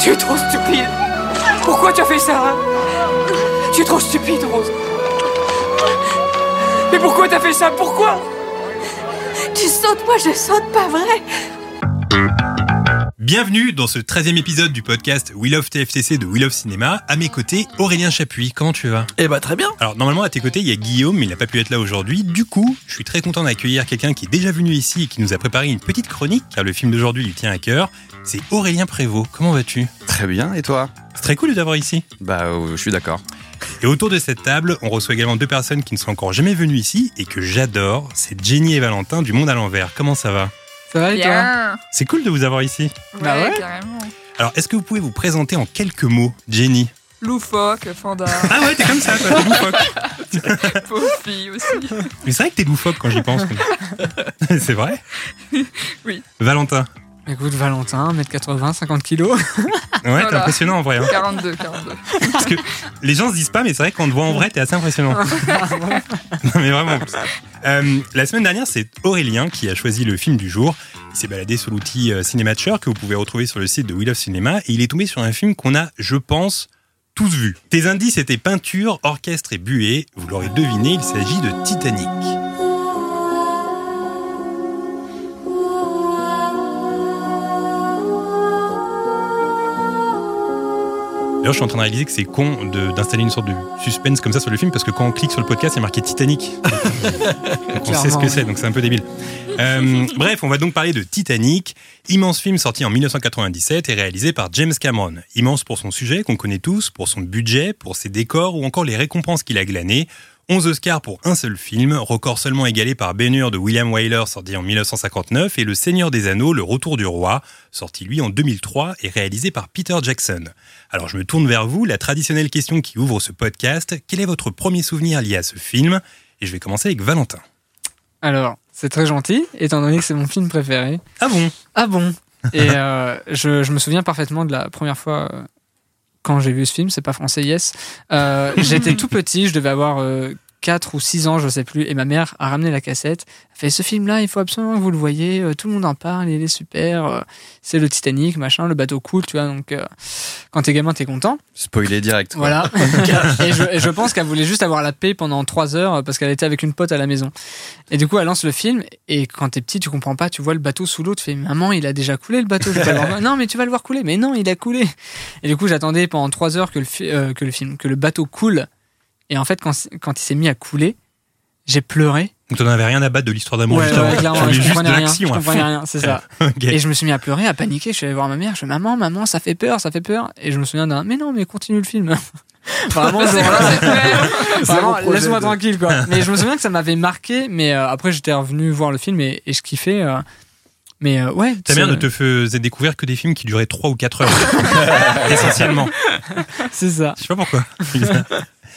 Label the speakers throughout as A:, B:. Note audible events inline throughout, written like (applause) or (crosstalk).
A: Tu es trop stupide. Pourquoi tu as fait ça hein? Tu es trop stupide, Rose. Mais pourquoi t'as fait ça? Pourquoi?
B: Tu sautes, moi je saute, pas vrai
C: Bienvenue dans ce 13e épisode du podcast We Love TFTC de We Love Cinéma. À mes côtés, Aurélien Chapuis. Comment tu vas?
D: Eh bah très bien.
C: Alors normalement à tes côtés il y a Guillaume mais il n'a pas pu être là aujourd'hui. Du coup je suis très content d'accueillir quelqu'un qui est déjà venu ici et qui nous a préparé une petite chronique car le film d'aujourd'hui lui tient à cœur. C'est Aurélien Prévost. Comment vas-tu?
D: Très bien, et toi?
C: C'est très cool de t'avoir ici.
D: Bah euh, je suis d'accord.
C: Et autour de cette table, on reçoit également deux personnes qui ne sont encore jamais venues ici et que j'adore. C'est Jenny et Valentin du Monde à l'envers. Comment ça va?
E: Ça va et toi
F: Bien.
C: C'est cool de vous avoir ici.
E: Bah ouais.
F: carrément.
C: Alors est-ce que vous pouvez vous présenter en quelques mots, Jenny
F: Loufoque, Fanda, (laughs)
C: Ah ouais, t'es comme ça, toi, t'es loufoque. (laughs)
F: pauvre fille aussi.
C: Mais c'est vrai que t'es loufoque quand j'y pense. (laughs) c'est vrai
F: Oui.
C: Valentin.
E: Écoute, Valentin, 1m80, 50 kilos.
C: Ouais, t'es impressionnant en vrai. hein.
F: 42, 42.
C: Parce que les gens se disent pas, mais c'est vrai qu'on te voit en vrai, t'es assez impressionnant. (laughs) non, mais vraiment. Euh, la semaine dernière, c'est Aurélien qui a choisi le film du jour. Il s'est baladé sur l'outil euh, Cinématcher que vous pouvez retrouver sur le site de We Love Cinéma et il est tombé sur un film qu'on a, je pense, tous vu. Tes indices étaient peinture, orchestre et buée. Vous l'aurez deviné, il s'agit de Titanic. D'ailleurs, je suis en train de réaliser que c'est con d'installer une sorte de suspense comme ça sur le film parce que quand on clique sur le podcast, il y a marqué Titanic. (laughs) donc on sait ce que c'est, donc c'est un peu débile. Euh, bref, on va donc parler de Titanic, immense film sorti en 1997 et réalisé par James Cameron. Immense pour son sujet qu'on connaît tous, pour son budget, pour ses décors ou encore les récompenses qu'il a glanées. 11 Oscars pour un seul film, record seulement égalé par Ben-Hur de William Wyler sorti en 1959 et Le Seigneur des Anneaux, Le Retour du Roi, sorti lui en 2003 et réalisé par Peter Jackson. Alors je me tourne vers vous, la traditionnelle question qui ouvre ce podcast, quel est votre premier souvenir lié à ce film? Et je vais commencer avec Valentin.
E: Alors, c'est très gentil, étant donné que c'est mon film préféré.
C: Ah bon?
E: Ah bon? Et euh, je, je me souviens parfaitement de la première fois euh, quand j'ai vu ce film, c'est pas français, yes. Euh, J'étais tout petit, je devais avoir euh, 4 ou 6 ans, je sais plus, et ma mère a ramené la cassette. Elle fait ce film-là, il faut absolument que vous le voyez, euh, tout le monde en parle, il est super, euh, c'est le Titanic, machin, le bateau cool, tu vois, donc euh, quand t'es gamin, t'es content.
D: Spoiler direct. quoi.
E: Voilà. (laughs) (laughs) et, je, et je pense qu'elle voulait juste avoir la paix pendant trois heures parce qu'elle était avec une pote à la maison. Et du coup, elle lance le film et quand t'es petit, tu comprends pas, tu vois le bateau sous l'eau, tu fais maman, il a déjà coulé le bateau. le (laughs) non, mais tu vas le voir couler. Mais non, il a coulé. Et du coup, j'attendais pendant trois heures que le, fi- euh, que le film, que le bateau coule. Et en fait, quand, quand il s'est mis à couler, j'ai pleuré.
C: Donc t'en avais rien à battre de l'histoire d'amour juste avant.
E: clairement, je
C: juste de
E: comprenais rien.
C: l'action
E: Je comprenais rien, c'est ça. (laughs) Et je me suis mis à pleurer, à paniquer. Je suis allé voir ma mère. Je fais maman, maman, ça fait peur, ça fait peur. Et je me souviens d'un mais non, mais continue le film. (laughs) Vraiment, (laughs) ce jour-là, Vraiment, laisse-moi tranquille quoi. Mais je me souviens que ça m'avait marqué. Mais euh, après, j'étais revenu voir le film et, et je kiffais. euh, mais euh, ouais.
C: Ta mère ne te faisait découvrir que des films qui duraient 3 ou 4 heures. Essentiellement.
E: C'est ça.
C: Je sais pas pourquoi.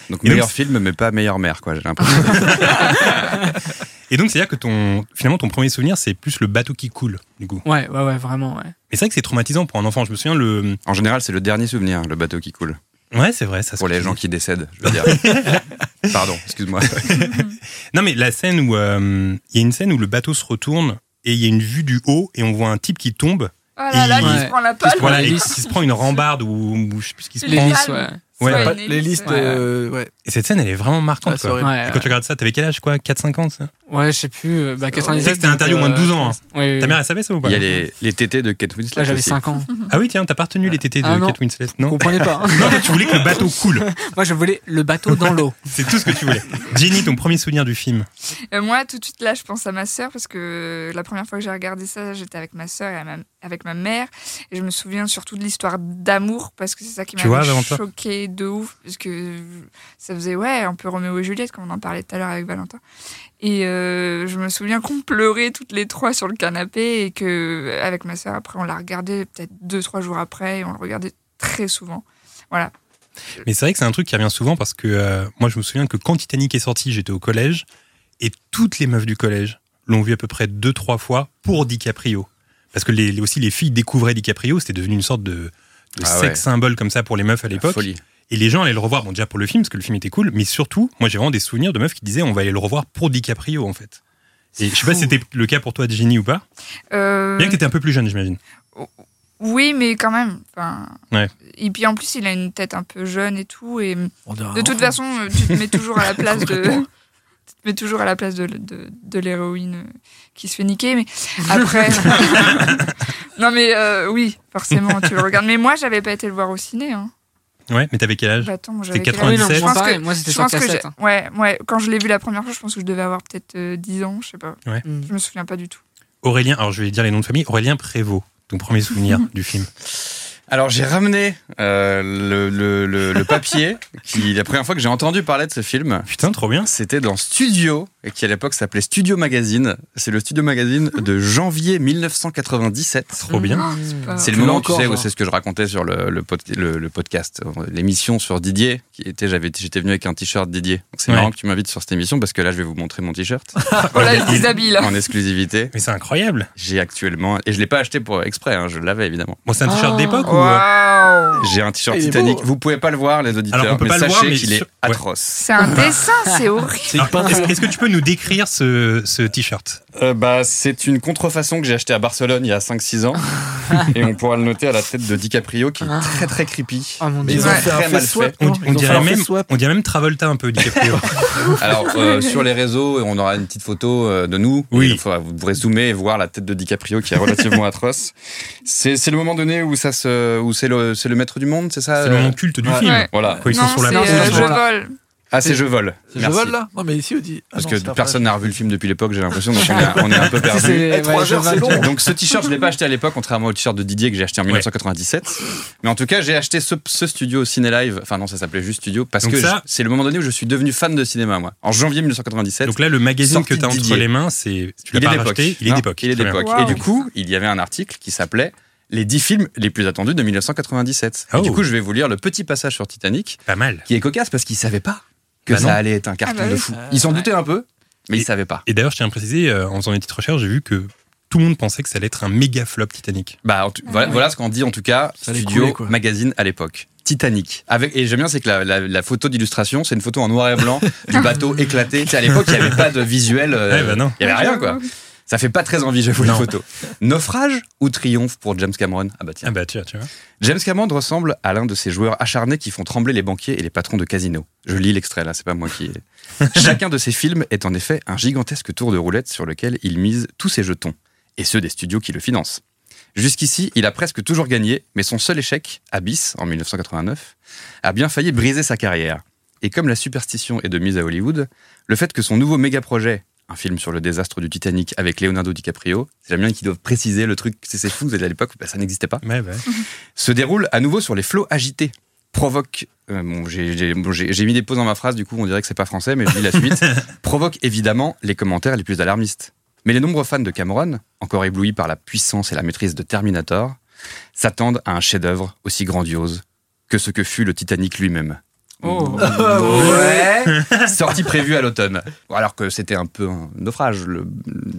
D: Donc
C: Et
D: meilleur
C: donc-
D: film, mais pas meilleure mère, quoi. J'ai l'impression. (laughs)
C: Et donc c'est-à-dire que ton, finalement ton premier souvenir c'est plus le bateau qui coule du coup.
E: Ouais, ouais, ouais, vraiment. Ouais.
C: Mais c'est vrai que c'est traumatisant pour un enfant. Je me souviens le.
D: en général, c'est le dernier souvenir, le bateau qui coule.
C: Ouais c'est vrai ça.
D: Pour les gens qui décèdent, je veux dire. (laughs) Pardon, excuse-moi. (laughs)
C: Non mais la scène où euh, il y a une scène où le bateau se retourne et il y a une vue du haut et on voit un type qui tombe.
F: Oh là là,
C: Il-
E: Ouais.
F: se prend la
E: Qui se
F: palle.
E: prend
C: Voilà,
E: la
C: qui se prend une rambarde ou, ou je sais plus ce qui se prend.
E: Ouais.
C: Ouais.
F: Ouais,
G: les
F: hélice,
G: listes,
F: ouais.
G: euh, ouais.
C: Et cette scène elle est vraiment marquante. Quoi. Et quand tu regardes ça, t'avais quel âge quoi? 4-5 ans ça?
E: Ouais, je sais plus. euh, Bah, 97.
C: Tu sais que c'était interdit au moins de 12 ans, hein.
E: Ouais, ouais.
C: Ta mère elle savait ça ou pas?
D: Il y a les, les tétés de Kate Winslet.
E: Là, j'avais
D: aussi.
E: 5 ans.
C: Ah oui tiens, t'as pas retenu les tétés de
E: Ah non.
C: Kate Winslet
E: Vous
C: non
E: comprenez pas. hein. (laughs)
C: Non, toi, tu voulais que le bateau coule. (laughs)
E: Moi, je voulais le bateau dans l'eau. (laughs)
C: C'est tout ce que tu voulais. Jenny, ton premier souvenir du film?
F: Euh, moi, tout de suite, là, je pense à ma sœur parce que la première fois que j'ai regardé ça, j'étais avec ma sœur et ma- avec ma mère. Et je me souviens surtout de l'histoire d'amour parce que c'est ça qui m'a choqué de ouf, parce que ça faisait, ouais, un peu Roméo et Juliette, comme on en parlait tout à l'heure avec Valentin. Et euh, je me souviens qu'on pleurait toutes les trois sur le canapé et que avec ma sœur, après, on l'a regardé peut-être deux, trois jours après et on le regardait très souvent. Voilà.
C: Mais c'est vrai que c'est un truc qui revient souvent parce que euh, moi, je me souviens que quand Titanic est sorti, j'étais au collège et toutes les meufs du collège l'ont vu à peu près deux, trois fois pour DiCaprio. Parce que les, aussi les filles découvraient DiCaprio, c'était devenu une sorte de, de
D: Ah
C: sex
D: ouais.
C: symbole comme ça pour les meufs à l'époque. Et les gens allaient le revoir, bon déjà pour le film, parce que le film était cool, mais surtout, moi j'ai vraiment des souvenirs de meufs qui disaient on va aller le revoir pour DiCaprio en fait. Et je sais pas si c'était le cas pour toi, Jenny, ou pas.
F: Euh,
C: Bien que t'étais un peu plus jeune, j'imagine.
F: oui, mais quand même. Enfin,
C: Ouais.
F: Et puis en plus, il a une tête un peu jeune et tout. Et
G: On
F: de toute façon, euh, tu te mets toujours à la place de. (laughs) Tu te mets toujours à la place de, de, de l'héroïne euh, qui se fait niquer, mais après. (laughs) (laughs) non, mais euh, oui, forcément, tu le regardes. Mais moi, j'avais pas été le voir au ciné. Hein.
C: Ouais, mais t'avais quel âge
F: Bah,
C: C'était
F: âge
C: 97.
F: Je
E: moi,
F: pense que-
E: moi c'était sur cassette. hein.
F: ouais, ouais, quand je l'ai vu la première fois, je pense que je devais avoir peut-être euh, 10 ans, je sais pas.
E: Mm.
F: Je me souviens pas du tout.
C: Aurélien, alors je vais dire les noms de famille, Aurélien Prévost, ton premier souvenir (laughs) du film.
D: Alors j'ai ramené euh, le, le- le- le papier qui la première fois que j'ai entendu parler de ce film.
C: Putain, trop bien.
D: C'était dans Studio, et qui à l'époque s'appelait Studio Magazine. C'est le Studio Magazine de janvier 1997.
C: Trop bien.
F: C'est pas-
D: C'est le moment,
G: encore,
D: tu sais, où c'est ce que je racontais sur le, le, pod- le- le podcast, l'émission sur Didier, qui était, j'avais, j'étais venu avec un t-shirt Didier. Donc c'est
C: Ouais.
D: marrant que tu m'invites sur cette émission parce que là, je vais vous montrer mon t-shirt (laughs)
F: Voilà, il déshabille là.
D: en exclusivité.
C: Mais c'est incroyable.
D: J'ai actuellement, et je l'ai pas acheté pour exprès, hein, je l'avais évidemment.
C: Bon, c'est un t-shirt
E: Ah.
C: d'époque ou. euh,
F: Waouh!
D: J'ai un t-shirt Titanic.
G: beau.
D: Vous pouvez pas le voir, les auditeurs,
C: Alors, on peut
D: mais
C: pas le
D: sachez qu'il est
C: ouais.
D: atroce.
F: C'est un dessin, c'est horrible.
C: Est-ce que tu peux nous décrire ce, ce t-shirt
D: Euh, bah, c'est une contrefaçon que j'ai acheté à Barcelone il y a 5-6 ans. (laughs) et on pourra le noter à la tête de DiCaprio qui est très très creepy.
E: Oh mon
G: Mais
E: dieu.
G: ils ont
F: Ouais.
G: fait
D: Très mal
G: swap.
C: on, on dirait même, on dirait même Travolta un peu, DiCaprio. (laughs)
D: Alors, euh, sur les réseaux, on aura une petite photo euh, de nous.
C: Oui.
D: Et il faudra- vous pourrez zoomer et voir la tête de DiCaprio qui est relativement (laughs) atroce. C'est c'est le moment donné où, ça se, où c'est le, c'est le maître du monde, c'est ça
C: C'est le moment culte du
G: Ouais.
C: film.
F: Ouais.
D: Voilà.
C: Quand ils sont
F: non,
C: sur la
F: c'est
E: plage.
F: euh, je vole.
D: Ah, c'est Je vole.
G: C'est
D: Merci.
G: Cheval là Non, mais ici on dit. Ah
D: Parce
G: non,
D: que
G: pas
D: personne n'a revu le film depuis l'époque, j'ai l'impression, donc (laughs) on est, on est un peu perdu.
E: C'est-
G: Eh, trois
E: ouais, je
G: heures, c'est long.
D: Donc ce t-shirt, je l'ai pas acheté à l'époque, contrairement au t-shirt de Didier que j'ai acheté en 1997. Mais en tout cas, j'ai acheté ce, ce studio Ciné Live. Enfin non, ça s'appelait juste Studio parce
C: Donc
D: que
C: ça-
D: je- c'est le moment donné où je suis devenu fan de cinéma, moi. En janvier 1997.
C: Donc là, le magazine
D: Sortie
C: que tu as
D: de
C: entre
D: Didier.
C: les mains, c'est. Tu
D: il est
C: pas
D: d'époque.
C: racheté, il est
D: Non,
C: d'époque.
D: Il est
C: Très bien.
D: d'époque.
F: Wow.
D: Et du coup, il y avait un article qui s'appelait les 10 films les plus attendus de 1997.
C: Oh.
D: Et du coup, je vais vous lire le petit passage sur Titanic
C: Pas mal.
D: qui est cocasse parce qu'ils savaient pas que
C: Bah
D: ça
C: non.
D: allait être un carton
F: Ah bah
D: de fou. Ils s'en doutaient un peu, mais ils savaient pas.
C: Et d'ailleurs, je tiens à préciser, euh, en faisant des petites recherches, j'ai vu que tout le monde pensait que ça allait être un méga flop Titanic.
D: Bah, tout- voilà,
F: ouais.
D: voilà ce qu'on dit en tout cas,
G: Ça
D: Studio
G: couler.
D: Magazine à l'époque. Titanic. Avec, et j'aime bien, c'est que la, la- la photo d'illustration, c'est une photo en noir et blanc du bateau éclaté. À l'époque, il n'y avait pas de visuel. euh,
C: bah non.
D: Il n'y avait rien, quoi. Ça fait pas très envie, j'avoue, la
C: Non.
D: photo. Naufrage ou triomphe pour James Cameron? Ah bah tiens.
C: Ah bah tu vois, tu vois.
D: James Cameron ressemble à l'un de ces joueurs acharnés qui font trembler les banquiers et les patrons de casino. Je lis l'extrait là, c'est pas moi qui. (laughs) Chacun de ces films est en effet un gigantesque tour de roulette sur lequel il mise tous ses jetons, et ceux des studios qui le financent. Jusqu'ici, il a presque toujours gagné, mais son seul échec, Abyss, en 1989, a bien failli briser sa carrière. Et comme la superstition est de mise à Hollywood, le fait que son nouveau méga projet, un film sur le désastre du Titanic avec Leonardo DiCaprio, j'aime bien qu'ils doivent préciser le truc, c'est c'est fou, à l'époque, bah, ça n'existait pas
C: Ouais, ouais. (laughs)
D: se déroule à nouveau sur les flots agités. Provoque. euh, bon, j'ai mis des pauses dans ma phrase, du coup, on dirait que c'est pas français, mais je lis la suite. (laughs) provoque évidemment les commentaires les plus alarmistes. Mais les nombreux fans de Cameron, encore éblouis par la puissance et la maîtrise de Terminator, s'attendent à un chef-d'œuvre aussi grandiose que ce que fut le Titanic lui-même.
E: Oh.
D: Ouais. (laughs) Sortie prévue à l'automne. Alors que c'était un peu un naufrage, le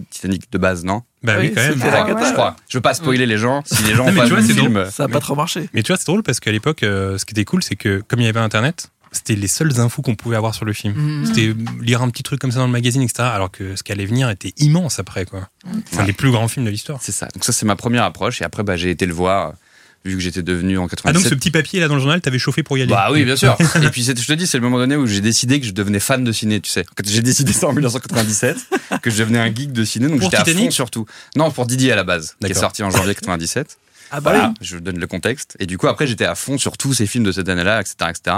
D: Titanic de base, non?
C: Bah oui,
G: Oui,
C: quand même.
F: Ah ouais.
D: Je crois. Je veux pas spoiler les gens. Si les gens (laughs)
C: Non,
D: ont
C: mais
D: pas vu
C: vois,
D: le
C: c'est
D: film,
G: Ça a pas trop marché.
C: Mais tu vois, c'est drôle parce qu'à l'époque, euh, ce qui était cool, c'est que comme il y avait Internet, c'était les seules infos qu'on pouvait avoir sur le film.
E: Mm.
C: C'était lire un petit truc comme ça dans le magazine, etc. Alors que ce qui allait venir était immense après, quoi. Enfin,
D: Ouais.
C: les plus grands films de l'histoire.
D: C'est ça. Donc ça, c'est ma première approche. Et après, bah, j'ai été le voir, euh, vu que j'étais devenu en
C: Ah, donc
D: 97.
C: ce petit papier là dans le journal, t'avais chauffé pour y aller
D: Bah oui, bien sûr. (laughs) et puis, c'est- je te dis, c'est le moment donné où j'ai décidé que je devenais fan de ciné, tu sais. Quand j'ai décidé ça en 1997, que je devenais un geek de ciné, donc j'étais à fond surtout. Non, pour Didier à la base, qui est sorti en janvier 97.
G: Ah bah
D: Voilà,
G: oui.
D: je donne le contexte. Et du coup, après, j'étais à fond sur tous ces films de cette année-là, etc., etc.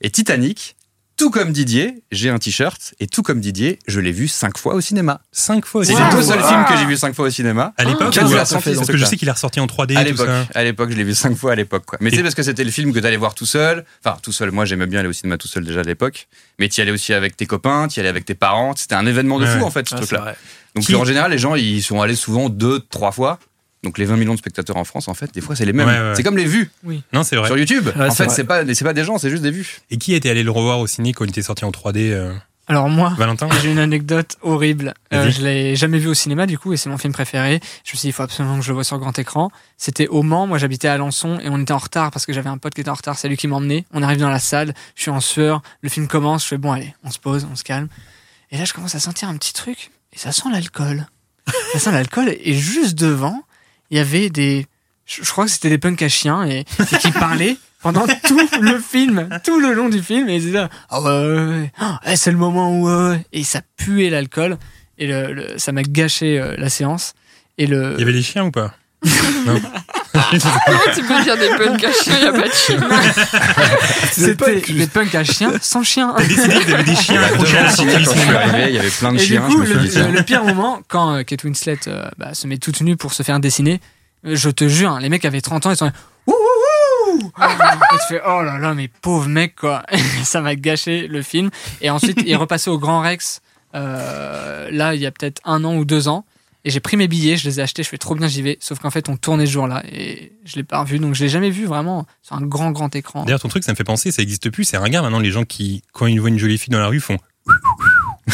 D: Et Titanic, tout comme Didier, j'ai un t-shirt et tout comme Didier, je l'ai vu cinq fois au cinéma.
C: Cinq fois
D: C'est
C: aussi.
D: les deux
F: Wow.
D: seuls films que j'ai vu cinq fois au cinéma.
C: À l'époque,
D: vous
C: parce que je sais qu'il est ressorti en 3D
D: À
C: et tout
D: l'époque,
C: ça.
D: à l'époque, je l'ai vu cinq fois à l'époque. Mais c'est parce que c'était le film que t'allais voir tout seul. Enfin, tout seul. Moi, j'aimais bien aller au cinéma tout seul déjà à l'époque. Mais t'y allais aussi avec tes copains, t'y allais avec tes parents. C'était un événement de fou
C: ouais.
D: en fait, ce
G: Ah, c'est
D: truc-là. Donc
C: Qui-
D: en général, les gens ils sont allés souvent deux, trois fois. Donc les 20 millions de spectateurs en France, en fait, des fois c'est les mêmes.
C: Ouais, ouais, ouais.
D: C'est comme les vues
C: Non, c'est vrai.
D: sur YouTube.
G: Ouais,
D: en
G: c'est
D: fait, c'est pas, c'est pas des gens, c'est juste des vues.
C: Et qui était allé le revoir au ciné quand il était sorti en 3D euh,
E: Alors moi,
C: Valentin (laughs)
E: j'ai une anecdote horrible. Euh, je l'ai jamais vu au cinéma du coup et c'est mon film préféré. Je me suis dit il faut absolument que je le vois sur grand écran. C'était au Mans, moi j'habitais à Alençon et on était en retard parce que j'avais un pote qui était en retard, c'est lui qui m'a emmené. On arrive dans la salle, je suis en sueur, le film commence, je fais bon allez, on se pose, on se calme. Et là je commence à sentir un petit truc et ça sent l'alcool. ça sent l'alcool et juste devant, il y avait des je, crois que c'était des punks à chiens et, et qui parlaient pendant (laughs) tout le film, tout le long du film, et ils disaient là, ah ouais, ouais, ouais, Ah, ouais, c'est le moment où, ouais, et ça puait l'alcool, et le, le- ça m'a gâché euh, la séance, et le,
C: Il y avait les chiens ou pas? Non.
F: Comment tu peux dire des punks à chiens, y a pas de chien (laughs)
E: c'était des punks à chiens sans chien.
C: T'as décidé avait des chiens accrochés à la du
D: quand je suis arrivé, il y avait plein de
E: Et du
D: chiens.
E: coup,
D: je me suis
E: le,
D: dit,
E: pire moment, quand euh, Kate Winslet euh, bah, se met toute nue pour se faire dessiner, euh, je te jure, hein, les mecs avaient 30 ans, ils sont Ouh, ouh, ouh Et tu fais, oh là là, mais pauvre mec, quoi. (laughs) ça m'a gâché le film. Et ensuite, il est repassé au Grand Rex, euh, là, il y a peut-être un an ou deux ans. Et j'ai pris mes billets, je les ai achetés, je fais trop bien, j'y vais. Sauf qu'en fait, on tournait ce jour-là et je l'ai pas revu. Donc, je l'ai jamais vu vraiment sur un grand, grand écran.
C: D'ailleurs, ton truc, ça me fait penser, ça existe plus. C'est un regard maintenant, les gens qui, quand ils voient une jolie fille dans la rue, font. (laughs)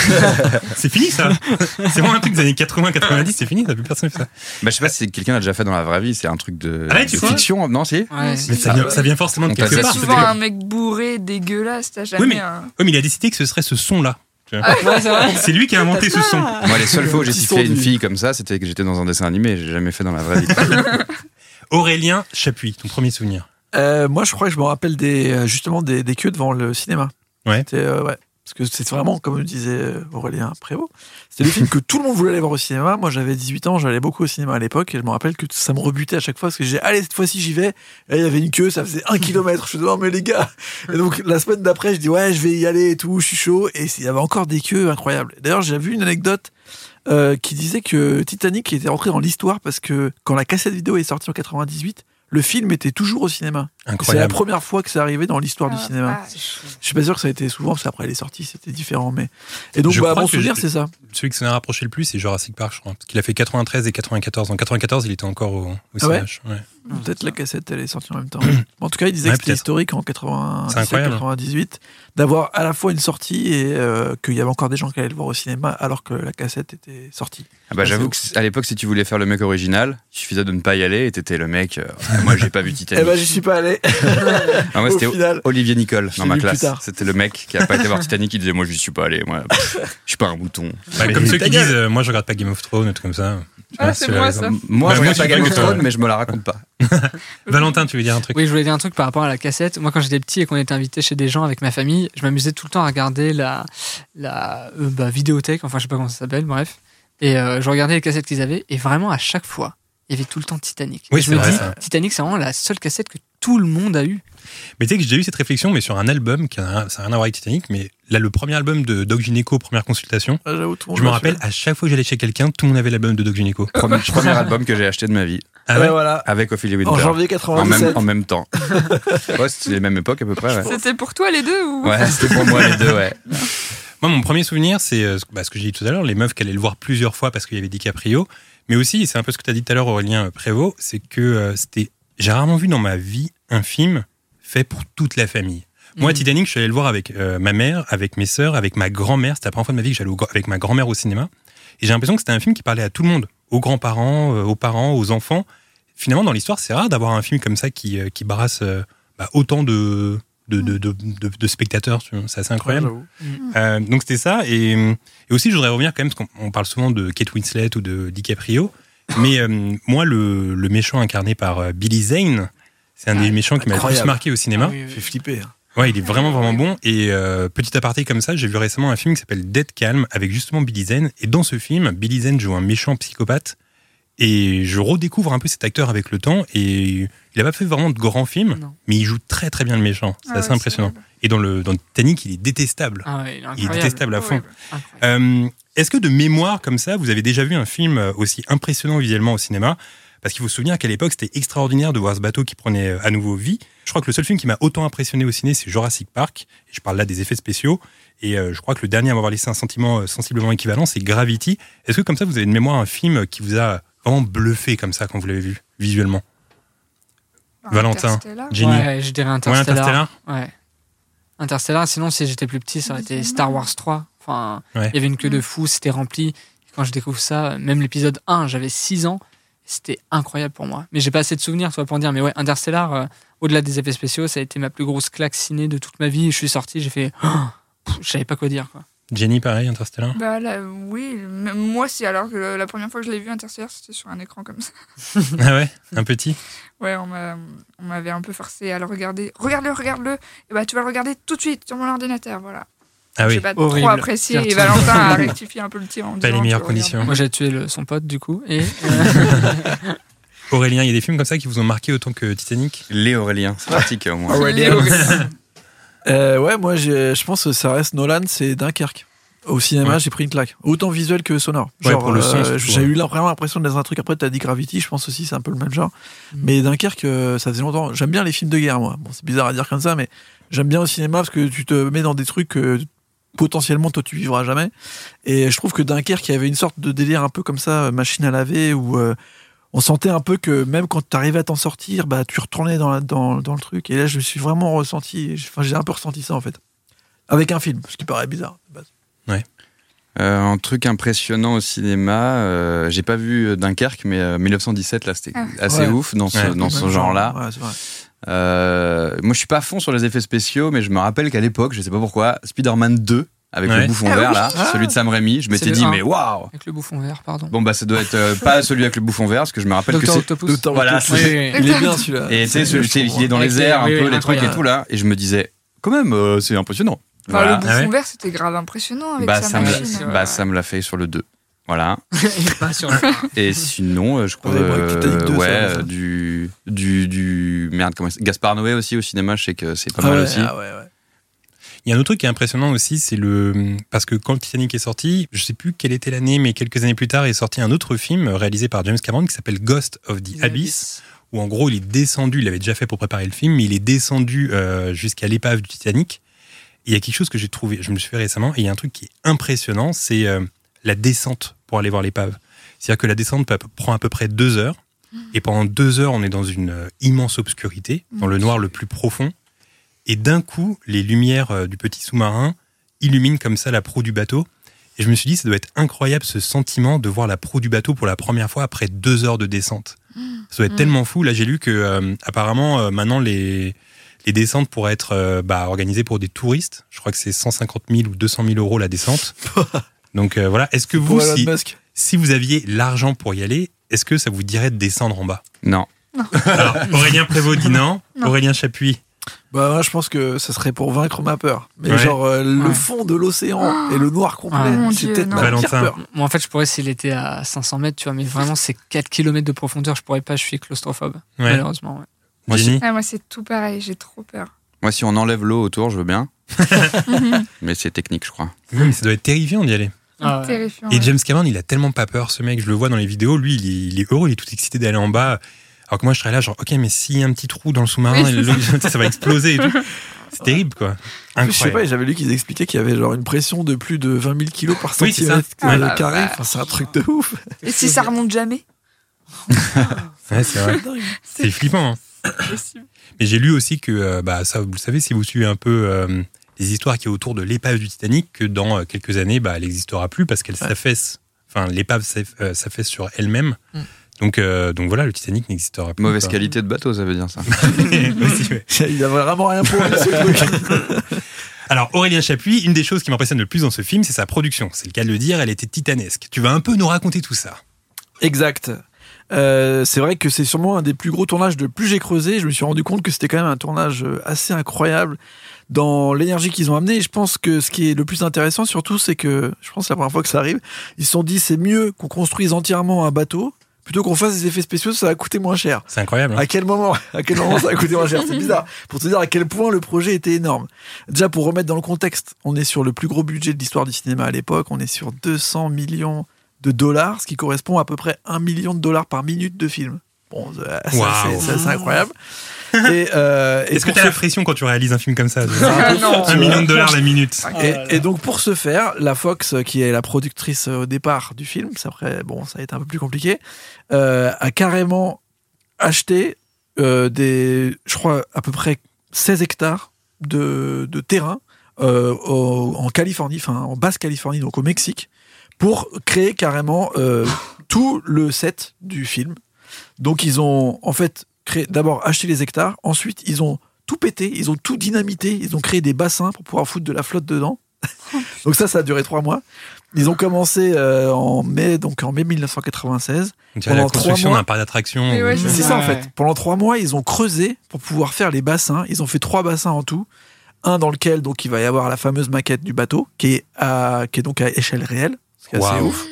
C: c'est fini ça (laughs) C'est vraiment un truc des années 80-90, c'est fini, ça plus personne fait ça.
D: Bah, je sais pas si quelqu'un l'a déjà fait dans la vraie vie, c'est un truc de,
C: Ah ouais,
D: de fiction, non si
E: Ouais.
C: Mais ça vient, ça vient forcément de quelque part. c'est
F: Souvent un mec bourré, dégueulasse, t'as jamais
C: Oui, mais-
F: un...
C: Oui, mais il a décidé que ce serait ce son-là.
E: Ouais, c'est
C: lui qui a inventé ce son.
D: Moi, les seules fois où j'ai sifflé une fille comme ça, c'était que j'étais dans un dessin animé, j'ai jamais fait dans la vraie vie. (laughs)
C: Aurélien Chapuis, ton premier souvenir.
G: Euh, moi, je crois que je me rappelle des, euh, justement des, des queues devant le cinéma.
C: Ouais.
G: C'était, euh, ouais. Parce que c'est vraiment, comme disait Aurélien Prévost, c'était le film que tout le monde voulait aller voir au cinéma. Moi, j'avais 18 ans, j'allais beaucoup au cinéma à l'époque, et je me rappelle que ça me rebutait à chaque fois, parce que j'ai allez, cette fois-ci, j'y vais. Et il y avait une queue, ça faisait un kilomètre. Je me disais, non, mais les gars. Et donc, la semaine d'après, je dis, ouais, je vais y aller et tout, je suis chaud. Et il y avait encore des queues incroyables. D'ailleurs, j'ai vu une anecdote euh, qui disait que Titanic était rentré dans l'histoire parce que quand la cassette vidéo est sortie en 98, le film était toujours au cinéma. C'est la première fois que c'est arrivé dans l'histoire du
F: Ah,
G: cinéma.
F: vache.
G: Je suis pas sûr que ça a été souvent, parce qu'après elle est sortie, c'était différent. Mais... Et donc,
C: Je
G: bah, mon souvenir, c'est ça.
C: Celui qui s'en a rapproché le plus, c'est Jurassic Park, je crois. Parce qu'il a fait 93 et 94. En 94, il était encore au, au
G: Ah ouais
C: CH. Ouais.
G: Peut-être la cassette, elle est sortie en même temps. (clears throat) en tout cas, il disait
C: Ouais,
G: que c'était historique en
C: C'est
G: 97,
C: incroyable.
G: 98, d'avoir à la fois une sortie et euh, qu'il y avait encore des gens qui allaient le voir au cinéma alors que la cassette était sortie.
D: Ah bah, J'avoue qu'à l'époque, si tu voulais faire le mec original, il suffisait de ne pas y aller et t'étais le mec. euh, (laughs) moi, j'ai pas vu Titanic.
G: Eh ben, j'y suis pas allé. (laughs)
D: Ah, moi,
G: au
D: c'était
G: final.
D: Olivier Nicole dans ma classe. C'était le mec qui a pas été voir Titanic, il disait Moi, je suis pas allé. Moi, (laughs) je suis pas un mouton.
C: Bah, comme ceux qui disent euh, Moi, je regarde pas Game of Thrones, un truc comme ça.
F: Ah, c'est moi, ça.
D: Moi,
C: Bah,
D: je pas
C: suis
D: Game
C: pas
D: of. Thrones, mais je me la raconte pas. (laughs)
C: Valentin, tu veux dire un truc?
E: Oui, je voulais dire un truc par rapport à la cassette. Moi, quand j'étais petit et qu'on était invité chez des gens avec ma famille, je m'amusais tout le temps à regarder la, la euh, bah, vidéothèque, enfin, je sais pas comment ça s'appelle, bref. Et euh, je regardais les cassettes qu'ils avaient, et vraiment, à chaque fois, il y avait tout le temps Titanic.
C: Oui,
E: Et je
C: c'est
E: me
C: vrai,
E: dis,
C: ça.
E: Titanic, c'est vraiment la seule cassette que tout le monde a eu.
C: Mais tu sais que j'ai eu cette réflexion, mais sur un album, qui a, ça n'a rien à voir avec Titanic, mais là, le premier album de Doc Gynéco, première consultation,
G: Ah,
C: je me rappelle, à chaque fois que j'allais chez quelqu'un, tout le monde avait l'album de Doc Gynéco. (laughs)
D: Premier, premier album que j'ai acheté de ma vie,
C: Ah ouais
G: voilà.
D: avec Ophélie Winter.
G: En janvier
D: En même,
G: 97.
D: en même temps. (laughs) Ouais, c'était les mêmes époques à peu près. Ouais,
F: C'était pour toi les deux ou?
D: Ouais, c'était pour moi les deux, ouais. (laughs)
C: Moi, mon premier souvenir, c'est euh, bah, ce que j'ai dit tout à l'heure, les meufs qui allaient le voir plusieurs fois parce qu'il y avait DiCaprio. Mais aussi, c'est un peu ce que tu as dit tout à l'heure, Aurélien Prévost, c'est que euh, c'était. J'ai rarement vu dans ma vie un film fait pour toute la famille. Moi,
E: Mhm.
C: Titanic, je suis allé le voir avec euh, ma mère, avec mes sœurs, avec ma grand-mère. C'était la première fois de ma vie que j'allais avec ma grand-mère au cinéma. Et j'ai l'impression que c'était un film qui parlait à tout le monde, aux grands-parents, euh, aux parents, aux enfants. Finalement, dans l'histoire, c'est rare d'avoir un film comme ça qui, euh, qui brasse euh, bah, autant de, de, de, de, de- de spectateurs. C'est assez incroyable.
G: Ouais, j'avoue.
C: Euh, donc c'était ça. Et, et aussi, je voudrais revenir quand même, parce qu'on on parle souvent de Kate Winslet ou de DiCaprio. Mais euh, moi, le, le méchant incarné par euh, Billy Zane, c'est un des méchants qui m'a le plus marqué au cinéma.
E: Ah oui, oui,
G: Fait flipper. hein.
C: Ouais, il est vraiment, vraiment bon. Et euh, petit aparté comme ça, j'ai vu récemment un film qui s'appelle Dead Calm avec justement Billy Zane. Et dans ce film, Billy Zane joue un méchant psychopathe. Et je redécouvre un peu cet acteur avec le temps. Et il n'a pas fait vraiment de grands films,
E: Non.
C: mais il joue très très bien le méchant. C'est
F: Ah
C: assez
F: ouais,
C: impressionnant. Et dans le dans Titanic, il est détestable.
E: Ah ouais, il est
C: il détestable à fond. Euh, Est-ce que de mémoire comme ça, vous avez déjà vu un film euh, aussi impressionnant visuellement au cinéma? Parce qu'il faut se souvenir qu'à l'époque, c'était extraordinaire de voir ce bateau qui prenait euh, à nouveau vie. Je crois que le seul film qui m'a autant impressionné au ciné, c'est Jurassic Park. Et je parle là des effets spéciaux. Et euh, je crois que le dernier à m'avoir laissé un sentiment euh, sensiblement équivalent, c'est Gravity. Est-ce que comme ça, vous avez de mémoire un film qui vous a vraiment bluffé comme ça quand vous l'avez vu visuellement?
F: Bah,
C: Valentin.
F: Interstellar.
C: Jenny
E: Ouais, je dirais
C: Ouais,
E: Interstellar.
C: Interstellar
E: Ouais. Interstellar, sinon, si j'étais plus petit, ça aurait été. Star Wars 3. Enfin,
C: Ouais.
E: il y avait une queue de
F: Mm.
E: fou, c'était rempli. Et quand je découvre ça, même l'épisode 1, j'avais 6 ans. C'était incroyable pour moi. Mais j'ai pas assez de souvenirs, toi, pour dire. Mais ouais, Interstellar, euh, au-delà des effets spéciaux, ça a été ma plus grosse claque ciné de toute ma vie. Je suis sorti, j'ai fait. (gasps) Oh je savais pas quoi dire. Quoi.
C: Jenny, pareil, Interstellar?
F: Bah là, oui, moi si, alors que la première fois que je l'ai vu Interstellar, c'était sur un écran comme ça. (laughs)
C: Ah ouais? Un petit?
F: Ouais, on m'a- on m'avait un peu forcé à le regarder. Regarde-le, regarde-le. Et bah tu vas le regarder tout de suite sur mon ordinateur, voilà.
C: Ah oui,
F: J'ai pas
E: horrible.
F: trop apprécié et Valentin a (laughs) rectifié un peu le tir en me
C: Pas les meilleures
F: tu
C: conditions.
E: Moi, j'ai tué le- son pote, du coup. Et. (laughs) euh,
C: Aurélien, il y a des films comme ça qui vous ont marqué autant que Titanic?
D: Les Aurélien, c'est pratique au moins. (laughs)
G: Euh, ouais, moi j'ai- je pense que ça reste Nolan, c'est Dunkerque. Au cinéma,
C: Ouais.
G: j'ai pris une claque. Autant visuel que sonore.
C: Ouais,
G: Genre,
C: pour le son,
G: euh,
C: surtout,
G: j'ai
C: ouais.
G: eu vraiment l'impression d'être dans un truc. Après, t'as dit Gravity, je pense aussi, c'est un peu le même genre.
E: Mm.
G: Mais Dunkerque, euh, ça faisait longtemps. J'aime bien les films de guerre, moi. Bon, c'est bizarre à dire comme ça, mais j'aime bien au cinéma parce que tu te mets dans des trucs que potentiellement toi tu vivras jamais. Et je trouve que Dunkerque, il y avait une sorte de délire un peu comme ça, euh, machine à laver, où euh, on sentait un peu que même quand tu arrivais à t'en sortir, bah, tu retournais dans, la- dans, dans le truc. Et là, je me suis vraiment ressenti, enfin, j'ai un peu ressenti ça en fait. Avec un film, ce qui paraît bizarre. de base.
D: Euh, un truc impressionnant au cinéma, euh, j'ai pas vu Dunkerque, mais euh, 1917, là, c'était
F: Ah.
D: assez
G: Ouais.
D: ouf dans ce,
C: Ouais.
D: dans ce genre-là.
G: Ouais, c'est vrai.
D: Euh, moi, je suis pas à fond sur les effets spéciaux, mais je me rappelle qu'à l'époque, je sais pas pourquoi, Spider-Man 2, avec
C: Ouais.
D: le bouffon
F: Ah
D: vert,
F: oui.
D: là,
G: Ah.
D: celui de Sam Raimi, je m'étais dit, mais waouh
E: Avec le bouffon vert, pardon.
D: Bon, bah, ça doit être euh, pas (laughs) celui avec le bouffon vert, parce que je me rappelle
E: Docteur
D: que c'est. Voilà.
E: Oui, oui.
G: Il est bien celui-là.
D: Et tu sais, il est dans les airs, un
E: oui,
D: peu,
E: oui,
D: les trucs et tout, là. Et je me disais, quand même, euh, c'est impressionnant.
F: Enfin,
D: Voilà.
F: le bouffon
C: Ah ouais
F: vert, c'était grave impressionnant avec
D: Bah,
F: sa
D: ça me,
F: machine.
D: l'a-
F: ouais.
D: bah, ça me l'a fait sur le 2. Voilà. (laughs)
E: Et pas sur le- (laughs)
D: Et sinon, euh, je crois, euh,
G: Titanic 2, ça,
D: ouais,
G: ça.
D: euh, du, du, du, merde, comment c'est- Gaspard Noé aussi au cinéma, je sais que c'est pas
G: Ah
D: mal
G: ouais,
D: aussi.
G: ah ouais, ouais.
C: Il y a un autre truc qui est impressionnant aussi, c'est le. Parce que quand le Titanic est sorti, je sais plus quelle était l'année, mais quelques années plus tard est sorti un autre film réalisé par James Cameron qui s'appelle Ghost of the Abyss, où en gros il est descendu, il l'avait déjà fait pour préparer le film, mais il est descendu euh, jusqu'à l'épave du Titanic. Et il y a quelque chose que j'ai trouvé, je me suis fait récemment, et il y a un truc qui est impressionnant, c'est euh, la descente pour aller voir l'épave. C'est-à-dire que la descente peut- prend à peu près deux heures, et pendant deux heures on est dans une euh, immense obscurité, dans le noir le plus profond. Et d'un coup, les lumières euh, du petit sous-marin illuminent comme ça la proue du bateau. Et je me suis dit, ça doit être incroyable ce sentiment de voir la proue du bateau pour la première fois après deux heures de descente. Ça doit être
F: Mm.
C: tellement fou. Là, j'ai lu que euh, apparemment, euh, maintenant, les, les descentes pourraient être euh, bah, organisées pour des touristes. Je crois que c'est 150 000 ou 200 000 euros la descente. (laughs) Donc euh, voilà. Est-ce que vous, si, vous aviez l'argent pour y aller, est-ce que ça vous dirait de descendre en bas?
D: Non. (laughs)
C: Alors, Aurélien Prévost dit non.
F: Non.
C: Aurélien Chapuis.
G: Bah, moi, je pense que ça serait pour vaincre ma peur. Mais
C: Ouais.
G: genre, euh, le
E: Ouais.
G: fond de l'océan et le noir complet,
E: Ah,
F: mon
G: c'est peut-être ma pire peur.
E: Moi, en fait, je pourrais s'il était à 500 mètres, tu vois, mais vraiment, c'est 4 km de profondeur, je pourrais pas, je suis claustrophobe.
C: Ouais.
E: Malheureusement, ouais.
D: Moi,
F: Ah, moi, c'est tout pareil, j'ai trop peur.
D: Moi, si on enlève l'eau autour, je veux bien. (laughs) mais c'est technique, je crois.
C: Oui, ça doit être terrifiant d'y aller.
E: Ah ouais.
C: Et. James Cameron, il a tellement pas peur, ce mec. Je le vois dans les vidéos. Lui, il est, il est heureux, il est tout excité d'aller en bas. Alors que moi, je serais là, genre, ok, mais s'il y a un petit trou dans le sous-marin,
F: Oui, (laughs)
C: ça va exploser et tout. (laughs) C'est terrible, quoi.
G: Plus, Je sais pas,
C: Incroyable.
G: j'avais lu qu'ils expliquaient qu'il y avait genre une pression de plus de 20 000 kilos par
C: Oui, c'est ça.
G: centimètre
F: Ah, la
G: carré. Enfin, c'est un truc de ouf.
F: Et si ça remonte jamais?
C: Ouais, c'est vrai. C'est flippant. hein. (coughs) Mais j'ai lu aussi que, euh, bah, ça, vous le savez, si vous suivez un peu euh, les histoires qui est autour de l'épave du Titanic, que dans euh, quelques années, bah, elle n'existera plus parce qu'elle
G: Ouais.
C: s'affaisse. Enfin, l'épave s'aff- s'affaisse sur elle-même.
G: Mm.
C: Donc, euh, donc voilà, le Titanic n'existera plus.
D: Mauvaise qualité de bateau, ça veut dire ça. (laughs)
C: Aussi, ouais. (laughs)
G: Il a vraiment rien pour lui, ce truc. (laughs)
C: Alors Aurélien Chapuis, une des choses qui m'impressionne le plus dans ce film, c'est sa production. C'est le cas de le dire, elle était titanesque. Tu vas un peu nous raconter tout ça.
G: Exact. Euh, c'est vrai que c'est sûrement un des plus gros tournages de plus j'ai creusé. Je me suis rendu compte que c'était quand même un tournage euh, assez incroyable dans l'énergie qu'ils ont amené. Et je pense que ce qui est le plus intéressant surtout, c'est que je pense que c'est la première fois que ça arrive. Ils se sont dit c'est mieux qu'on construise entièrement un bateau plutôt qu'on fasse des effets spéciaux, ça va coûter moins cher.
C: C'est incroyable. hein.
G: À quel moment (laughs) À quel moment ça a coûté moins cher? C'est bizarre. Pour te dire à quel point le projet était énorme. Déjà, pour remettre dans le contexte, on est sur le plus gros budget de l'histoire du cinéma à l'époque. On est sur 200 millions de dollars, ce qui correspond à peu près 1 million de dollars par minute de film. Bon,
C: Waouh.
G: c'est- incroyable. (laughs) Euh,
C: Est-ce que
G: pour
C: t'as
G: ce
C: la pression quand tu réalises un film comme ça
G: Ah.
C: Un million de dollars la minute.
G: Et, et donc pour ce faire, la Fox, euh, qui est la productrice euh, au départ du film, c'est après bon, ça a été un peu plus compliqué, euh, a carrément acheté euh, des, je crois à peu près 16 hectares de, de terrain euh, au- en Californie, enfin en basse Californie, donc au Mexique, pour créer carrément euh, (laughs) tout le set du film. Donc ils ont en fait créé d'abord acheté les hectares, ensuite ils ont tout pété, ils ont tout dynamité, ils ont créé des bassins pour pouvoir foutre de la flotte dedans. (laughs) donc ça, ça a duré trois mois. Ils ont commencé euh, en mai, donc en mai 1996.
C: Donc, tu as la
G: Pendant trois
C: construction
G: mois.
C: d'un parc d'attraction.
F: Mais ouais,
C: où-
F: je
G: C'est
F: Ouais.
G: ça en fait. Pendant trois mois, ils ont creusé pour pouvoir faire les bassins. Ils ont fait trois bassins en tout. Un dans lequel donc il va y avoir la fameuse maquette du bateau qui est à, qui est donc à échelle réelle, ce qui est assez
C: Waouh.
G: ouf.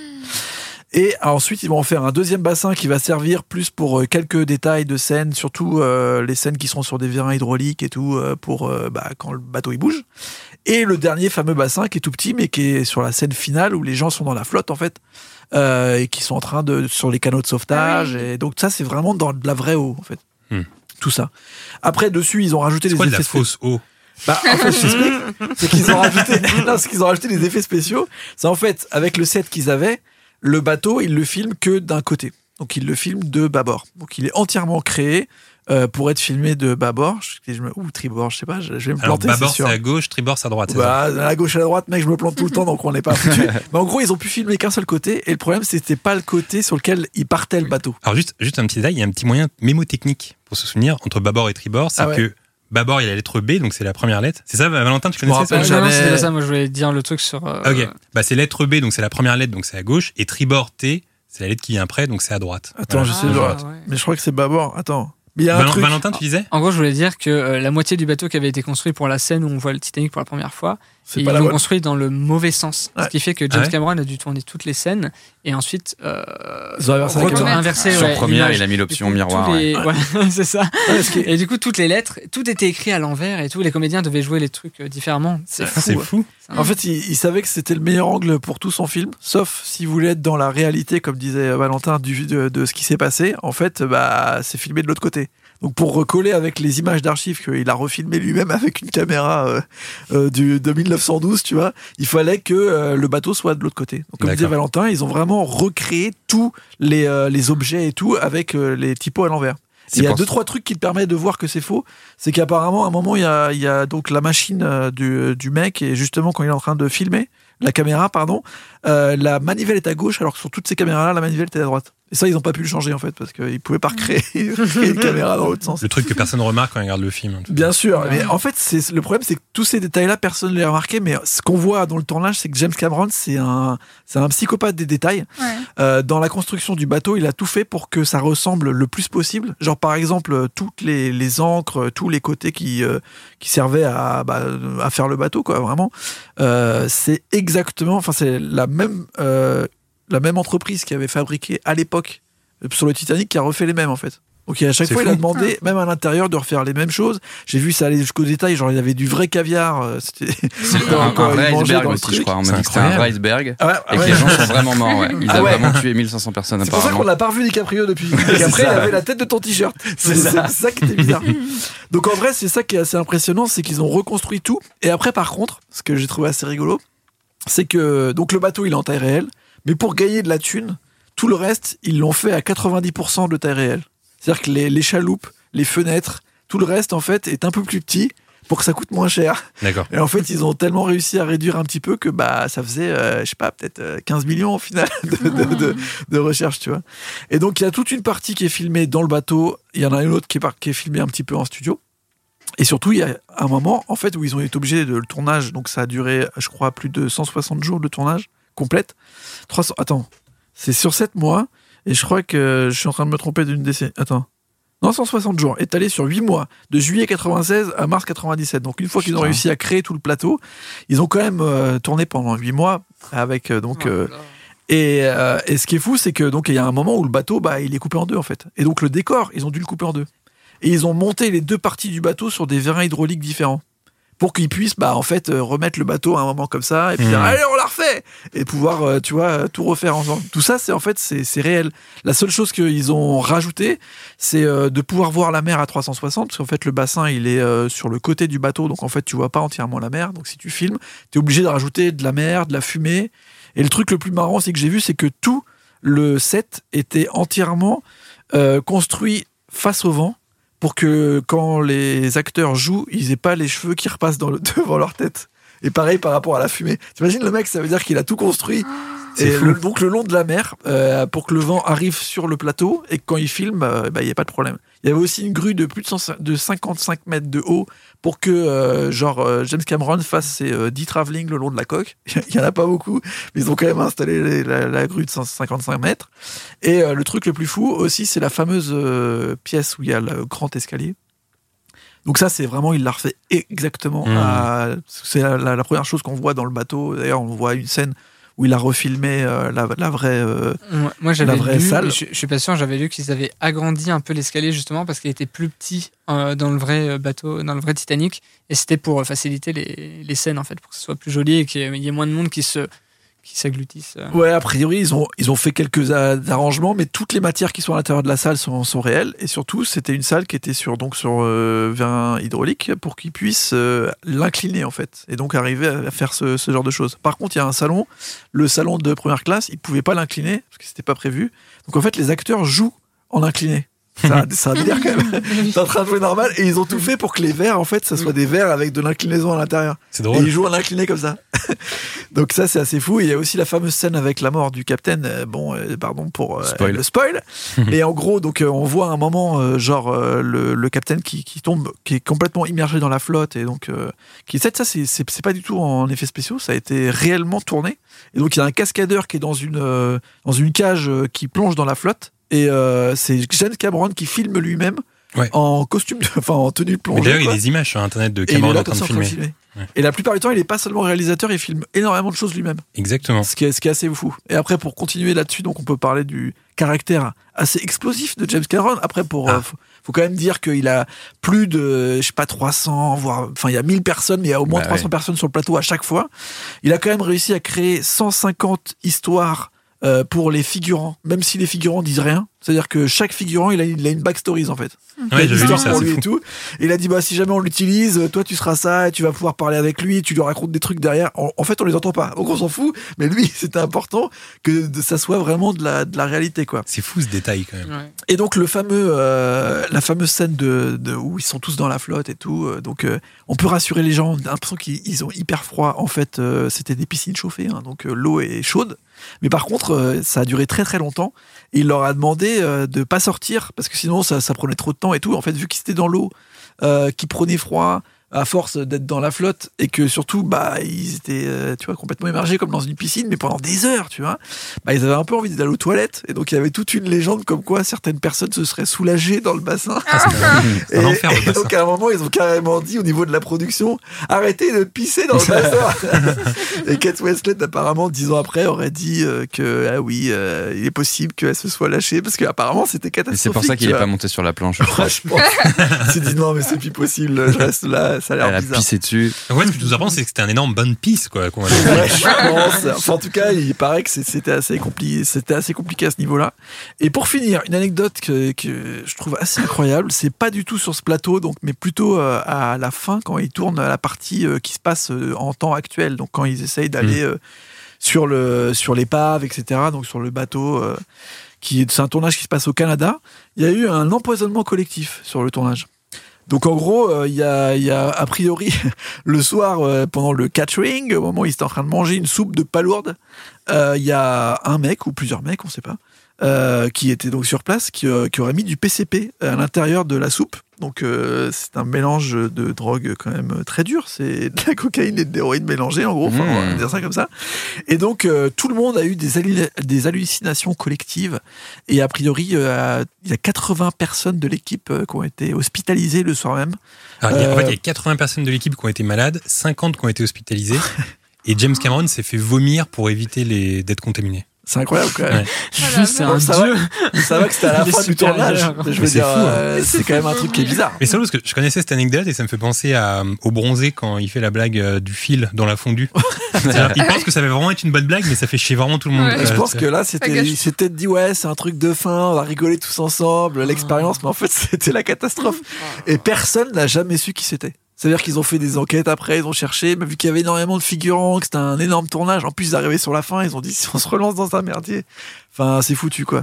G: Et ensuite, ils vont en faire un deuxième bassin qui va servir plus pour euh, quelques détails de scènes, surtout euh, les scènes qui seront sur des vérins hydrauliques et tout, euh, pour euh, bah, quand le bateau il bouge. Et le dernier fameux bassin qui est tout petit, mais qui est sur la scène finale où les gens sont dans la flotte en fait, euh, et qui sont en train de sur les canaux de sauvetage.
F: Ah.
G: Et donc ça, c'est vraiment dans de la vraie eau en fait.
C: Hmm.
G: Tout ça. Après, dessus, ils ont rajouté
C: C'est
G: des
C: quoi de la
G: effets
C: fausse eau?
G: Bah, en fait, je t'explique. (laughs) C'est qu'ils ont rajouté, (laughs) non, c'est qu'ils ont rajouté des effets spéciaux. C'est en fait, avec le set qu'ils avaient, le bateau, ils le filment que d'un côté. Donc, ils le filment de bâbord. Donc, il est entièrement créé euh, pour être filmé de bâbord. Je, je me- ou tribord, je sais pas, je, je vais me
C: Alors,
G: planter, c'est
C: bâbord c'est à gauche, tribord c'est à droite. ça
G: Bah, à la gauche à la droite, mec, je me plante tout le temps, donc on n'est pas foutu. (laughs) Mais en gros, ils ont pu filmer qu'un seul côté, et le problème, c'était pas le côté sur lequel il partait le bateau.
C: Alors juste, juste un petit détail, il y a un petit moyen mémotechnique pour se souvenir entre bâbord et tribord, c'est
G: Ah ouais.
C: que bâbord il y a la lettre B, donc c'est la première lettre. C'est ça, Valentin, tu
G: Je
C: connaissais ça
G: rappelle
E: non,
G: jamais-
E: c'était pas ça. Moi, je voulais dire le truc sur. euh,
C: Ok, bah c'est lettre B, donc c'est la première lettre, donc c'est à gauche, et tribord T, c'est la lettre qui vient après, donc c'est à droite.
G: Attends,
C: Voilà.
G: je sais,
E: Ah,
G: droite.
E: ouais.
G: Mais je crois que c'est bâbord. Attends. Mais il y a un
C: Val-
G: truc.
C: Valentin, tu disais?
E: En gros, je voulais dire que euh, la moitié du bateau qui avait été construit pour la scène où on voit le Titanic pour la première fois,
G: C'est
E: ils l'ont construit dans le mauvais sens.
G: Ouais.
E: Ce qui fait que James
C: ouais
E: Cameron a dû tourner toutes les scènes et ensuite euh,
G: Ils ont inversé
D: Sur
E: ouais,
D: première, il a mis l'option miroir.
E: tous
D: ouais.
E: les- (laughs) ouais, c'est ça. Et du coup, toutes les lettres, tout était écrit à l'envers et tout. Les comédiens devaient jouer les trucs euh, différemment. C'est fou.
C: c'est
E: ouais.
C: fou.
G: En fait, il, il savait que c'était le meilleur angle pour tout son film, sauf s'il voulait être dans la réalité, comme disait Valentin, du, de, de ce qui s'est passé. En fait, bah, c'est filmé de l'autre côté. Donc, pour recoller avec les images d'archives qu'il a refilmé lui-même avec une caméra euh, euh, du, de 1912, tu vois, il fallait que euh, le bateau soit de l'autre côté. Donc, comme disait. Valentin, ils ont vraiment recréé tous les, euh, les objets et tout avec euh, les typos à l'envers. Il y a deux trois trucs qui te permettent de voir que c'est faux. C'est qu'apparemment à un moment il y a, il y a donc la machine du, du mec et justement quand il est en train de filmer la caméra pardon euh, la manivelle est à gauche alors que sur toutes ces caméras là la manivelle était à droite. Et ça ils n'ont pas pu le changer en fait parce qu'ils pouvaient pas recréer (laughs) recréer une caméra dans l'autre sens.
C: Le truc que personne remarque quand il regarde le film. en tout cas.
G: Bien sûr,
E: Ouais.
G: mais en fait, c'est le problème, c'est que tous ces détails-là, personne ne les a remarqués. Mais ce qu'on voit dans le tournage, c'est que James Cameron, c'est un, c'est un psychopathe des détails.
F: Ouais.
G: Euh, dans la construction du bateau, il a tout fait pour que ça ressemble le plus possible. Genre, par exemple, euh, toutes les, les encres, euh, tous les côtés qui, euh, qui servaient à, bah, à faire le bateau, quoi, vraiment. Euh, c'est exactement, enfin, c'est la même, euh, la même entreprise qui avait fabriqué à l'époque euh, sur le Titanic qui a refait les mêmes, en fait. Donc à chaque fois, il a demandé, même à l'intérieur, de refaire les mêmes choses. J'ai vu ça aller jusqu'au détail, genre il y avait du vrai caviar. C'était (laughs)
D: un, un vrai iceberg
G: dans le
D: aussi, je
G: truc.
D: crois. On
C: C'est
D: m'a dit que c'était un vrai iceberg.
G: Ah ouais,
D: Et que
G: ouais.
D: les gens sont vraiment morts. ouais. Il
G: Ah
D: a
G: ouais.
D: vraiment tué 1500 personnes
G: C'est pour ça qu'on n'a pas revu DiCaprio depuis. Et après, il avait la tête de ton t-shirt. C'est ça. ça qui était bizarre. Donc en vrai, c'est ça qui est assez impressionnant, c'est qu'ils ont reconstruit tout. Et après, par contre, ce que j'ai trouvé assez rigolo, c'est que donc le bateau il est en taille réelle, mais pour gagner de la thune, tout le reste ils l'ont fait à 90% de taille réelle. C'est-à-dire que les, les chaloupes, les fenêtres, tout le reste en fait est un peu plus petit pour que ça coûte moins cher.
C: D'accord.
G: Et en fait, ils ont tellement réussi à réduire un petit peu que bah ça faisait, euh, je sais pas, peut-être euh, 15 millions au final (laughs) de, de, de- de recherche, tu vois. Et donc il y a toute une partie qui est filmée dans le bateau. Il y en a une autre qui est, qui est filmée un petit peu en studio. Et surtout, il y a un moment, en fait, où ils ont été obligés de le tournage. Donc ça a duré, je crois, plus de 160 jours de tournage complète. 300. Attends, c'est sur 7 mois. Et je crois que je suis en train de me tromper d'une décennie. Attends. Non, 160 jours, étalé sur 8 mois, de juillet 96 à mars 97. Donc une fois qu'ils ont réussi à créer tout le plateau, ils ont quand même euh, tourné pendant 8 mois avec euh, donc
E: Oh
G: euh, Et, et ce qui est fou, c'est que donc il y a un moment où le bateau, bah, il est coupé en deux en fait. Et donc le décor, ils ont dû le couper en deux. Et ils ont monté les deux parties du bateau sur des vérins hydrauliques différents pour qu'ils puissent bah en fait euh, remettre le bateau à un moment comme ça et puis dire, allez on la refait et pouvoir euh, tu vois euh, tout refaire ensemble. Tout ça c'est en fait c'est réel. La seule chose qu'ils ont rajouté c'est de pouvoir voir la mer à 360 parce qu'en fait le bassin il est sur le côté du bateau. Donc en fait tu vois pas entièrement la mer. Donc si tu filmes tu es obligé de rajouter de la mer de la fumée. Et le truc le plus marrant c'est que j'ai vu c'est que tout le set était entièrement euh, construit face au vent pour que quand les acteurs jouent, ils aient pas les cheveux qui repassent dans le, (laughs) devant leur tête. Et pareil par rapport à la fumée. T'imagines le mec, ça veut dire qu'il a tout construit. Et
C: fou.
G: le- donc le long de la mer, euh, pour que le vent arrive sur le plateau et que quand il filme, euh, bah, il n'y a pas de problème. Il y avait aussi une grue de plus de, 100 de 55 mètres de haut pour que euh, genre euh, James Cameron fasse ses euh, 10 travelling le long de la coque. (laughs) Il y en a pas beaucoup, mais ils ont quand même installé les- la, la grue de 155 mètres. Et euh, le truc le plus fou aussi, c'est la fameuse pièce où il y a le grand escalier. Donc ça, c'est vraiment, il l'a refait exactement. À- C'est la, la- la première chose qu'on voit dans le bateau. D'ailleurs, on voit une scène où il a refilmé euh, la, la vraie. euh,
E: Moi,
G: La vraie
E: lu,
G: salle.
E: Je, je suis pas sûr, j'avais lu qu'ils avaient agrandi un peu l'escalier justement parce qu'il était plus petit euh, dans le vrai euh, bateau, dans le vrai Titanic, et c'était pour faciliter les, les scènes en fait, pour que ce soit plus joli et qu'il y ait moins de monde qui se qui s'agglutissent. euh.
G: Ouais, a priori, ils ont, ils ont fait quelques arrangements, mais toutes les matières qui sont à l'intérieur de la salle sont, réelles. Et surtout, c'était une salle qui était sur, donc, sur euh, verin hydraulique pour qu'ils puissent euh, l'incliner, en fait. Et donc arriver à faire ce, ce genre de choses. Par contre, il y a un salon, le salon de première classe, ils pouvaient pas l'incliner parce que c'était pas prévu. Donc en fait, les acteurs jouent en incliné. Ça, ça dire quand même. (laughs) T'es en train de jouer normal et ils ont tout fait pour que les verres, en fait, ça soit des verres avec de l'inclinaison à l'intérieur.
C: C'est
G: Et
C: drôle.
G: ils jouent en incliné comme ça. (laughs) Donc ça, c'est assez fou. Et Il y a aussi la fameuse scène avec la mort du capitaine. euh, bon, euh, pardon pour euh,
D: Spoil.
G: le spoil. Mais en gros, donc euh, on voit un moment, euh, genre euh, le, le capitaine qui, qui tombe, qui est complètement immergé dans la flotte et donc euh, qui ça, ça c'est pas du tout en effets spéciaux. Ça a été réellement tourné. Et donc il y a un cascadeur qui est dans une euh, dans une cage euh, qui plonge dans la flotte. Et euh, c'est James Cameron qui filme lui-même
C: Ouais.
G: en costume, (laughs) enfin en tenue de plongée.
C: d'ailleurs, il y a des images sur internet de Cameron
G: là
C: en train de
G: en train de
C: filmer. Ouais.
G: Et la plupart du temps, il est pas seulement réalisateur, il filme énormément de choses lui-même.
C: Exactement.
G: Ce qui, est, ce qui est assez fou. Et après, pour continuer là-dessus, donc on peut parler du caractère assez explosif de James Cameron. Après, pour,
C: Ah.
G: euh, faut, faut quand même dire qu'il a plus de, je sais pas, 300, voire, enfin, il y a 1000 personnes, mais il y a au moins
D: Bah
G: 300
D: ouais.
G: personnes sur le plateau à chaque fois. Il a quand même réussi à créer 150 histoires euh, pour les figurants, même si les figurants disent rien. C'est-à-dire que chaque figurant, il a, il a une backstory en fait. Il a
C: Ouais,
G: une histoire
C: ça,
G: pour lui
C: fou.
G: et tout. Et il a dit bah si jamais on l'utilise, toi tu seras ça, et tu vas pouvoir parler avec lui, tu lui racontes des trucs derrière. En, en fait, on les entend pas, donc on s'en fout. Mais lui, (laughs) c'était important que de- ça soit vraiment de la, de la réalité quoi.
C: C'est fou ce détail quand même.
E: Ouais.
G: Et donc le fameux, euh, la fameuse scène de, de- où ils sont tous dans la flotte et tout. euh, donc euh, on peut rassurer les gens. On a l'impression qu'ils ils ont hyper froid. En fait, euh, c'était des piscines chauffées, hein, donc euh, l'eau est chaude. Mais par contre, euh, ça a duré très très longtemps. Et il leur a demandé euh, de pas sortir parce que sinon ça, ça prenait trop de temps et tout. En fait, vu qu'ils étaient dans l'eau, euh, qu'ils prenaient froid à force d'être dans la flotte et que surtout bah ils étaient euh, tu vois complètement immergés comme dans une piscine mais pendant des heures tu vois bah ils avaient un peu envie d'aller aux toilettes et donc il y avait toute une légende comme quoi certaines personnes se seraient soulagées dans le bassin
C: C'est un enfer le
G: et
C: bassin.
G: donc à un moment ils ont carrément dit au niveau de la production arrêtez de pisser dans le (laughs) bassin et Kate Winslet apparemment dix ans après aurait dit euh, que ah oui euh, il est possible qu'elle se soit lâchée parce qu'apparemment c'était catastrophique
D: c'est pour ça qu'il
G: tu
D: est pas monté sur la planche.
G: Ouais, je pense. Il s'est dit non mais c'est plus possible je reste là ça a
D: Elle
G: l'air
D: a
G: bizarre
D: pissé dessus.
C: En fait, ce que tu nous apprends, c'est que c'était un énorme bonne pisse, quoi. dire. (laughs)
G: Ouais, je pense. Enfin, en tout cas, il paraît que c'était assez compliqué. C'était assez compliqué à ce niveau-là. Et pour finir, une anecdote que, que je trouve assez incroyable. C'est pas du tout sur ce plateau, donc, mais plutôt euh, à la fin quand ils tournent la partie euh, qui se passe euh, en temps actuel. Donc, quand ils essayent d'aller euh, sur le sur l'épave, etc. Donc, sur le bateau. euh, qui est, c'est un tournage qui se passe au Canada. Il y a eu un empoisonnement collectif sur le tournage. Donc en gros, euh, il y, a, a priori (laughs) le soir euh, pendant le catering, au moment où ils étaient en train de manger une soupe de palourde, euh, il y a un mec ou plusieurs mecs, on sait pas, euh, qui était donc sur place, qui, euh, qui aurait mis du PCP à l'intérieur de la soupe. Donc euh, c'est un mélange de drogue quand même très dur. C'est de la cocaïne et de l'héroïne mélangées en gros, enfin, on va
D: Mmh.
G: dire ça comme ça. Et donc euh, tout le monde a eu des, des hallucinations collectives. Et a priori, euh, il y a 80 personnes de l'équipe qui ont été hospitalisées le soir même.
C: Alors, il y a- En fait, il y a 80 personnes de l'équipe qui ont été malades, 50 qui ont été hospitalisées. (laughs) Et James Cameron s'est fait vomir pour éviter d'être contaminé.
G: C'est incroyable quand même.
C: Ouais.
E: C'est un
G: ça va.
E: dieu.
G: Ça va que c'était à la fin du tournage. Je
C: Mais
G: veux
C: c'est
G: dire,
C: fou, hein.
G: euh, c'est quand même un truc qui est bizarre.
C: Mais c'est parce que je connaissais cette anecdote et ça me fait penser à, au bronzé quand il fait la blague euh, du fil dans la fondue. Il pense que ça va vraiment être une bonne blague, mais ça fait chier vraiment tout le monde.
F: Ouais.
G: Je
C: Euh,
G: pense que là, c'était, peut-être dit, ouais, c'est un truc de fin, on va rigoler tous ensemble, l'expérience, mais en fait, (laughs) c'était la catastrophe. Et personne n'a jamais su qui c'était. C'est-à-dire qu'ils ont fait des enquêtes après, ils ont cherché, mais vu qu'il y avait énormément de figurants, que c'était un énorme tournage, en plus ils arrivaient sur la fin, ils ont dit (laughs) si on se relance dans un merdier, enfin c'est foutu quoi.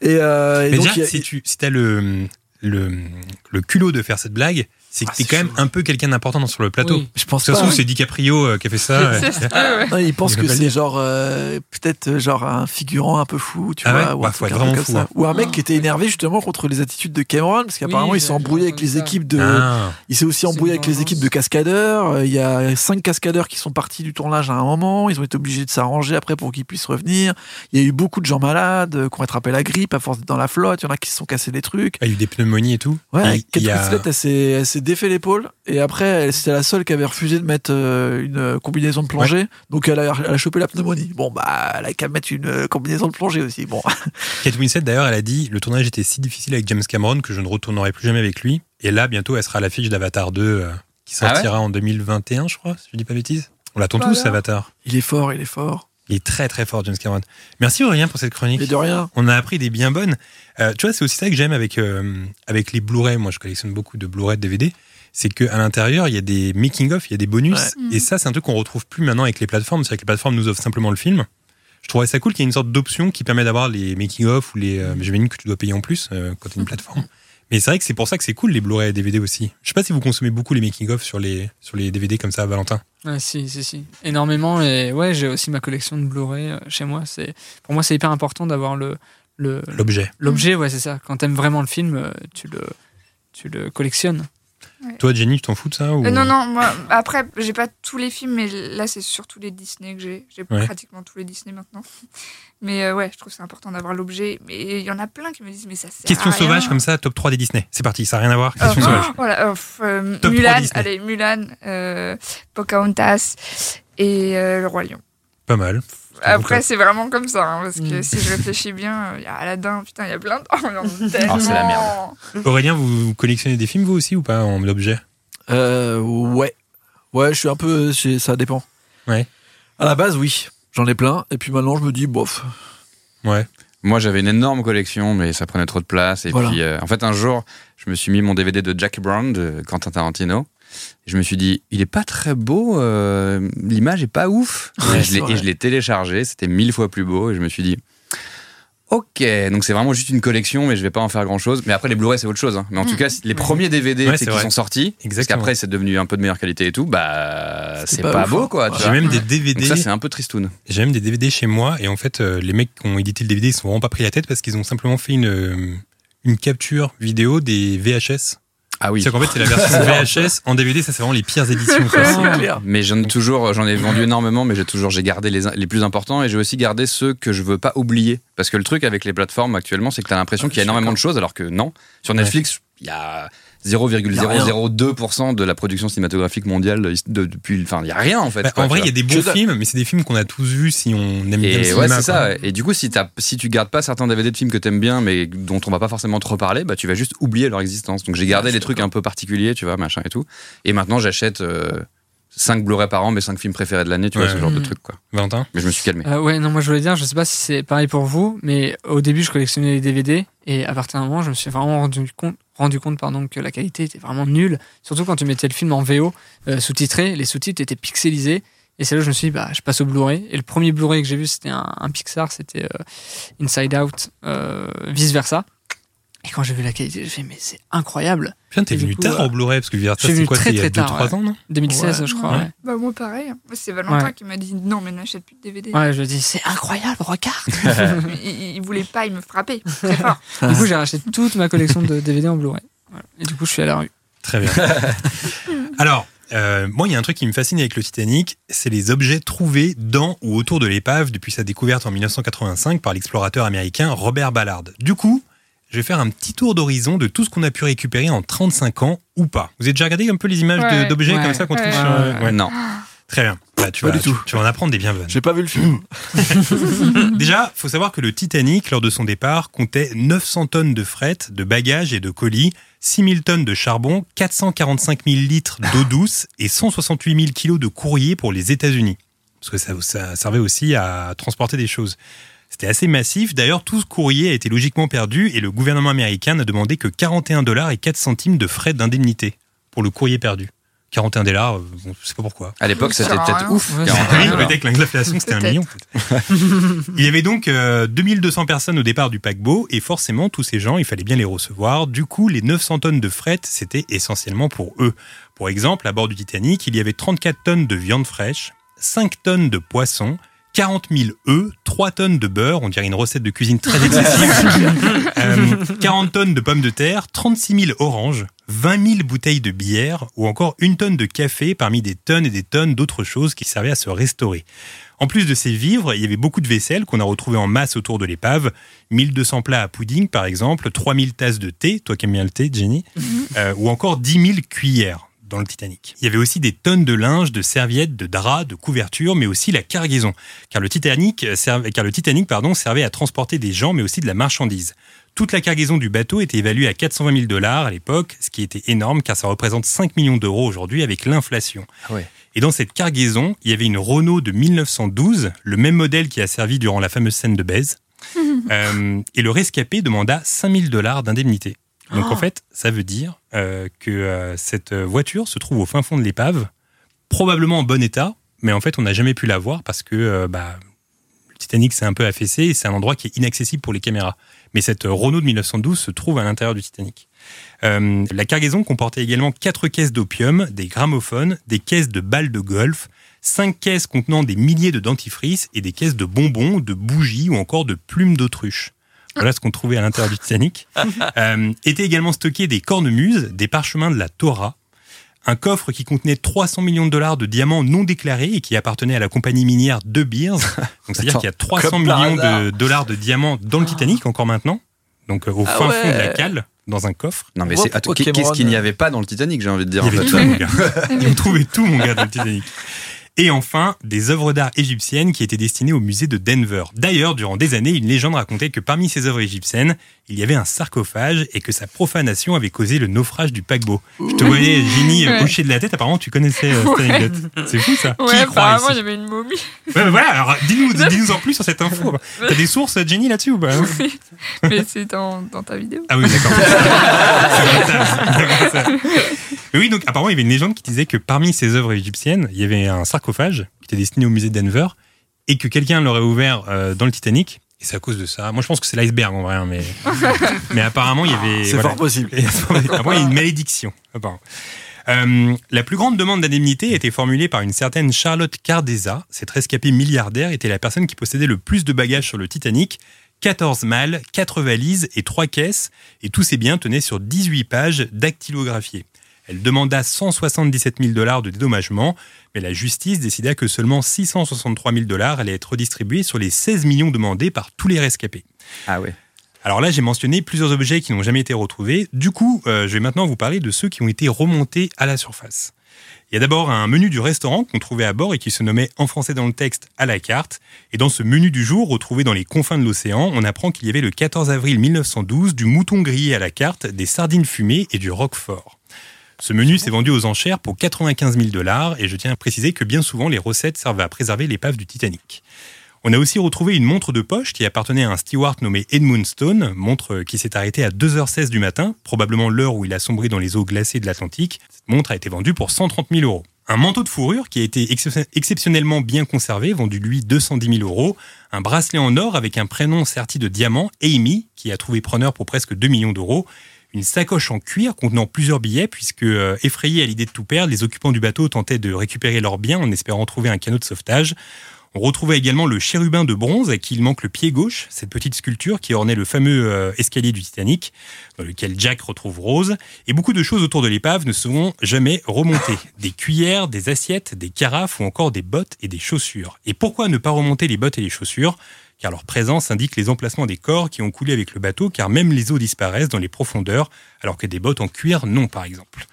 G: Et, euh, et
C: Mais
G: donc,
C: déjà,
G: a-
C: si tu si as le, le, le culot de faire cette blague, c'est que
G: Ah,
C: t'es
G: c'est
C: quand même un peu quelqu'un d'important sur le plateau.
E: Oui.
G: je pense
C: se
G: pas.
C: trouve, c'est DiCaprio euh, qui a fait ça. (laughs)
F: ça, ouais.
G: Non, ils pensent
C: Il
G: que
C: pas le
G: c'est genre euh, peut-être euh, genre un figurant un peu fou, tu
C: Ah
G: vois,
C: ouais
G: ou
C: Bah,
G: un
C: faut
G: truc
C: être
G: un peu
C: vraiment
G: comme
C: fou,
G: ça.
C: hein.
G: Ou un mec qui était énervé justement contre les attitudes de Cameron, parce qu'apparemment
E: Oui,
G: il s'est embrouillé avec les
E: ça.
G: équipes de,
C: Ah.
G: Il s'est aussi embrouillé avec les équipes de cascadeurs. Il y a cinq cascadeurs qui sont partis du tournage à un moment. Ils ont été obligés de s'arranger après pour qu'ils puissent revenir. Il y a eu beaucoup de gens malades qui ont attrapé la grippe à force d'être dans la flotte. Il y en a qui se sont cassés des trucs.
C: Ah, Il y a eu des pneumonies et tout.
G: Ouais,
C: Et
G: Kate
C: il y a-
G: Winslet, elle s'est, elle s'est défait l'épaule. Et après, elle- c'était la seule qui avait refusé de mettre euh, une euh, combinaison de plongée. Donc elle a, elle a chopé la pneumonie. Bon, bah, elle a qu'à mettre une euh, combinaison de plongée aussi. Bon. (laughs)
C: Kate Winslet, d'ailleurs, elle a dit le tournage était si difficile avec James Cameron que je ne retournerai plus jamais avec lui. Et là, bientôt, elle sera à l'affiche d'Avatar 2 euh, qui
D: Ah ouais
C: sortira en 2021, je crois, si je dis pas bêtise. On l'attend tous. Avatar.
G: Il est fort, il est fort.
C: Il est très très fort, James Cameron. Merci Aurélien pour cette chronique.
G: Et de rien.
C: On a appris des bien bonnes. Euh, tu vois, c'est aussi ça que j'aime avec, euh, avec les Blu-ray. Moi, je collectionne beaucoup de Blu-ray, de DVD. C'est qu'à l'intérieur, il y a des making-of, il y a des bonus.
G: Ouais.
C: Et ça, c'est un truc qu'on retrouve plus maintenant avec les plateformes. C'est-à-dire que les plateformes nous offrent simplement le film. Je trouvais ça cool qu'il y ait une sorte d'option qui permet d'avoir les making-of ou les. Euh, J'imagine que tu dois payer en plus euh, quand tu une (laughs) plateforme. Mais c'est vrai que c'est pour ça que c'est cool les Blu-ray et DVD aussi. Je sais pas si vous consommez beaucoup les making-of sur les, sur les DVD comme ça, Valentin.
E: Ouais, si, si, si. Énormément. Et ouais, j'ai aussi ma collection de Blu-ray euh, chez moi. C'est Pour moi, c'est hyper important d'avoir le, le,
C: L'objet.
E: l'objet. Ouais, c'est ça. Quand t'aimes vraiment le film, euh, tu le, tu le collectionnes.
C: Toi, Jenny, tu t'en fous de ça ou...
F: Euh, non, non, moi, après, j'ai pas tous les films, mais là, c'est surtout les Disney que j'ai. J'ai
C: Ouais.
F: pratiquement tous les Disney maintenant. (laughs) Mais euh, ouais, je trouve que c'est important d'avoir l'objet. Mais il y en a plein qui me disent, mais ça sert
C: Question
F: à rien.
C: sauvage comme ça, top 3 des Disney. C'est parti, ça n'a rien à voir.
F: Euh,
C: Question sauvage. (laughs)
F: voilà, euh,
C: Top 3
F: Mulan,
C: Disney.
F: allez, Mulan, euh, Pocahontas et Le Roi Lion.
C: Pas mal.
F: Après, c'est vraiment comme ça, hein, parce que
E: Mm.
F: si je réfléchis bien, il y a Aladdin, putain, il y a plein de. Oh, il y en a (laughs)
D: Ah, c'est la merde.
F: tellement.
C: Aurélien, vous collectionnez des films vous aussi ou pas en objet?
G: Euh, ouais. Ouais, je suis un peu. Ça dépend.
C: Ouais.
G: À la base, oui. J'en ai plein. Et puis maintenant, je me dis, bof.
C: Ouais.
D: Moi, j'avais une énorme collection, mais ça prenait trop de place. Et
G: Voilà.
D: puis, euh, en fait, un jour, je me suis mis mon DVD de Jack Brown de Quentin Tarantino. Je me suis dit, il est pas très beau, euh, l'image est pas ouf.
G: Ouais,
D: et, je l'ai,
G: vrai.
D: et je l'ai téléchargé, c'était mille fois plus beau. Et je me suis dit, ok, donc c'est vraiment juste une collection, mais je vais pas en faire grand chose. Mais après, les Blu-ray, c'est autre chose. hein. Mais en tout
F: Mm.
D: cas, les premiers DVD
C: Ouais, c'est
D: qui
C: vrai.
D: sont sortis, parce
C: Exactement.
D: qu'après, c'est devenu un peu de meilleure qualité et tout, bah,
G: C'était
D: c'est
G: pas
D: beau,
G: hein.
D: quoi.
C: J'ai même des
D: Donc
C: DVD.
D: ça, c'est un peu tristoun.
C: J'ai même des DVD chez moi et en fait, euh, les mecs qui ont édité le DVD, ils sont vraiment pas pris la tête parce qu'ils ont simplement fait une euh, une capture vidéo des VHS.
D: Ah oui.
C: C'est qu'en fait, c'est la version (laughs) VHS en DVD. Ça, c'est vraiment les pires éditions. quoi.
G: C'est clair.
D: Mais j'en ai toujours, j'en ai vendu énormément, mais j'ai toujours, j'ai gardé les, les plus importants et j'ai aussi gardé ceux que je veux pas oublier. Parce que le truc avec les plateformes actuellement, c'est que tu as l'impression qu'il y a énormément de choses, alors que non. Sur Netflix, il y a 0,002% de la production cinématographique mondiale de- de- depuis, enfin, il y a rien en fait.
C: Bah,
D: quoi,
C: en
D: tu
C: vrai, il y a des bons films, mais c'est des films qu'on a tous vus si on aime bien le
D: Et
C: cinéma.
D: ouais, c'est ça. Et du coup, si, tu gardes pas certains DVD de films que t'aimes bien, mais dont on va pas forcément te reparler, bah, tu vas juste oublier leur existence. Donc j'ai gardé les trucs un peu particuliers, tu vois, machin et tout. Et maintenant, j'achète 5 Blu-ray par an, mes 5 films préférés de l'année, tu vois,
C: Ouais.
D: ce genre de
E: Mhm.
D: truc, quoi.
C: Valentin?
D: Mais je me suis calmé.
E: Euh, ouais, non, moi je voulais dire, je sais pas si c'est pareil pour vous, mais au début je collectionnais les DVD et à partir d'un moment je me suis vraiment rendu compte, rendu compte pardon, que la qualité était vraiment nulle. Surtout quand tu mettais le film en VO euh, sous-titré, les sous-titres étaient pixelisés. Et c'est là que je me suis dit, bah, je passe au Blu-ray. Et le premier Blu-ray que j'ai vu, c'était un, un Pixar, c'était euh, Inside Out, euh, vice versa. Et quand j'ai vu la qualité, j'ai fait, mais c'est incroyable.
C: Putain, t'es venu
E: coup,
C: tard
E: euh,
C: au Blu-ray parce que
E: suis
C: c'est quoi
E: très,
C: C'est il y a
E: très tard,
C: 2-3 ans, non
E: 2016,
G: Ouais.
E: je crois.
C: Ouais.
E: Ouais.
F: Bah, moi, pareil. C'est Valentin
E: Ouais.
F: qui m'a dit non, mais n'achète plus de DVD.
E: Ouais, je dis, c'est incroyable, regarde. (laughs)
F: il, il voulait pas, il me frappait très fort. (laughs)
E: du coup, j'ai racheté toute ma collection de DVD en Blu-ray. Voilà. Et du coup, je suis à la rue.
C: Très bien. (laughs) Alors, euh, moi, il y a un truc qui me fascine avec le Titanic, c'est les objets trouvés dans ou autour de l'épave depuis sa découverte en 1985 par l'explorateur américain Robert Ballard. Du coup, je vais faire un petit tour d'horizon de tout ce qu'on a pu récupérer en 35 ans ou pas. Vous avez déjà regardé un peu les images
F: Ouais,
C: d'objets
E: ouais,
C: comme ça qu'on trouve
F: ouais,
C: sur...
E: ouais,
C: euh, ouais.
D: Non.
C: Très bien. Bah, tu,
G: Pas
C: vas,
G: du tout.
C: tu, vas en apprendre des bienvenus.
G: J'ai pas vu le film. (laughs) (laughs)
C: Déjà, faut savoir que le Titanic, lors de son départ, comptait 900 tonnes de fret, de bagages et de colis, 6000 tonnes de charbon, 445 000 litres d'eau douce et 168 000 kilos de courrier pour les États-Unis. Parce que ça, ça servait aussi à transporter des choses. C'était assez massif. D'ailleurs, tout ce courrier a été logiquement perdu et le gouvernement américain n'a demandé que 41 dollars et 4 centimes de frais d'indemnité pour le courrier perdu. 41 dollars, euh, bon, je sais pas pourquoi.
D: À l'époque,
F: Ça
D: c'était peut-être ouf.
E: Ouais,
D: 40
E: c'est
C: Oui,
E: Alors.
C: peut-être que l'inflation c'était un million. il y avait donc euh, 2200 personnes au départ du paquebot et forcément tous ces gens, il fallait bien les recevoir. Du coup, les 900 tonnes de fret, c'était essentiellement pour eux. Pour exemple, à bord du Titanic, il y avait 34 tonnes de viande fraîche, 5 tonnes de poisson, 40 000 œufs, 3 tonnes de beurre, on dirait une recette de cuisine très excessive, (laughs) euh, 40 tonnes de pommes de terre, 36 000 oranges, 20 000 bouteilles de bière ou encore une tonne de café parmi des tonnes et des tonnes d'autres choses qui servaient à se restaurer. En plus de ces vivres, il y avait beaucoup de vaisselle qu'on a retrouvée en masse autour de l'épave. 1200 plats à pudding, par exemple, 3000 tasses de thé, toi qui aimes bien le thé, Jenny, euh, ou encore 10 000 cuillères dans le Titanic. Il y avait aussi des tonnes de linge, de serviettes, de draps, de couvertures, mais aussi la cargaison, car le Titanic, euh, servait, car le Titanic pardon, servait à transporter des gens, mais aussi de la marchandise. Toute la cargaison du bateau était évaluée à 420 000 dollars à l'époque, ce qui était énorme car ça représente 5 millions d'euros aujourd'hui avec l'inflation.
D: Ah ouais.
C: Et dans cette cargaison, il y avait une Renault de 1912, le même modèle qui a servi durant la fameuse scène de baise. (laughs) Euh, et le rescapé demanda 5000 dollars d'indemnité. Donc en fait, ça veut dire euh, que euh, cette voiture se trouve au fin fond de l'épave, probablement en bon état, mais en fait on n'a jamais pu la voir parce que euh, bah, le Titanic s'est un peu affaissé et c'est un endroit qui est inaccessible pour les caméras. Mais cette Renault de 1912 se trouve à l'intérieur du Titanic. Euh, la cargaison comportait également quatre caisses d'opium, des gramophones, des caisses de balles de golf, cinq caisses contenant des milliers de dentifrices et des caisses de bonbons, de bougies ou encore de plumes d'autruche. Voilà ce qu'on trouvait à l'intérieur du Titanic. (laughs) Euh, étaient également stockés des cornemuses, des parchemins de la Torah, un coffre qui contenait 300 millions de dollars de diamants non déclarés et qui appartenait à la compagnie minière De Beers. Donc c'est-à-dire qu'il y a 300
G: comme par
C: millions de dollars de diamants dans le Titanic encore maintenant. Donc euh, au
G: Ah
C: fin fond de la cale, dans un coffre.
D: Non, mais c'est. Qu'est-ce qu'il n'y avait pas dans le Titanic, j'ai envie de dire.
C: Il y
D: en
C: avait
D: fait.
C: tout, mon (laughs) gars. Ils ont trouvé tout, mon gars, dans le Titanic. Et enfin, des œuvres d'art égyptiennes qui étaient destinées au musée de Denver. D'ailleurs, durant des années, une légende racontait que parmi ces œuvres égyptiennes, il y avait un sarcophage et que sa profanation avait causé le naufrage du paquebot. Je te voyais, Ginny, euh,
F: Ouais.
C: hocher de la tête. Apparemment, tu connaissais euh, cette
F: Ouais.
C: anecdote. C'est fou, ça. Qui
F: Ouais,
C: y croit
F: apparemment, j'avais une momie.
C: Ouais, mais voilà, alors dis-nous (laughs) dis en plus sur cette info. T'as des sources, Jenny, là-dessus ou pas
F: Mais c'est dans, dans ta vidéo.
C: Ah oui, d'accord. (laughs) Oui, donc apparemment, il y avait une légende qui disait que parmi ces œuvres égyptiennes, il y avait un sarcophage qui était destiné au musée de Denver et que quelqu'un l'aurait ouvert euh, dans le Titanic. Et c'est à cause de ça. Moi, je pense que c'est l'iceberg en vrai, hein, mais, (laughs) mais apparemment, il y avait.
G: C'est
C: voilà. (laughs)
G: fort possible.
C: Apparemment, il y a une malédiction. apparemment. Euh, la plus grande demande d'indemnité était formulée par une certaine Charlotte Cardeza. Cette rescapée milliardaire était la personne qui possédait le plus de bagages sur le Titanic. 14 malles, 4 valises et 3 caisses, et tous ces biens tenaient sur 18 pages dactylographiées. Elle demanda 177 000 dollars de dédommagement, mais la justice décida que seulement 663 000 dollars allaient être redistribués sur les 16 millions demandés par tous les rescapés.
D: Ah ouais.
C: Alors là, j'ai mentionné plusieurs objets qui n'ont jamais été retrouvés. Du coup, euh, je vais maintenant vous parler de ceux qui ont été remontés à la surface. Il y a d'abord un menu du restaurant qu'on trouvait à bord et qui se nommait en français dans le texte à la carte. Et dans ce menu du jour, retrouvé dans les confins de l'océan, on apprend qu'il y avait le 14 avril 1912 du mouton grillé à la carte, des sardines fumées et du roquefort. Ce menu s'est vendu aux enchères pour 95 000 dollars et je tiens à préciser que bien souvent les recettes servent à préserver l'épave du Titanic. On a aussi retrouvé une montre de poche qui appartenait à un steward nommé Edmund Stone, montre qui s'est arrêtée à 2h16 du matin, probablement l'heure où il a sombré dans les eaux glacées de l'Atlantique. Cette montre a été vendue pour 130 000 euros. Un manteau de fourrure qui a été excep- exceptionnellement bien conservé, vendu lui 210 000 euros. Un bracelet en or avec un prénom serti de diamant, Amy, qui a trouvé preneur pour presque 2 millions d'euros. Une sacoche en cuir contenant plusieurs billets, puisque, euh, effrayés à l'idée de tout perdre, les occupants du bateau tentaient de récupérer leurs biens en espérant trouver un canot de sauvetage. On retrouvait également le chérubin de bronze à qui il manque le pied gauche, cette petite sculpture qui ornait le fameux euh, escalier du Titanic, dans lequel Jack retrouve Rose. Et beaucoup de choses autour de l'épave ne seront jamais remontées. (laughs) Des cuillères, des assiettes, des carafes ou encore des bottes et des chaussures. Et pourquoi ne pas remonter les bottes et les chaussures? Car leur présence indique les emplacements des corps qui ont coulé avec le bateau, car même les eaux disparaissent dans les profondeurs, alors que des bottes en cuir non, par exemple.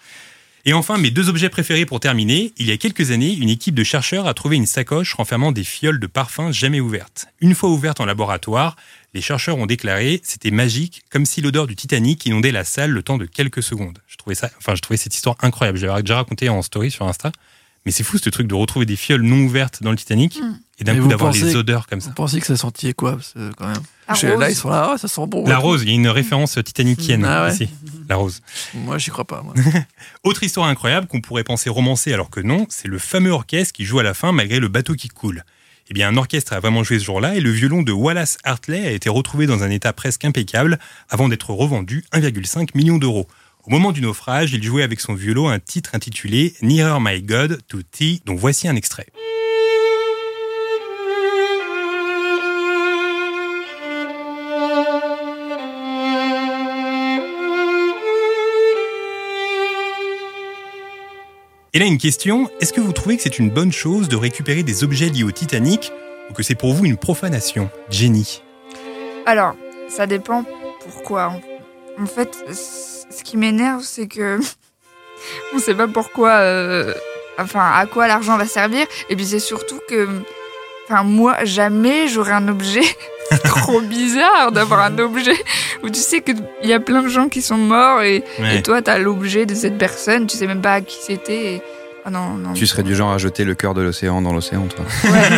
C: Et enfin, mes deux objets préférés pour terminer. Il y a quelques années, une équipe de chercheurs a trouvé une sacoche renfermant des fioles de parfum jamais ouvertes. Une fois ouvertes en laboratoire, les chercheurs ont déclaré c'était magique, comme si l'odeur du Titanic inondait la salle le temps de quelques secondes. Je trouvais enfin, je trouvais cette histoire incroyable. Je l'avais déjà raconté en story sur Insta. Mais c'est fou ce truc de retrouver des fioles non ouvertes dans le Titanic
F: Mm.
C: et d'un coup d'avoir les odeurs comme ça.
G: Vous pensez que ça sentait quoi Parce que, quand même. Là, ils sont là, ah, ça sent bon.
C: La rose, il y a une référence titanicienne
G: Ah ouais.
C: ici. La rose. (laughs)
G: Moi, j'y crois pas. Moi. (laughs)
C: Autre histoire incroyable qu'on pourrait penser romancée alors que non, c'est le fameux orchestre qui joue à la fin malgré le bateau qui coule. Eh bien, un orchestre a vraiment joué ce jour-là et le violon de Wallace Hartley a été retrouvé dans un état presque impeccable avant d'être revendu 1,5 million d'euros. Au moment du naufrage, il jouait avec son violon un titre intitulé Nearer My God to Thee, dont voici un extrait. Et là, une question, est-ce que vous trouvez que c'est une bonne chose de récupérer des objets liés au Titanic ou que c'est pour vous une profanation? Jenny
F: Alors, ça dépend pourquoi. En- fait, ce qui m'énerve, c'est que (laughs) on sait pas pourquoi, euh, enfin, à quoi l'argent va servir. Et puis c'est surtout que, enfin, moi, jamais j'aurai un objet. C'est (laughs) trop bizarre d'avoir un objet où tu sais qu'il y a plein de gens qui sont morts et,
C: Ouais.
F: et toi, t'as l'objet de cette personne, tu sais même pas à qui c'était. et- Ah non, non.
D: Tu serais du genre à jeter le cœur de l'océan dans l'océan, toi.
F: Ouais.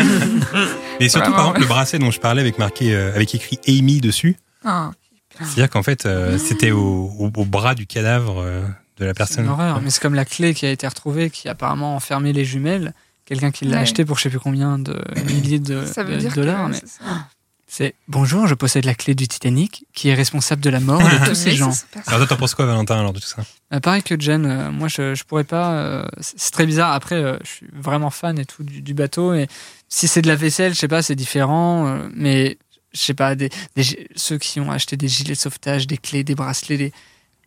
F: (laughs)
C: Mais surtout,
F: Vraiment,
C: par exemple,
F: ouais.
C: le bracelet dont je parlais avec marqué, euh, avec écrit Amy dessus,
F: Ah.
C: C'est-à-dire qu'en fait, euh, c'était au, au- au bras du cadavre euh, de la
E: C'est une
C: personne.
E: horreur, mais c'est comme la clé qui a été retrouvée, qui a apparemment enfermé les jumelles. Quelqu'un qui l'a
F: Ouais.
E: acheté pour je sais plus combien de milliers de,
F: Ça veut
E: de
F: dire
E: dollars.
F: que
E: mais
F: c'est ça.
E: c'est bonjour, je possède la clé du Titanic, qui est responsable de la mort de tous ces gens.
F: personne.
C: Alors toi, t'en penses quoi, Valentin, alors de tout ça?
E: Euh, pareil que Jen, euh, moi je, je pourrais pas. euh, c'est c'est très bizarre. Après, euh, je suis vraiment fan et tout du, du bateau. Et si c'est de la vaisselle, je sais pas, c'est différent. euh, mais je sais pas, des, des gi- ceux qui ont acheté des gilets de sauvetage, des clés, des bracelets, des,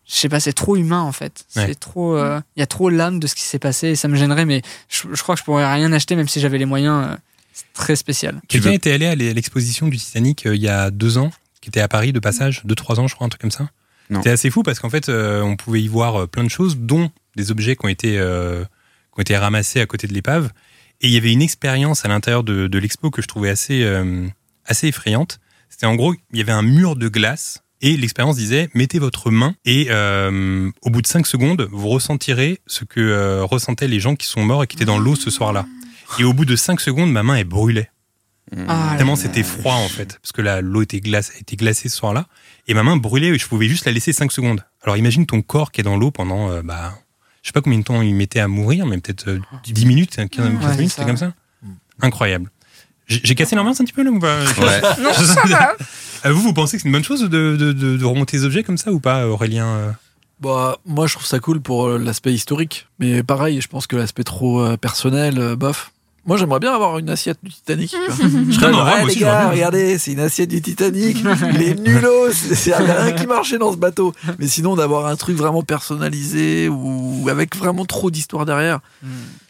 E: je sais pas, c'est trop humain en fait.
C: Ouais.
E: C'est trop. euh, Il y a trop l'âme de ce qui s'est passé et ça me gênerait. Mais je, je crois que je pourrais rien acheter même si j'avais les moyens. euh, c'est très spécial.
D: Tu
C: Quelqu'un était allé à l'exposition du Titanic euh, il y a deux ans, qui était à Paris de passage, deux, trois ans, je crois, un truc comme ça? C'était assez fou parce qu'en fait, euh, on pouvait y voir plein de choses, dont des objets qui ont été, euh, qui ont été ramassés à côté de l'épave. Et il y avait une expérience à l'intérieur de, de l'expo que je trouvais assez, euh, assez effrayante. C'était en gros, il y avait un mur de glace et l'expérience disait mettez votre main et euh, au bout de cinq secondes, vous ressentirez ce que euh, ressentaient les gens qui sont morts et qui étaient dans l'eau ce soir-là. Et au bout de cinq secondes, ma main elle brûlait.
E: Ah,
C: Tellement
E: là,
C: c'était froid en fait, parce que la- l'eau était, glace, était glacée ce soir-là, et ma main brûlait et je pouvais juste la laisser 5 secondes. Alors imagine ton corps qui est dans l'eau pendant, euh, bah, je sais pas combien de temps il mettait à mourir, mais peut-être euh, 10 minutes, 15, 15
E: Ouais,
C: minutes,
E: c'est
C: c'était comme ça. Incroyable. J'ai cassé l'ambiance un petit peu là ou pas
D: Ouais. (laughs)
F: Non, ça (laughs) va.
C: Euh, Vous, vous pensez que c'est une bonne chose de, de, de- de remonter les objets comme ça ou pas, Aurélien euh?
G: Bah, moi, je trouve ça cool pour euh, l'aspect historique. Mais pareil, je pense que l'aspect trop personnel, euh, bof. Moi, j'aimerais bien avoir une assiette du Titanic. (laughs) Je serais
C: Non, moi
G: Eh,
C: aussi,
G: les gars, regardez, c'est une assiette du Titanic. Il est nulos. Il n'y a rien qui marchait dans ce bateau. Mais sinon, d'avoir un truc vraiment personnalisé ou avec vraiment trop d'histoire derrière.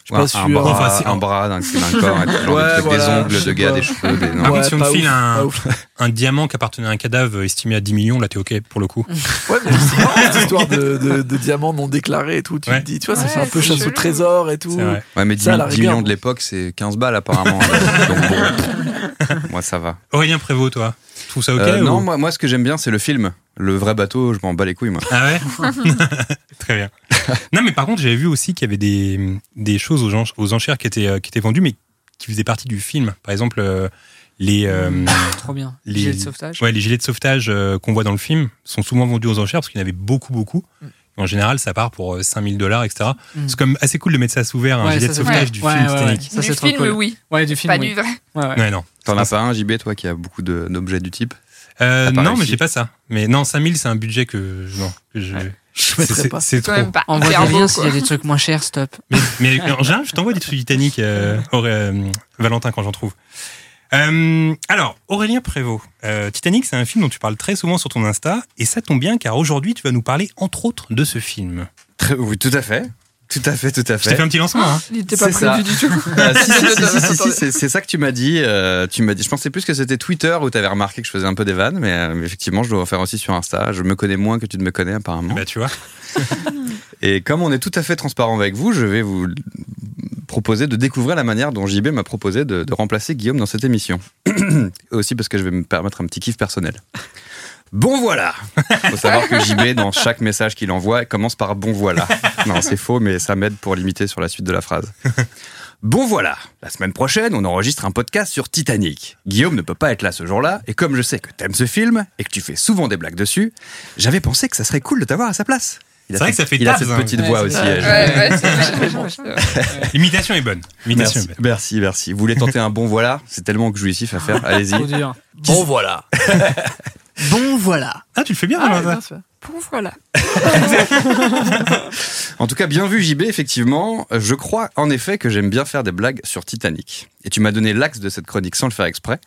G: Je suis pas sûr.
D: bras,
C: Enfin, c'est-
D: un bras d'un corps, (laughs) et tout, genre
G: Ouais,
D: des, trucs,
G: voilà,
D: des ongles de gars,
G: pas.
D: des cheveux, des. non.
C: Par
G: Ouais,
C: contre, si on te file un-. Un diamant qui appartenait à un cadavre estimé à 10 millions, là t'es ok pour le coup. (laughs)
G: Ouais, mais c'est cette histoire de, de, de diamants non déclarés et tout. Tu
C: Ouais.
G: te dis, tu vois, ça
F: Ouais,
G: fait un peu chasse au trésor et tout.
D: Ouais, mais 10,
G: Ça, à la
D: 10
G: rigueur,
D: millions de l'époque, c'est 15 balles apparemment. (laughs) Donc bon, (laughs) moi ça va.
C: Aurélien Prévost, toi, tu trouves ça ok
D: Euh,
C: ou-
D: Non, moi, moi ce que j'aime bien, c'est le film. Le vrai bateau, je m'en bats les couilles, moi.
C: Ah ouais (laughs) (laughs) Très bien. Non, mais par contre, j'avais vu aussi qu'il y avait des, des choses aux, enchères qui étaient, euh, qui étaient vendues, mais qui faisaient partie du film. Par exemple, euh, les, euh,
E: Trop bien.
C: Les-
E: Gilet de sauvetage.
C: ouais, les gilets de sauvetage euh, qu'on voit dans le film sont souvent vendus aux enchères parce qu'il y en avait beaucoup, beaucoup.
E: Mm.
C: En général, ça part pour euh, 5000 dollars, etc.
E: Mm.
C: C'est comme assez cool de mettre ça sous verre, un
E: Ouais,
C: gilet de sauvetage du
E: Ouais,
C: film
E: ouais,
C: Titanic.
E: Ça,
F: du film,
E: cool.
F: oui.
E: Ouais, du film,
F: Pas
E: oui.
F: du vrai.
E: Ouais, ouais.
C: Ouais, non.
D: T'en as pas un, JB, toi, qui a beaucoup d'objets du type?
C: Euh, non, mais j'ai pas ça. Mais non, 5000, c'est un budget que, non, que je.
E: Ouais.
G: Je mettrais pas.
C: C'est trop.
F: pas
E: des
F: beau,
E: liens s'il y a des trucs moins chers, stop.
C: Mais, mais en général, je t'envoie des trucs Titanic, euh, euh, Valentin, quand j'en trouve. Euh, alors, Aurélien Prévost, euh, Titanic, c'est un film dont tu parles très souvent sur ton Insta, et ça tombe bien car aujourd'hui, tu vas nous parler entre autres de ce film.
D: Très- Oui, tout à fait. Tout à fait, tout à
C: Je
D: fait.
C: un petit lancement. Hein.
F: Il n'était pas
D: C'est ça.
F: prévu du tout.
D: Ah, si, si, si, si, si, si,
F: Attendez.
D: c'est- ça que tu m'as dit. euh, tu m'as dit. Je pensais plus que c'était Twitter où tu avais remarqué que je faisais un peu des vannes, mais, euh, mais effectivement, je dois en faire aussi sur Insta. Je me connais moins que tu ne me connais apparemment.
C: Bah, tu vois. (laughs) (laughs)
D: Et comme on est tout à fait transparent avec vous, je vais vous proposer de découvrir la manière dont JB m'a proposé de, remplacer Guillaume dans cette émission. (clears throat) Aussi parce que je vais me permettre un petit kiff personnel. Bon voilà Faut savoir que JB, dans chaque message qu'il envoie, commence par bon voilà. Non, c'est faux, mais ça m'aide pour limiter sur la suite de la phrase. Bon voilà, la semaine prochaine, on enregistre un podcast sur Titanic. Guillaume ne peut pas être là ce jour-là, et comme je sais que t'aimes ce film et que tu fais souvent des blagues dessus, j'avais pensé que ça serait cool de t'avoir à sa place. Il a
C: C'est vrai
D: cette-
C: que ça fait
D: Il a cette
C: hein.
D: petite voix aussi.
E: vrai.
F: Ouais, ouais, c'est vrai.
C: L'imitation (laughs) (laughs) est bonne.
D: Merci,
C: est bonne.
D: merci, merci. Vous voulez tenter un bon voilà C'est tellement jouissif à faire. Allez-y.
E: Trop dur.
G: Bon, voilà. (laughs)
E: Bon, voilà.
C: Ah, tu le fais bien,
G: Ah, bien.
F: Bon, voilà.
D: En tout cas, bien vu JB, effectivement. Je crois en effet que j'aime bien faire des blagues sur Titanic. Et tu m'as donné l'axe de cette chronique sans le faire exprès.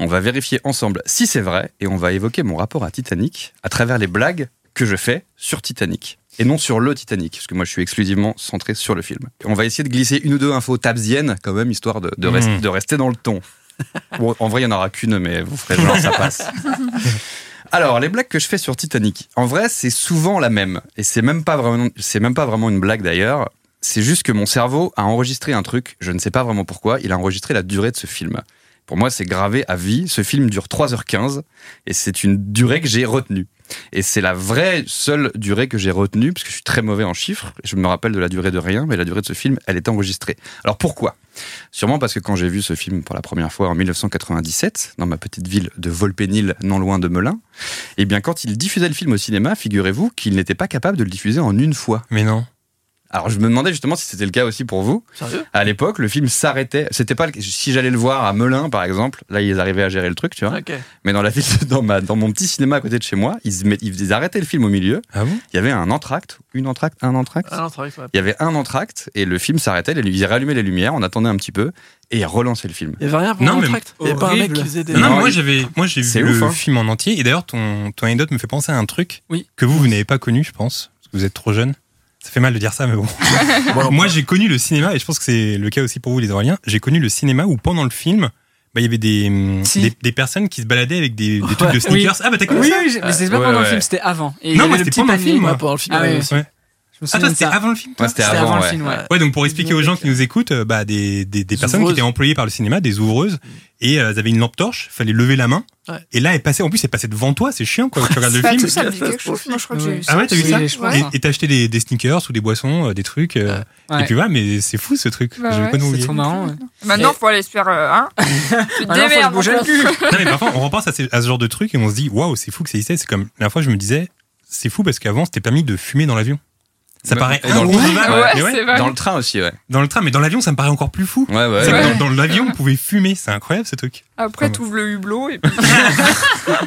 D: On va vérifier ensemble si c'est vrai et on va évoquer mon rapport à Titanic à travers les blagues que je fais sur Titanic. Et non sur le Titanic, parce que moi je suis exclusivement centré sur le film. On va essayer de glisser une ou deux infos tabsiennes quand même, histoire de, de, rest-
C: Mm.
D: de rester dans le ton. (laughs) Bon, en vrai, il n'y en aura qu'une, mais vous ferez genre ça passe. (laughs) Alors, les blagues que je fais sur Titanic, en vrai, c'est souvent la même. Et c'est même pas vraiment, c'est même pas vraiment une blague d'ailleurs. C'est juste que mon cerveau a enregistré un truc, je ne sais pas vraiment pourquoi, il a enregistré la durée de ce film. Pour moi, c'est gravé à vie. Ce film dure 3h15 et c'est une durée que j'ai retenue. Et c'est la vraie seule durée que j'ai retenue, parce que je suis très mauvais en chiffres. Je me rappelle de la durée de rien, mais la durée de ce film, elle est enregistrée. Alors pourquoi? Sûrement parce que quand j'ai vu ce film pour la première fois en 1997, dans ma petite ville de Volpénil, non loin de Melun, eh bien quand il diffusait le film au cinéma, figurez-vous qu'il n'était pas capable de le diffuser en une fois.
C: Mais non.
D: Alors je me demandais justement si c'était le cas aussi pour vous.
G: Sérieux?
D: À l'époque, le film s'arrêtait. C'était pas le- si j'allais le voir à Melun, par exemple. Là, ils arrivaient à gérer le truc, tu vois. Mais dans la ville, dans, ma, dans mon petit cinéma à côté de chez moi, ils, met- ils arrêtaient le film au milieu.
C: Ah bon?
D: Il y avait un entracte, une entracte, un entracte.
G: Que ça va.
D: Il y avait un entracte et le film s'arrêtait. Ils rallumaient les lumières, on attendait un petit peu et ils relançaient le film.
G: Il y avait rien pour
C: Non,
G: le
C: mais-.
G: Il y avait pas un mec qui faisait des.
C: Non,
D: Non,
C: moi
D: il-
C: j'avais, moi j'ai vu
D: ouf,
C: le
D: hein.
C: film en entier. Et d'ailleurs, ton, ton anecdote me fait penser à un truc
E: Oui.
C: que vous, vous n'avez pas connu, je pense, parce que vous êtes trop jeune. Ça fait mal de dire ça, mais bon. (laughs)
G: Bon,
C: moi, j'ai connu le cinéma, et je pense que c'est le cas aussi pour vous, les Auréliens. J'ai connu le cinéma où pendant le film, bah, il y avait des,
E: Si.
C: des, des personnes qui se baladaient avec des, des trucs de
E: Oui.
C: sneakers. Ah, bah t'as connu
E: Oui,
C: ça
E: oui, mais c'était pas
D: Ouais,
E: pendant le film, c'était avant. Et
C: Non,
E: le
C: c'était pendant le film,
G: Ouais,
C: moi.
G: pendant le film.
E: Ah
C: Ah,
E: souviens
C: toi, c'était avant le film toi
D: Ouais, c'était avant,
E: avant le
D: ouais.
E: film, ouais.
C: Ouais, donc pour expliquer aux gens qui nous écoutent, euh, bah, des, des, personnes qui étaient employées par le cinéma, des ouvreuses, et euh, elles avaient une lampe torche, fallait lever la main,
G: Ouais.
C: et là, elle passait, en plus, elle passait devant toi, c'est chiant, quoi, quand tu (laughs) regardes le
F: Bah,
C: film.
F: ça
G: catastrophe.
F: chose. Moi, je crois que j'ai
E: Ouais.
F: vu ça.
C: Ah ouais, t'as vu
E: Oui,
C: ça Et t'as acheté des, des sneakers ou des boissons, euh, des trucs, euh,
E: Ouais.
C: et puis voilà, mais c'est fou ce truc,
F: Bah
C: j'avais
F: ouais,
C: pas
E: C'est trop marrant. ouais.
F: Maintenant, faut aller se faire. euh, Hein (laughs)
E: le cul.
C: Non, mais parfois, on repense à, ces- à ce genre de truc et on se dit, waouh, c'est fou que ça existait. C'est comme, la dernière fois, je me disais, c'est fou parce qu'avant, c'était permis de fumer dans l'avion. Ça paraît
D: dans le-. Dans train aussi, ouais.
C: Dans le train, mais dans l'avion, ça me paraît encore plus fou.
D: Ouais, ouais. Ouais.
C: dans, dans l'avion, on pouvait fumer. C'est incroyable ce truc.
F: Après,
C: Ouais.
F: t'ouvres le hublot et puis. (laughs)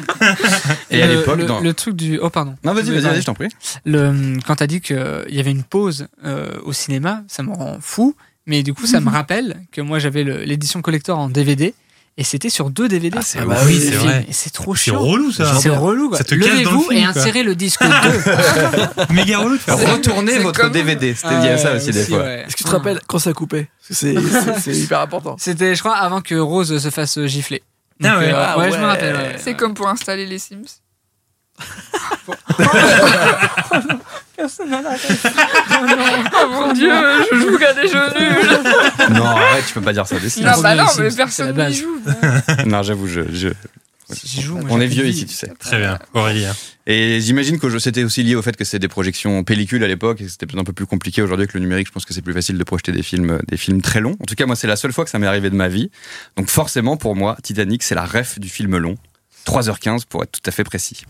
D: Et à l'époque,
E: le,
D: dans.
E: le truc du. Oh, pardon.
D: Non, vas-y, vas-y, vas-y, je t'en prie.
E: Le, quand t'as dit qu'il y avait une pause euh, au cinéma, ça me rend fou. Mais du coup, ça me (laughs) rappelle que moi, j'avais l'édition collector en DVD. Et c'était sur deux DVD.
D: Ah, c'est
E: Ah bah
C: Oui, c'est
E: film.
C: vrai.
E: C'est trop
C: C'est
E: chiant.
C: relou ça.
E: C'est relou. quoi.
C: Ça te casse dans le
E: Levez-vous
C: film,
E: et insérez le disque 2. (laughs)
C: Méga relou de faire.
D: Retournez
F: C'est
D: votre
F: comme-
D: DVD. C'était a ça aussi, des fois.
G: Est-ce que tu te rappelles quand ça coupait c'est- (laughs) c'est c'est hyper important.
E: C'était, je crois, avant que Rose se fasse gifler.
C: Ah
E: Donc,
C: ouais.
E: euh,
G: Ah
E: je me
G: ouais.
E: rappelle. ouais.
F: C'est comme pour installer les Sims. Oh mon dieu, je joue qu'à des jeux nuls.
D: Non, arrête, tu peux pas dire ça. Des.
F: Non, bah non, mais personne n'y joue. (laughs)
D: Non, j'avoue, je,
E: joue,
D: on est vieux ici, tu sais.
C: Très bien, Aurélien.
D: Et j'imagine que je- c'était aussi lié au fait que c'est des projections pellicules à l'époque et que c'était peut-être un peu plus compliqué aujourd'hui avec le numérique. Je pense que c'est plus facile de projeter des films, des films très longs. En tout cas, moi, c'est la seule fois que ça m'est arrivé de ma vie. Donc forcément, pour moi, Titanic, c'est la ref du film long. 3h15 pour être tout à fait précis.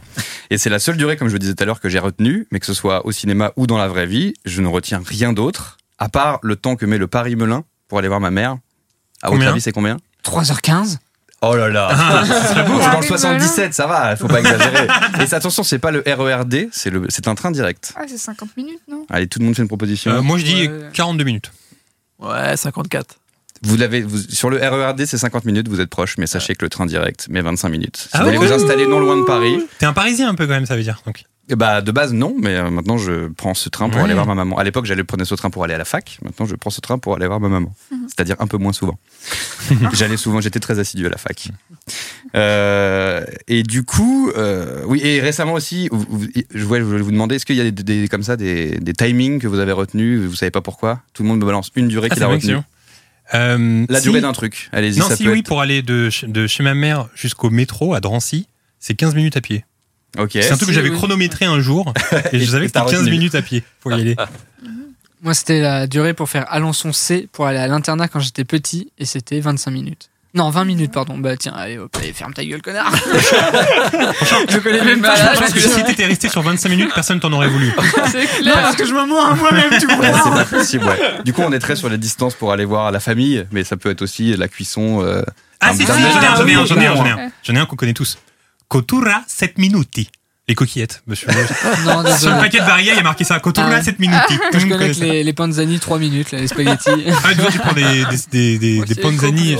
D: Et c'est la seule durée, comme je le disais tout à l'heure, que j'ai retenue, mais que ce soit au cinéma ou dans la vraie vie, je ne retiens rien d'autre, à part le temps que met le Paris-Melun pour aller voir ma mère. À votre
C: Combien
D: avis, c'est combien
E: 3h15
D: Oh là là
C: Ah,
D: C'est dans le
F: Paris-Melun.
D: 77, ça va, faut pas exagérer. Et attention, c'est pas le RERD, c'est un train direct.
F: Ah, c'est 50 minutes, non?
D: Allez, tout le monde fait une proposition.
C: Euh, moi, je dis
E: Ouais.
C: 42 minutes.
G: Ouais, 54.
D: Vous l'avez, vous- sur le RERD, c'est 50 minutes, vous êtes proche, mais sachez que le train direct met 25 minutes. Si
C: Ah
D: vous voulez vous installer non loin de Paris,
C: T'es un Parisien un peu quand même, ça veut dire. Donc.
D: Bah, de base, non, mais euh, maintenant je prends ce train pour
C: Ouais.
D: aller voir ma maman. À l'époque, j'allais prendre ce train pour aller à la fac. Maintenant, je prends ce train pour aller voir ma maman. C'est-à-dire un peu moins souvent. (laughs) J'allais souvent, j'étais très assidu à la fac. Euh, et du coup, euh, oui, et récemment aussi, vous- vous- je voulais vous demander, est-ce qu'il y a des, des- comme ça des, des timings que vous avez retenus Vous savez pas pourquoi? Tout le monde me balance une durée
C: Ah,
D: qu'il a retenue.
C: Euh,
D: La
C: si-
D: durée d'un truc. Allez-y,
C: Non,
D: ça
C: si
D: peut
C: oui,
D: être-
C: pour aller de, ch- de chez ma mère jusqu'au métro à Drancy, c'est 15 minutes à pied.
D: Ok.
C: C'est un truc que j'avais
E: oui.
C: chronométré un jour (laughs) et je savais que c'était 15
D: retenu.
C: minutes à pied pour y aller. (laughs)
E: Moi, c'était la durée pour faire Alençon C pour aller à l'internat quand j'étais petit et c'était 25 minutes. Non, 20 minutes, pardon. Bah tiens, allez, hop, allez, ferme ta gueule, connard. (laughs) je connais même pas.
C: Je pense que si t'étais resté sur 25 minutes, personne t'en aurait voulu.
F: C'est
E: Non,
F: clair.
E: parce que je me mens à moi-même, tu vois.
D: c'est pas possible, ouais. Du coup, on est très sur les distances pour aller voir la famille, mais ça peut être aussi la cuisson. euh,
C: Ah
D: un
C: si, j'en ai un, j'en ai un, j'en ai un. J'en ai un qu'on connaît tous. Cotura 7 minuti. Les coquillettes, monsieur. (laughs)
E: Non,
C: Sur le
E: désolé.
C: paquet de barilla, il y a marqué ça. Cotura
E: Ah.
C: 7 minuti. Tout le
E: Je connais que les, les panzani 3 minutes, là, les spaghettis.
C: Ah, tu vois, tu prends des, des, des, des,
F: Moi
C: des
F: aussi,
C: panzani.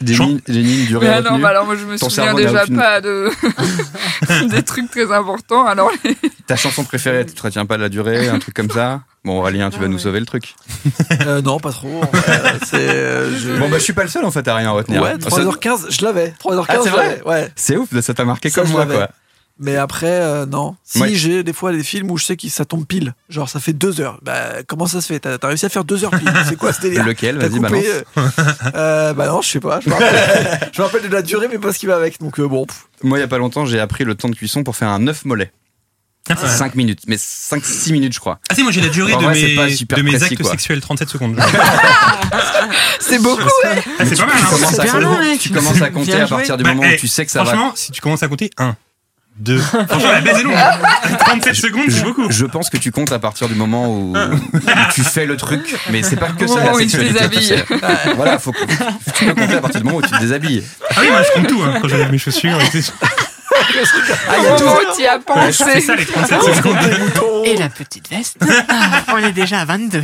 D: Des lignes, des lignes durées
F: Mais ah non, bah alors moi je me
D: Ton
F: souviens déjà
D: aucune-
F: pas de (laughs) des trucs très importants. Alors
D: Ta chanson préférée, tu te retiens pas de la durée, un truc comme ça Bon, Aurélien, tu vas
F: Ah
D: nous
F: ouais.
D: sauver le truc.
G: Euh, non, pas trop. C'est. euh, je-
D: Bon, bah, je suis pas le seul en fait à rien retenir.
G: Ouais, 3h15, je l'avais. 3h15,
D: Ah, c'est vrai
G: Ouais.
D: C'est ouf, ça t'a marqué
G: Ça,
D: comme moi, quoi.
G: Mais après, euh, non. Si
D: Ouais.
G: j'ai des fois des films où je sais que ça tombe pile, genre ça fait deux heures. Bah, comment ça se fait? T'as réussi à faire deux heures pile C'est quoi ce délire
D: Lequel Vas-y, balance.
G: euh, euh, Bah non, je sais pas. Je me rappelle, (laughs) je me rappelle de la durée, mais pas ce qui va avec. Donc euh, bon. pff.
D: Moi, il y a pas longtemps, j'ai appris le temps de cuisson pour faire un œuf mollet.
C: Ah, ouais.
D: 5 minutes, mais 5-6 minutes, je crois.
C: Ah si, moi j'ai la durée de
D: vrai, c'est pas
C: mes,
D: super
C: de mes
D: précis,
C: actes
D: quoi.
C: sexuels, 37 secondes. (laughs)
F: c'est beaucoup. ouais.
C: Ah, c'est pas mal,
D: Tu
C: hein.
D: commences, à,
E: super long, mec.
D: tu commences à compter à partir du
C: Bah,
D: moment
C: eh,
D: où tu sais que ça va.
C: Franchement, si tu commences à compter 1, 2. (laughs) Franchement, la baisse est longue. (laughs) 37 secondes, c'est beaucoup.
D: Je pense que tu comptes à partir du moment où, où tu fais le truc, mais c'est pas que ça la sexualité. tu
F: déshabille.
D: sais. Voilà, faut que, tu peux compter à partir du moment où tu te déshabilles.
C: Ah oui, moi je compte tout hein, quand j'enlève mes chaussures. et tout.
F: Au moment où tu y as
C: Ouais, C'est
F: pensé.
C: ça les 37 secondes.
E: Et la petite veste Ah, On est déjà à 22.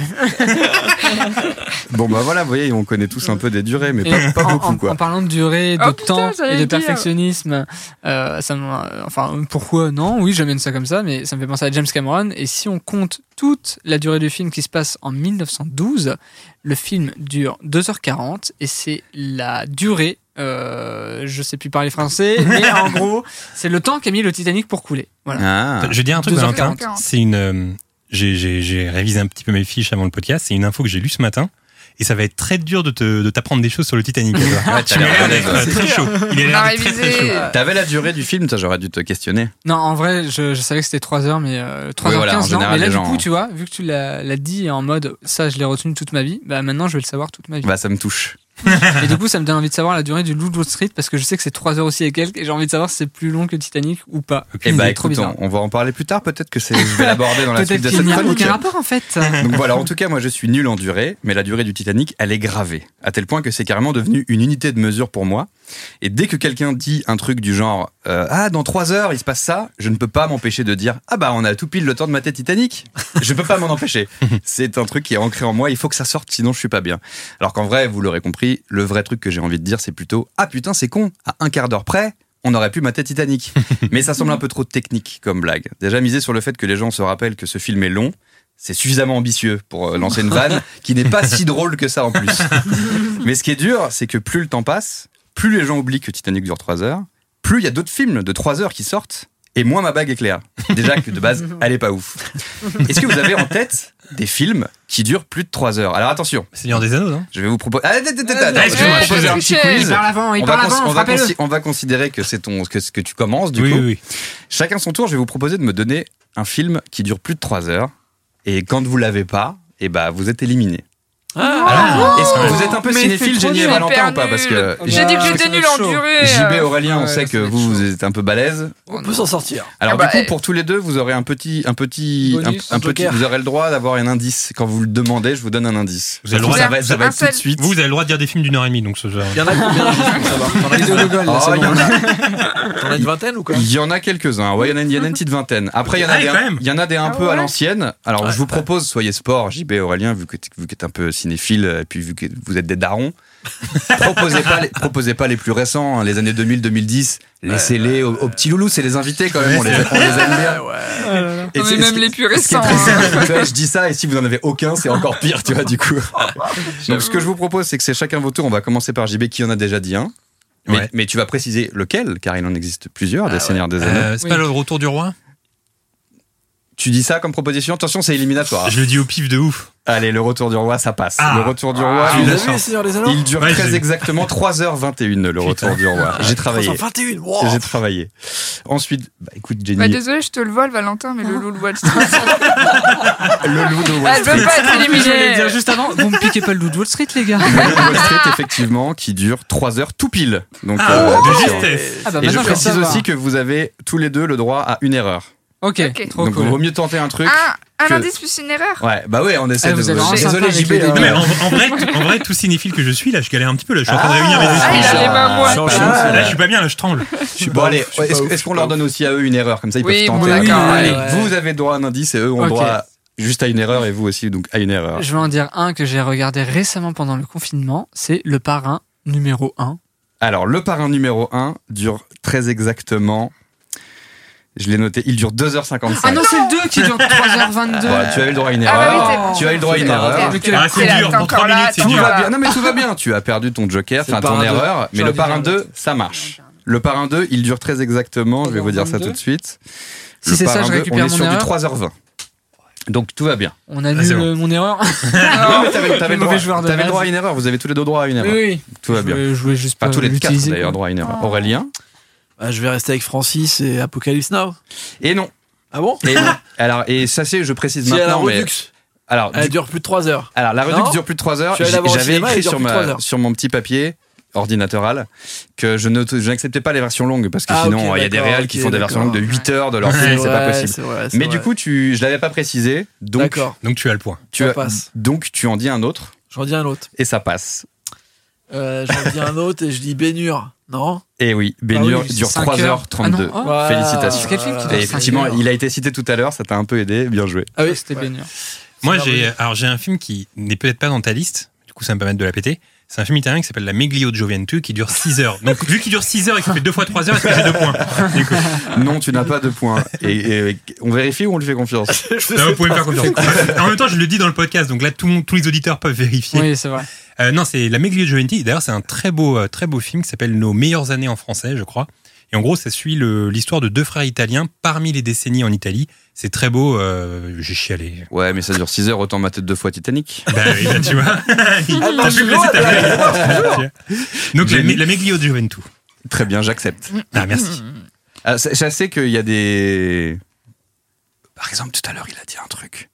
D: Bon bah voilà, vous voyez, on connaît tous un peu des durées, mais pas, pas
E: en,
D: beaucoup
E: en-
D: quoi.
E: en parlant de durée, de
F: Oh, putain,
E: temps
F: j'allais
E: et de
F: le dire.
E: perfectionnisme, euh, ça me- enfin pourquoi non? Oui, j'amène ça comme ça, mais ça me fait penser à James Cameron. Et si on compte toute la durée du film qui se passe en 1912, le film dure 2h40 et c'est la durée. Euh, je sais plus parler français, (laughs) mais en gros, c'est le temps qu'a mis le Titanic pour couler. Voilà.
D: Ah.
C: Je vais dire un truc,
E: 2h40.
C: Valentin. C'est une. euh, j'ai- révisé un petit peu mes fiches avant le podcast. C'est une info que j'ai lue ce matin. Et ça va être très dur de t'apprendre des choses sur le Titanic.
D: Ouais,
C: tu
D: l'air
C: d'être
D: ouais.
C: très chaud. Il d'être très très
F: révisé.
C: chaud.
D: T'avais la durée du film, ça j'aurais dû te questionner.
E: Non, en vrai, je, je savais que c'était 3 heures, mais euh, 3h15,
D: Oui, voilà, en
E: non.
D: général,
E: Mais là, du
D: gens-
E: coup, tu vois, vu que tu l'as l'as dit en mode ça, je l'ai retenu toute ma vie, bah maintenant, je vais le savoir toute ma vie.
D: Bah ça me touche. (laughs)
E: Et du coup, ça me donne envie de savoir la durée du Loup de Wall Street parce que je sais que c'est 3 heures aussi et quelques, et j'ai envie de savoir si c'est plus long que Titanic ou pas.
D: Et bah
E: C'est trop
D: écoute,
E: bizarre.
D: on, on va en parler plus tard, peut-être que c'est, je vais l'aborder dans la suite
E: Peut-être
D: de cette chronique.
E: aucun rapport en fait. (laughs)
D: Donc voilà, en tout cas, moi je suis nul en durée, mais la durée du Titanic, elle est gravée. À tel point que c'est carrément devenu une unité de mesure pour moi. Et dès que quelqu'un dit un truc du genre euh, Ah, dans trois heures, il se passe ça, je ne peux pas m'empêcher de dire Ah bah, on a tout pile le temps de mater Titanic. Je peux pas m'en empêcher. (laughs) C'est un truc qui est ancré en moi, il faut que ça sorte, sinon je suis pas bien. Alors qu'en vrai, vous l'aurez compris, le vrai truc que j'ai envie de dire, c'est plutôt Ah putain, c'est con, à un quart d'heure près. On aurait pu mater Titanic. (laughs) Mais ça semble un peu trop technique comme blague. Déjà miser sur le fait que les gens se rappellent que ce film est long, c'est suffisamment ambitieux pour euh, lancer une vanne (laughs) qui n'est pas si drôle que ça en plus. (laughs) Mais ce qui est dur, c'est que plus le temps passe, plus les gens oublient que Titanic dure 3 heures, plus il y a d'autres films de 3 heures qui sortent, et moins ma bague est claire. Déjà que de base, (laughs) elle est pas ouf. Est-ce que vous avez en tête des films qui durent plus de 3 heures? Alors attention,
C: Seigneur des Anneaux, non?
D: Je vais vous proposer. Ah,
C: Ah, excuse-moi,
D: je vais vous proposer un petit quiz. On va, considérer que c'est ton que, que tu commences du
C: Oui,
D: coup.
C: oui, oui.
D: Chacun son tour, je vais vous proposer de me donner un film qui dure plus de 3 heures. Et quand vous l'avez pas, et bah vous êtes éliminé. Alors, est-ce que vous êtes un peu cinéphile,
F: nul.
D: Valentin ou pas Parce que.
E: J'ai
F: dit que
E: Ah,
F: j'étais nul en durée.
D: JB et
F: euh.
D: Aurélien, on sait que vous, vous êtes un peu balèze.
G: On peut s'en sortir.
D: Alors
F: Ah bah,
D: du coup,
F: eh.
D: pour tous les deux, vous aurez un petit, un petit,
E: Bonus,
D: un, petit, vous aurez le droit d'avoir un indice. Quand vous le demandez, je vous donne un indice.
C: Vous avez le droit
D: ça
F: de-
D: va, ça va être tout de suite.
C: Vous, avez le droit de dire des films d'une heure et demie, donc ce genre.
G: Il y en a combien T'en as une vingtaine ou quoi
D: Il y en a quelques-uns. Ouais, il y en a, une petite vingtaine. Après, il y en a
C: Ah,
D: des,
C: quand même.
D: il y en a des un
F: Ah
D: peu à l'ancienne. Alors, je vous propose, soyez sport, JB et Aurélien, vu que, vu que t'es un peu cinéphiles, et puis vu que vous êtes des darons, (laughs) proposez pas les, proposez pas les plus récents, hein, les années 2000-2010. Laissez-les aux, aux petits loulous, c'est les invités quand même, on les, on les aime bien. Et
F: Non, mais même
D: qui-
F: les plus récents. hein.
D: simple, je dis ça et si vous en avez aucun, c'est encore pire, tu vois, du coup. (laughs) Donc, ce que je vous propose, c'est que c'est chacun votre tour. On va commencer par JB qui en a déjà dit un. Mais,
C: Ouais.
D: mais tu vas préciser lequel, car il en existe plusieurs, des Seigneurs des Anneaux.
C: Euh, c'est
E: Oui.
C: pas le retour du roi?
D: Tu dis ça comme proposition Attention, c'est éliminatoire.
C: Je le dis au pif de ouf.
D: Allez, le retour du roi, ça passe.
C: Ah.
D: le retour du roi,
C: Ah,
D: il,
G: vu,
D: dure
C: Ouais,
D: très exactement (laughs) 3h21, le retour du roi. J'ai travaillé.
G: 321, wow.
D: J'ai travaillé. Ensuite, bah, écoute, Jenny,
F: Bah, désolé, je te le vole, Valentin, mais le loup de Wall Street. (laughs)
D: le loup de Wall
F: Elle veut
D: Street.
F: pas être (laughs)
E: Je voulais
F: éliminée.
E: dire juste avant, vous me piquez pas le loup de Wall Street, les gars.
D: Le loup de Wall Street, effectivement, qui dure 3 heures tout pile. Donc,
C: Ah,
D: euh,
C: de
D: attention.
C: justesse.
E: Ah bah
D: Et je précise aussi que vous avez tous les deux le droit à une erreur.
E: Ok,
F: Ok.
E: trop
D: Donc, il
E: cool.
D: vaut mieux tenter un truc.
F: Un, un
D: que-
F: indice plus une erreur.
D: Ouais, bah ouais, on essaie
E: Ah,
D: de.
E: vous vraiment
D: Désolé,
E: sympa
D: JB,
E: les.
C: Non, mais
D: gars.
C: en, en vrai, en vrai, tout cinéphile que je suis, là, je galère un petit peu. Là, je suis en train de réunir mes
D: Ah,
C: esprits.
F: il a les mains moites.
D: Ah.
C: Là, je suis pas bien, là, je tremble.
D: Bon, allez,
G: suis
D: est-ce
G: pas ouf,
D: est-ce qu'on leur donne aussi à eux une erreur? Comme ça, ils
F: Oui,
D: peuvent
F: bon,
D: tenter.
F: d'accord,
D: Allez,
G: allez.
D: vous avez droit à un indice et eux ont
E: Ok.
D: droit à- juste à une erreur et vous aussi, donc à une erreur.
E: Je vais en dire un que j'ai regardé récemment pendant le confinement. C'est Le Parrain numéro 1.
D: Alors, le parrain numéro 1 dure très exactement. Je l'ai noté, il dure 2h55.
E: Ah non, c'est le 2 qui dure (laughs) 3h22.
D: Ouais, tu as eu le droit à une
F: Ah bah
D: erreur.
F: oui, t'es-
D: tu as eu le droit à une
G: pas
D: erreur.
C: Ah, c'est dur, pour
F: encore
C: 3
F: là,
C: minutes, c'est dur.
D: va bien. Non, mais tout va bien. Tu as perdu ton joker,
G: C'est
D: enfin ton erreur. Mais le parrain
E: un
D: 2,
E: autre.
D: ça marche. Le parrain 2, il dure très exactement. Je vais vous dire ça
E: 22.
D: tout de suite.
E: Si c'est ça, je
D: 2,
E: récupère
D: On est
E: mon
D: sur du
E: erreur.
D: 3h20. Donc tout va bien.
E: On
C: Ah,
E: annule
C: c'est bon.
E: euh, mon erreur. (laughs)
D: Non, (laughs) mais t'avais t'avais le droit,
E: joueur de
D: t'avais le
E: base.
D: droit à une erreur. Vous avez tous les deux droit à une erreur.
E: oui.
D: Tout va bien.
E: Je voulais juste
D: Pas
E: pas
D: tous les quatre d'ailleurs droit à une erreur.
F: Oh.
D: Aurélien
G: Bah, je vais rester avec Francis et Apocalypse Now.
D: Et non.
G: Ah bon?
D: Et non. Alors, et ça c'est, je précise (laughs)
G: a la
D: maintenant, mais
G: Redux,
D: alors,
G: elle
D: du-
G: dure plus de 3 heures.
D: alors la Redux
G: Non?
D: dure plus de 3 heures. J'avais écrit sur ma, mon petit papier ordinatoral que je n'acceptais pas les versions longues parce que
G: Ah,
D: sinon il y a des réals qui font des versions longues de
G: d'accord.
D: 8 heures de leur film, c'est pas possible.
G: vrai,
D: Mais
G: vrai.
D: du coup, tu, je l'avais pas précisé, donc
G: D'accord,
C: Donc, tu as le point.
D: tu
G: ça
D: as-
G: passe.
D: donc tu en dis un autre
G: J'en dis un autre.
D: et ça passe.
G: Euh, J'en dis un autre et je dis Bénur. Non
D: Et oui, Bénur
E: Ah oui,
D: dure
E: cinq
D: 3h32.
E: heures. Ah oh.
D: Félicitations.
E: C'est quel film qui
D: Et
E: dure
D: effectivement, il a été cité tout à l'heure, ça t'a un peu aidé, bien joué.
G: Ah oui,
E: C'était
G: ouais.
E: Bénur.
C: Moi, j'ai
G: merveilleux.
C: alors j'ai un film qui n'est peut-être pas dans ta liste. Du coup, ça me permettre de la péter. C'est un film italien qui s'appelle La Meglio di Gioventù qui dure 6 heures. Donc, vu qu'il dure 6 heures et qu'il fait 2 fois 3 heures, est-ce que j'ai 2 points Du coup,
D: Non, tu n'as pas de points. Et, et- on vérifie ou on lui fait confiance (laughs)
C: là, vous pouvez me faire confiance. En même temps, je le dis dans le podcast, donc là, tout tous les auditeurs peuvent vérifier.
E: Oui, c'est vrai.
C: Euh, non, c'est La Meglio Gioventù. D'ailleurs, c'est un très beau, euh, très beau film qui s'appelle Nos meilleures années en français, je crois. Et en gros, ça suit l'histoire de deux frères italiens parmi les décennies en Italie. C'est très beau. euh, J'ai chialé.
D: Ouais, mais ça dure 6 heures, autant mater deux fois Titanic.
C: Bah oui, bah, tu vois. (laughs) T'as
G: marche
C: pu
G: toujours,
C: placer ta. Donc, la, la Meglio Gioventù.
D: Très bien, j'accepte.
C: Ah, merci.
D: Ah, je sais qu'il y a des. Par exemple, tout à l'heure, il a dit un truc.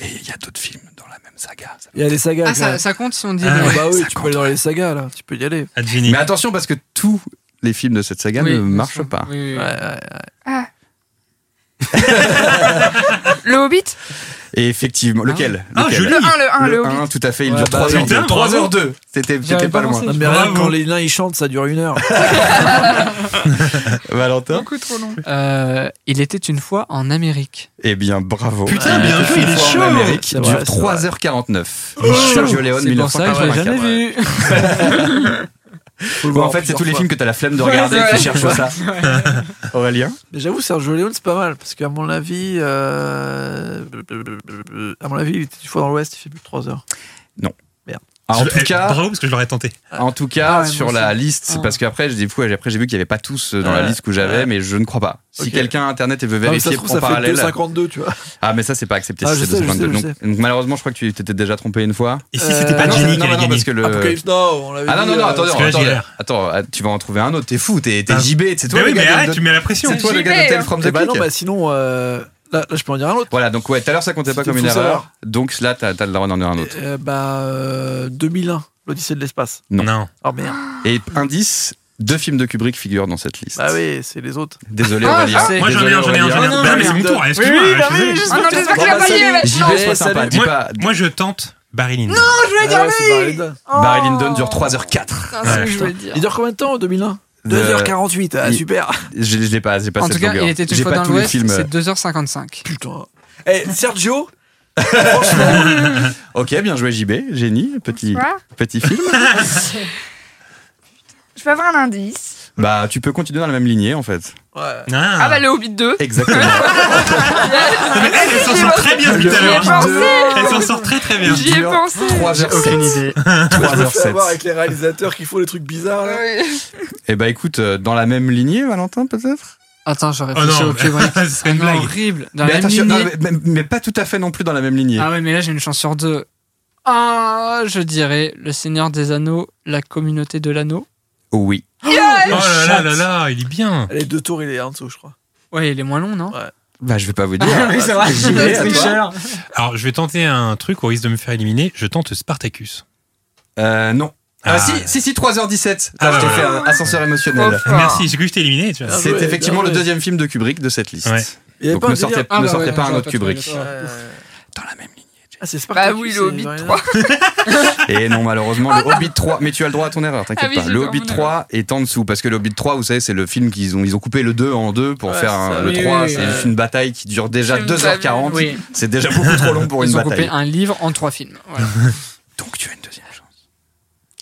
D: Et il y a d'autres films dans la même saga. Ça
G: Il y a les sagas.
E: Ah, ça, compte si on dit.
C: Ah,
G: Ah bah oui,
D: ça
G: tu
D: compte,
G: peux aller dans
D: ouais.
G: les sagas là, tu peux y aller.
D: Mais attention, parce que tous les films de cette saga
E: Oui,
D: ne marchent
E: sûr.
D: pas.
E: Oui, oui.
F: Ah. (laughs) le Hobbit?
D: Et effectivement, lequel,
C: Ah,
D: lequel?
F: Le 1, le 1, le
D: Le
F: Hobbit.
D: 1, tout à fait, il
G: Ouais,
D: dure
G: bah
D: 3
G: oui.
D: heures.
C: Putain,
D: 3
C: bravo.
D: heures 2 C'était pas
E: pas
D: loin.
G: mais rien quand les nains ils chantent, ça dure une heure. (laughs)
D: Valentin?
F: Beaucoup trop long.
E: Euh, il était une fois en Amérique.
D: Eh bien, bravo.
C: Putain, bien
D: était
C: joué, il est
D: fois en
C: chaud.
D: Amérique,
G: C'est
D: il
G: vrai,
D: dure
G: c'est
D: 3h49.
C: Oh.
D: Sergio Leone,
E: C'est pour ça que je l'ai
D: 1984.
E: jamais vu. (laughs)
D: Bon, en fait, c'est tous les films que t'as la flemme de regarder
F: Ouais,
D: qui
F: ouais.
D: cherchent ça. (laughs) Aurélien
G: Mais j'avoue, Sergio Leone, c'est pas mal. Parce qu'à mon avis, euh, à mon avis, il était une fois dans l'Ouest, il fait plus de 3 heures.
D: Ah, en
C: Je-
D: tout
C: eh,
D: cas,
C: Bravo, parce que je l'aurais tenté.
D: En tout cas,
E: Ah ouais,
D: sur la liste, c'est
E: Ah.
D: parce qu'après, j'ai fou, après j'ai vu qu'il n'y avait pas tous dans la liste que j'avais,
G: Ouais.
D: mais je ne crois pas. Si
G: Ok.
D: quelqu'un a internet et veut
G: Ah, mais ça
D: vérifier
G: se trouve,
D: en
G: ça fait
D: parallèle.
G: 2,52, tu vois.
D: Ah, mais ça, c'est pas accepté.
G: Ah,
D: si
G: sais, je
D: 2,52.
G: sais, je
D: donc, malheureusement, je crois que tu t'étais déjà trompé une fois.
C: Et si
G: Euh,
C: c'était pas
G: ah non,
C: Jenny
D: non,
C: qui
D: non,
C: avait
D: non,
C: gagné
D: parce que le.
G: Now, on
D: Ah non, non, non,
G: euh,
D: attendez, attends, attends, tu vas en trouver un autre. T'es fou, t'es t'es. JB, c'est toi
C: Mais oui, mais tu mets la pression.
D: C'est toi le gars de
F: hein.
D: from
G: Eh
D: the
G: bah non,
D: Peak.
G: bah sinon, euh, là, là, je peux en dire un autre.
D: Voilà, donc ouais, tout à l'heure, ça comptait pas comme une erreur.
G: savoir.
D: Donc là, t'as t'as le droit d'en dire un autre.
G: Euh, bah, euh, 2001, l'Odyssée de l'espace.
D: Non.
C: Non.
G: Oh merde.
D: Et indice, deux films de Kubrick figurent dans cette liste.
G: Bah oui, c'est les autres.
D: Désolé,
E: Ah,
D: Aurélien.
E: je sais.
C: Moi, j'en ai un, j'en ai un, j'en ai un.
G: non,
C: Bah, mais c'est mon tour, excuse-moi.
G: oui, bah oui,
F: Ah non, j'espère qu'il a Non,
C: Moi,
D: pas.
C: moi, je tente Barry Lyndon.
F: je voulais
G: Ah ouais, c'est Barry Lyndon.
D: Dure 3h04.
F: Putain, c'est ce que je voulais dire.
G: Il dure combien de temps, 2001
D: De-
G: 2h48, ah,
D: il-
G: super.
D: Je, je l'ai pas, j'ai pas
E: En
D: cette
E: tout cas,
D: longueur.
E: il était une
D: J'ai
E: fois
D: pas
E: dans
D: tous les
E: l'Ouest,
D: films.
E: c'est 2h55.
G: Putain. Eh, Sergio, (laughs)
D: Ok, bien joué JB, génie, petit,
F: Bonsoir.
D: petit film. (laughs)
F: Je peux avoir un indice.
D: Bah, tu peux continuer dans la même lignée en fait.
G: Ouais.
F: Ah, bah le Hobbit 2.
D: Exactement. (laughs)
C: Elle s'en sort très bien depuis tout à
F: J'y ai
C: l'heure.
F: pensé.
C: Elle s'en sort très très bien.
F: J'y ai pensé.
D: 3h07.
E: Aucune idée.
G: Je me fais
D: 3h07.
G: avoir avec les réalisateurs qui font les trucs bizarres là.
F: Oui.
D: Eh bah écoute, euh, dans la même lignée, Valentin, peut-être?
E: Attends, je
C: Oh
E: réfléchis
C: non,
E: au (laughs)
C: ce serait une
E: Ah
C: blague.
E: horrible. Dans
D: mais,
E: la même lignée.
D: non, mais, mais- mais pas tout à fait non plus dans la même lignée.
E: Ah ouais, mais là j'ai une chance sur deux. Ah, je dirais Le Seigneur des Anneaux, la communauté de l'anneau.
D: Oui.
C: Oh là là là là, il est bien.
G: Les deux tours, il est en dessous, je crois.
E: Ouais, il est moins long, non
D: Bah je vais pas vous dire. (laughs)
E: Oui, c'est vrai. (laughs)
C: Alors, je vais tenter un truc au risque de me faire éliminer. Je tente Spartacus.
D: Euh, non. Ah,
C: Ah.
D: si, si, si, 3h17.
C: Ah,
D: je t'ai
C: ouais,
D: fait
C: ouais.
D: un ascenseur émotionnel.
C: Merci, j'ai cru que je t'ai éliminé.
G: Ah,
D: C'est
G: ouais,
D: effectivement le deuxième film de Kubrick de cette liste.
C: Ouais.
D: Donc ne sortez,
E: Ah,
D: ne
E: bah
D: sortez
E: ouais,
D: pas un autre Kubrick. Dans la même lignée.
G: Ah, c'est Spartacus.
F: Bah oui, le Hobbit
G: rien à
F: 3.
D: Et non, malheureusement, le Hobbit 3. Mais tu as le droit à ton erreur, t'inquiète
F: Ah
D: pas. Le Hobbit
F: mon
D: 3 est en dessous. Parce que le Hobbit 3, vous savez, c'est le film qu'ils ont, ils ont coupé le 2 en deux pour
G: Ouais,
D: faire un- le
E: Oui,
D: 3.
E: oui,
D: c'est une bataille qui dure déjà
F: J'ai
D: 2h40.
E: Oui.
D: C'est déjà beaucoup trop long pour une
E: Ils ont coupé
D: bataille.
E: un livre en trois films. Voilà. (laughs)
D: Donc tu as une deuxième chance.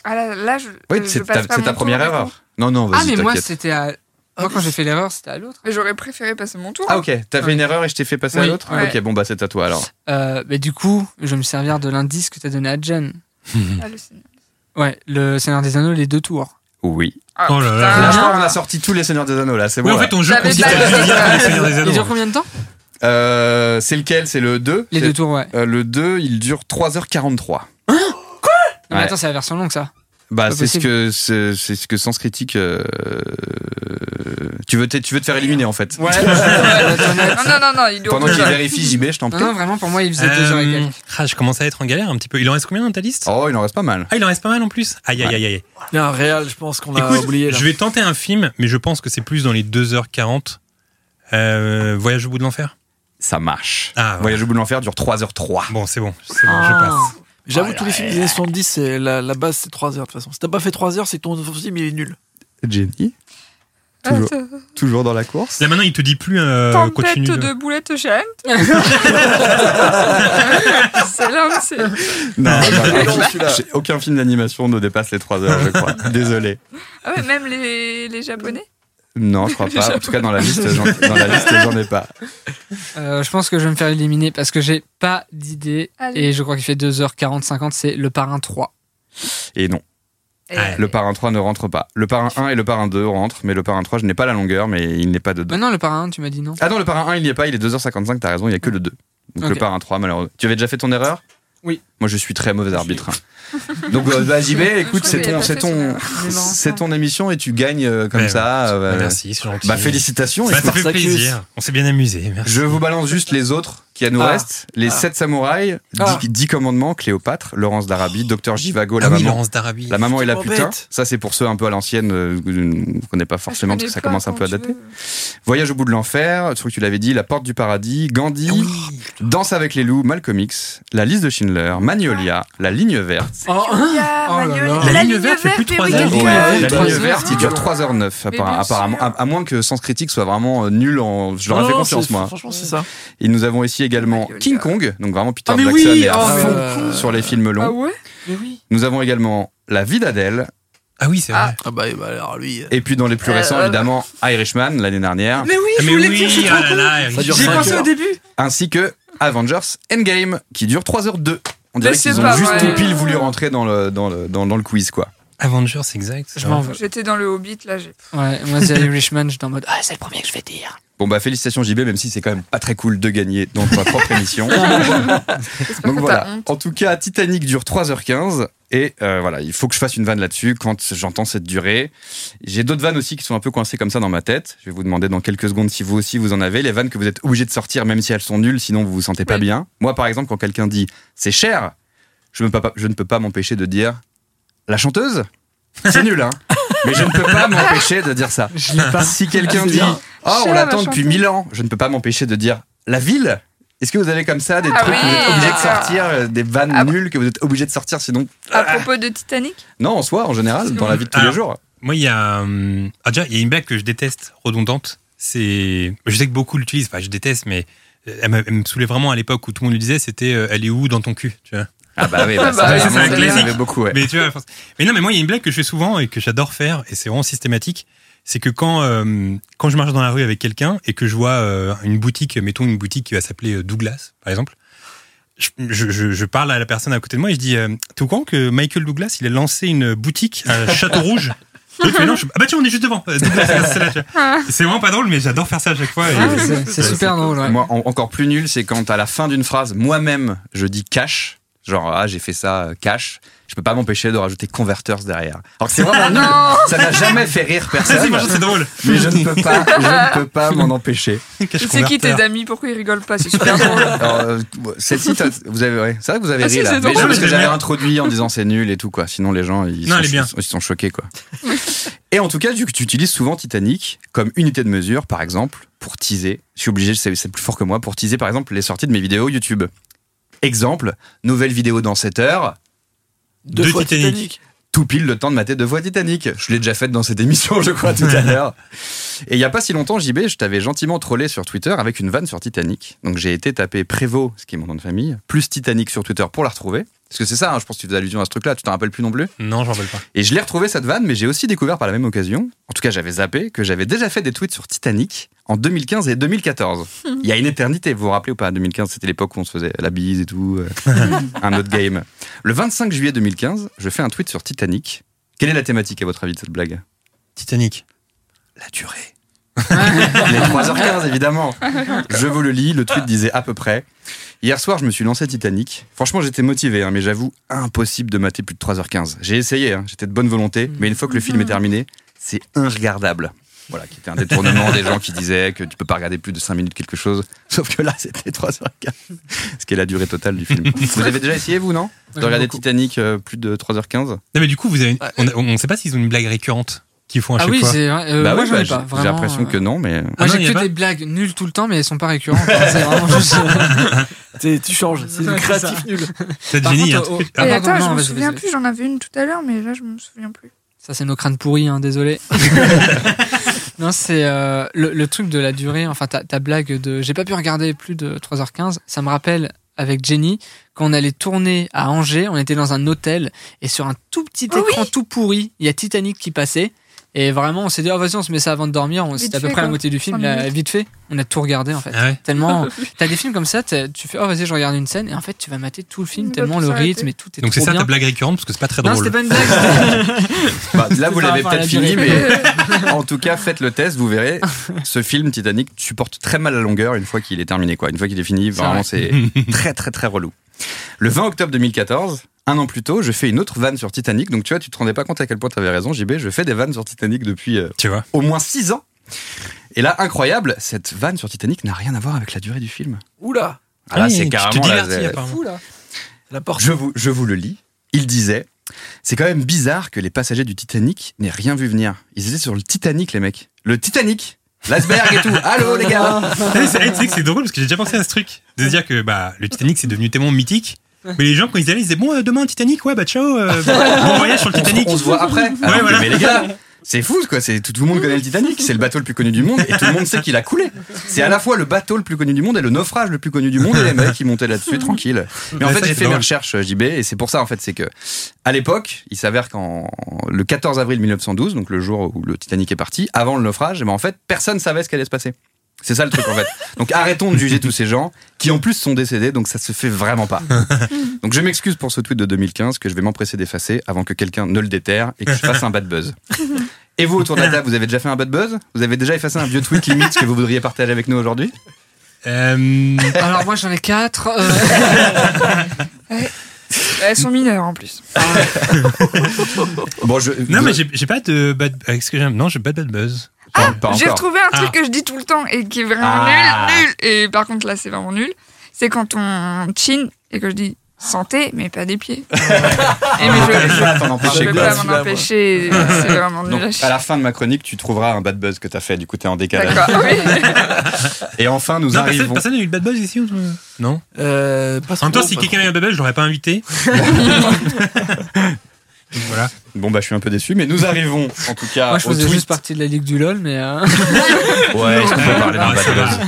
F: Ah là, là je.
D: Oui,
F: je
D: c'est ta, première erreur. Non, non, vas-y,
E: ah, mais moi, c'était à. Moi, quand j'ai fait l'erreur, c'était à l'autre.
F: Mais j'aurais préféré passer mon tour.
D: Ah, ok. T'as fait une erreur et je t'ai fait passer à
E: Oui,
D: l'autre
F: ouais.
D: Ok, bon, bah, c'est à toi alors.
E: Euh, mais du coup, je vais me servir de l'indice que t'as donné à Jen. (laughs)
F: Ah, le Seigneur.
E: Ouais, le Seigneur des Anneaux, les deux tours.
D: Oui.
F: Ah,
C: Oh là là.
F: putain.
D: Là, je crois qu'on a sorti tous les Seigneurs des Anneaux, là, c'est bon.
C: Oui, en
D: là.
C: fait, ton jeu
F: J'avais
C: consiste
F: pas
C: à les Seigneurs des
E: Il
C: Anneaux.
E: dure combien de temps?
D: Euh, c'est lequel? C'est le 2
E: Les deux tours, ouais.
D: Euh, le 2, il dure 3h43.
E: Non, mais
D: Ouais.
E: attends, c'est la version longue, ça.
D: Bah, c'est ce que c'est ce que Sens Critique. euh, Tu veux te, tu veux te faire éliminer en fait.
E: Ouais. (laughs)
F: Non, non, non, non, il
D: Pendant qu'il vérifie JB, je t'en
E: Non,
D: prie.
E: non, vraiment, pour moi, il faisait deux heures et
C: Euh,
E: quelques.
C: ah, je commence à être en galère un petit peu. Il en reste combien dans ta liste?
D: Oh, il en reste pas mal.
C: Ah, il en reste pas mal en plus. Aïe, aïe, aïe, aïe.
G: Il y a un réel, je pense qu'on a oublié. Là.
C: je vais tenter un film, mais je pense que c'est plus dans les 2h40. Euh, Voyage au bout de l'enfer?
D: Ça marche.
C: Ah, ouais.
D: Voyage au bout de l'enfer dure 3h03.
C: Bon, c'est bon, c'est bon,
E: Ah.
C: je passe.
G: J'avoue, tous les films des années 70, c'est la, la base, c'est 3 heures de toute façon. Si t'as pas fait 3 heures, c'est que ton film il est nul.
D: Jenny,
F: Ah,
D: toujours, dans la course.
C: Là maintenant, il te dit plus euh,
F: Tempête
C: continue. de-
F: de boulettes géantes. (laughs) c'est là, c'est.
D: Non, non,
G: Non,
D: aucun- film d'animation ne dépasse les 3 heures, je crois. Désolé.
F: Ah ouais, même les, les japonais.
D: Non, je crois (laughs) pas. En tout cas, dans la liste, j'en, dans la liste, (laughs) j'en ai pas.
E: Euh, je pense que je vais me faire éliminer parce que j'ai pas d'idée.
F: Allez.
E: Et je crois qu'il fait 2h40, 50, c'est Le Parrain 3.
D: Et non,
F: Et-
C: Ouais.
D: le parrain 3 ne rentre pas. Le parrain 1 et le parrain 2 rentrent, mais le parrain 3, je n'ai pas la longueur, mais il n'est pas dedans.
E: Maintenant, Le Parrain 1, tu m'as dit non
D: Ah non, le parrain 1, il n'y est pas, il est 2h55, t'as raison, il n'y a que le 2. Donc
E: Ok.
D: le parrain 3, malheureusement. Tu avais déjà fait ton erreur?
E: Oui.
D: Moi, je suis très mauvais arbitre. hein. Donc, euh, bah, (laughs) JB, écoute, c'est ton, c'est ton, c'est ton émission et tu gagnes euh, comme
C: Ouais,
D: ça.
C: ouais.
D: euh,
C: Bah, merci, c'est gentil.
D: Bah, félicitations.
C: Bah,
D: écoute.
C: ça fait
G: Spartacus.
C: plaisir. On s'est bien amusé. Merci.
D: Je vous balance juste les autres qui nous
G: Ah.
D: restent. Les
G: Ah.
D: 7 samouraïs, 10,
E: Ah.
D: commandements, Cléopâtre, Laurence d'Arabie, Docteur Givago, la
C: Ah oui,
D: maman.
C: D'Arabie.
D: La maman et la
G: Oh,
D: putain.
G: bête.
D: Ça, c'est pour ceux un peu à l'ancienne, euh, ne connais pas forcément parce que ça commence un peu à dater. Voyage au bout de l'enfer, je trouve que tu l'avais dit, La porte du paradis, Gandhi,
C: Ah oui.
D: Danse avec les loups, Malcolm X, La liste de Schindler, Magnolia, La ligne verte.
E: Oh,
F: Oh
E: là là.
C: La ligne verte fait plus de trois
F: oui,
C: heures.
D: la ligne verte, il dure 3h09,
F: Mais bien
D: apparemment. À, moins que Sens Critique soit vraiment nul en. Je leur ai fait confiance, moi.
G: Franchement, c'est ça.
D: Et nous avons ici également. King Kong, donc vraiment Peter
E: Ah, mais
D: Jackson
E: oui,
D: est à
E: oh,
D: fond
G: euh,
D: sur les films longs.
F: Ah ouais
E: Mais oui.
D: Nous avons également La vie d'Adèle,
C: Ah oui, c'est vrai.
F: Ah.
G: Ah bah, bah, alors lui. euh,
D: et puis dans les plus
F: Euh,
D: récents,
F: euh,
D: évidemment, Irishman l'année dernière,
E: Mais oui,
C: Ah,
E: je
C: mais
E: voulais
C: oui,
E: dire, je suis
C: ah
E: trop
C: là là,
E: J'y ai
G: cinq
E: pensé au début.
D: ainsi que Avengers Endgame, qui dure 3h02. On dirait qu'ils ont juste tout pile voulu rentrer dans le, dans le, dans, dans le quiz, quoi.
C: Avengers, exact.
E: Je m'en veux.
F: J'étais dans le Hobbit, là, j'ai.
E: Ouais, moi, c'est Irishman, j'étais en mode, ah, c'est le premier que je vais dire.
D: Bon bah félicitations JB, même si c'est quand même pas très cool de gagner dans ta propre (laughs) émission. Donc voilà. En tout cas, Titanic dure 3h15 et euh, voilà, il faut que je fasse une vanne là-dessus quand j'entends cette durée. J'ai d'autres vannes aussi qui sont un peu coincées comme ça dans ma tête. Je vais vous demander dans quelques secondes si vous aussi vous en avez. Les vannes que vous êtes obligé de sortir même si elles sont nulles, sinon vous vous sentez pas
F: Oui.
D: bien. Moi par exemple, quand quelqu'un dit c'est cher, je, me je ne peux pas m'empêcher de dire la chanteuse. C'est nul, hein. (laughs) Mais je ne peux pas m'empêcher de dire ça.
E: Je l'ai pas.
D: Si quelqu'un dit. Oh, on l'attend
F: la
D: depuis mille ans, je ne peux pas m'empêcher de dire la ville. Est-ce que vous avez comme ça des
F: Ah
D: trucs que vous êtes obligé de sortir, euh, des vannes
F: Ah.
D: nulles que vous êtes obligé de sortir sinon
F: À propos de Titanic?
D: Non, en soi, en général, dans la vie de tous les jours.
C: Moi, il y a. hum, Ah, déjà, il y a une blague que je déteste, redondante. c'est. Je sais que beaucoup l'utilisent, enfin, je déteste, mais elle me, elle me saoulait vraiment à l'époque où tout le monde le disait c'était euh, Elle est où dans ton cul tu vois?
D: Ah bah oui, bah,
F: Ah
D: ça,
F: bah c'est un
C: classique.
D: avait beaucoup, ouais.
C: Mais tu vois, mais non, mais moi, il y a une blague que je fais souvent et que j'adore faire, et c'est vraiment systématique. C'est que quand, euh, quand je marche dans la rue avec quelqu'un et que je vois euh, une boutique, mettons une boutique qui va s'appeler euh, Douglas, par exemple, je, je- je- je parle à la personne à côté de moi et je dis euh, T'es au courant que Michael Douglas, il a lancé une boutique à Château Rouge? Fait, non, je- Ah bah tiens, on est juste devant. Douglas, c'est vraiment pas drôle, mais j'adore faire ça à chaque fois. et-
E: Ah, c'est- c'est super drôle. ouais.
D: Moi, en- encore plus nul, c'est quand à la fin d'une phrase, moi-même, je dis cash. Genre, ah, j'ai fait ça euh, cash. Je peux pas m'empêcher de rajouter converters derrière. Alors que c'est (laughs) vraiment nul. Ça n'a jamais fait rire (laughs) personne.
C: c'est drôle.
D: Mais je ne peux pas, je ne peux pas (laughs) m'en empêcher.
F: C'est qui tes amis Pourquoi ils rigolent pas C'est super drôle.
D: Euh, celle-ci, vous avez, ouais, c'est vrai que vous avez
F: Ah,
D: ri
F: si,
D: là.
F: c'est
D: Mais
F: drôle.
D: je- parce que j'avais introduit en disant c'est nul et tout quoi. Sinon les gens ils,
C: Non,
D: sont,
C: bien.
D: ils sont choqués quoi. et en tout cas, vu que tu utilises souvent Titanic comme unité de mesure, par exemple, pour teaser. Je suis obligé, c'est plus fort que moi, pour teaser par exemple les sorties de mes vidéos YouTube. Exemple, nouvelle vidéo dans 7 heures,
G: Deux
C: Deux
G: fois
C: Titanic.
G: Titanic.
D: tout pile le temps de mater deux fois Titanic. Je l'ai déjà faite dans cette émission, je crois, tout à l'heure. Et il y a pas si longtemps, JB, je t'avais gentiment trollé sur Twitter avec une vanne sur Titanic. Donc j'ai été taper Prévost, ce qui est mon nom de famille, plus Titanic sur Twitter pour la retrouver. Parce que c'est ça, hein, je pense que tu fais allusion à ce truc-là, tu t'en rappelles plus non plus.
C: Non, j'en veux pas.
D: Et je l'ai retrouvé cette vanne, mais j'ai aussi découvert par la même occasion, en tout cas j'avais zappé, que j'avais déjà fait des tweets sur Titanic en 2015 et 2014. Il y a une éternité, vous vous rappelez ou pas 2015, c'était l'époque où on se faisait la bise et tout, euh, un autre game. Le 25 juillet 2015, je fais un tweet sur Titanic. Quelle est la thématique à votre avis de cette blague?
C: Titanic.
D: La durée. (laughs) Les 3h15 évidemment. (laughs) Je vous le lis, le tweet disait à peu près. Hier soir, je me suis lancé Titanic. Franchement, j'étais motivé, hein, mais j'avoue, impossible de mater plus de 3h15. J'ai essayé, hein, j'étais de bonne volonté, mais une fois que le film est terminé, c'est inregardable. Voilà, qui était un détournement des gens qui disaient que tu peux pas regarder plus de 5 minutes quelque chose. Sauf que là, c'était 3h15. Ce qui est la durée totale du film. (laughs) Vous avez déjà essayé, vous, non? De regarder. Titanic euh, plus de 3h15
C: Non, mais du coup, vous avez, on, a- on sait pas s'ils ont une blague récurrente qu'ils font à
E: Ah
C: chaque
E: oui,
C: fois.
E: Euh,
D: Bah
E: moi,
D: oui,
E: j'en ai
D: bah,
E: pas.
D: j'ai- l'impression
E: euh,
D: que non, mais.
C: Ah
E: Moi, j'ai que
C: pas
E: des blagues nulles tout le temps, mais elles sont pas récurrentes. hein, c'est vraiment (laughs) juste.
G: Tu changes, c'est du créatif nul.
C: C'est génie,
E: contre,
C: un
E: au-
C: truc.
E: Ah,
F: attends,
E: non,
F: je me souviens plus, j'en avais une tout à l'heure, mais là, je me souviens plus.
E: Ça, c'est nos crânes pourris, hein, désolé. (laughs) non, c'est euh, le, le truc de la durée. Enfin, ta, ta blague de j'ai pas pu regarder plus de 3h15. Ça me rappelle avec Jenny quand on allait tourner à Angers. On était dans un hôtel et sur un tout petit
F: Oh
E: écran tout pourri, il y a Titanic qui passait. Et vraiment, on s'est dit, oh, vas-y, on se met ça avant de dormir. C'était à peu près la moitié du film. Là, vite fait, on a tout regardé en fait.
C: Ah ouais.
E: Tellement. (laughs) T'as des films comme ça, tu fais, oh, vas-y, je regarde une scène. Et en fait, tu vas mater tout le film, tellement le rythme et tout est
C: Donc c'est ça
E: bien.
C: ta blague récurrente parce que c'est pas très
E: Non,
C: drôle.
E: c'était pas une blague. (laughs)
D: Bah, là, vous l'avez peut-être
E: la
D: fini, mais (laughs) en tout cas, faites le test, vous verrez. Ce film Titanic supporte très mal la longueur une fois qu'il est terminé. Quoi. Une fois qu'il est fini, vraiment,
E: vrai.
D: c'est très, très, très relou. Le 20 octobre 2014, un an plus tôt, je fais une autre vanne sur Titanic. Donc, tu vois, tu te rendais pas compte à quel point tu avais raison, JB. Je fais des vannes sur Titanic depuis euh,
C: Tu vois.
D: au moins 6 ans. Et là, incroyable, cette vanne sur Titanic n'a rien à voir avec la durée du film.
G: Oula,
D: Ah, là,
C: Oui,
D: c'est
C: tu te
D: carrément.
C: apparemment.
E: Fou là.
G: la porte.
D: je vous, je vous le lis. Il disait C'est quand même bizarre que les passagers du Titanic n'aient rien vu venir. Ils étaient sur le Titanic, les mecs. Le Titanic L'iceberg et tout. Allô, les gars (laughs)
C: Ouais, c'est- Tu sais que c'est drôle parce que j'ai déjà pensé à ce truc. De se dire que bah, le Titanic c'est devenu tellement mythique. (laughs) Mais les gens, quand ils allaient, ils disaient Bon, euh, demain, Titanic, ouais, bah ciao, euh, bon (laughs) voyage sur le Titanic.
D: On se voit après. Alors que,
C: voilà.
D: Mais les gars, c'est fou, quoi. C'est tout, tout le monde connaît le Titanic. C'est le bateau le plus connu du monde et tout le monde sait qu'il a coulé. C'est à la fois le bateau le plus connu du monde et le naufrage le plus connu du monde et les mecs qui montaient là-dessus tranquille. Mais en fait, j'ai fait mes recherches euh, JB et c'est pour ça en fait, c'est que à l'époque, il s'avère qu'en le 14 avril 1912, donc le jour où le Titanic est parti, avant le naufrage, ben, en fait, personne savait ce qui allait se passer. C'est ça le truc en fait. Donc arrêtons de juger tous ces gens qui en plus sont décédés, donc ça se fait vraiment pas. (laughs) Donc je m'excuse pour ce tweet de 2015 que je vais m'empresser d'effacer avant que quelqu'un ne le déterre et que je fasse un bad buzz. (laughs) Et vous autour de la table, vous avez déjà fait un bad buzz? Vous avez déjà effacé un vieux tweet limite que vous voudriez partager avec nous aujourd'hui?
C: Euh,
E: Alors moi j'en ai quatre. euh, (laughs)
F: Elles sont mineures en plus.
D: Bon, je
C: non, mais j'ai pas de bad. Que j'aime? Non, j'ai pas de bad buzz.
D: Pas
F: J'ai retrouvé un truc
C: Ah.
F: que je dis tout le temps et qui est vraiment
D: Ah.
F: nul, nul. Et par contre, là, c'est vraiment nul. C'est quand on chine et que je dis santé, mais pas des pieds. et mais je, je,
D: empêcher
F: peux pas m'en empêcher. (laughs) C'est vraiment nul.
D: Donc,
F: à
D: la fin de ma chronique, tu trouveras un bad buzz que t'as fait, du coup t'es en décalage.
F: D'accord, oui. (laughs)
D: Et enfin, nous
C: Non,
D: arrivons.
C: personne n'a eu le bad buzz ici ou- Non
G: Euh, pas
C: En même temps, si quelqu'un a eu un bad buzz, je l'aurais pas invité. (laughs) Voilà.
D: Bon, bah, je suis un peu déçu, mais nous arrivons, en tout cas,
E: Moi, je
D: au
E: faisais
D: tweet.
E: juste partie de la ligue du LoL, mais. euh,
D: Ouais, est-ce qu'on peut parler d'un buzz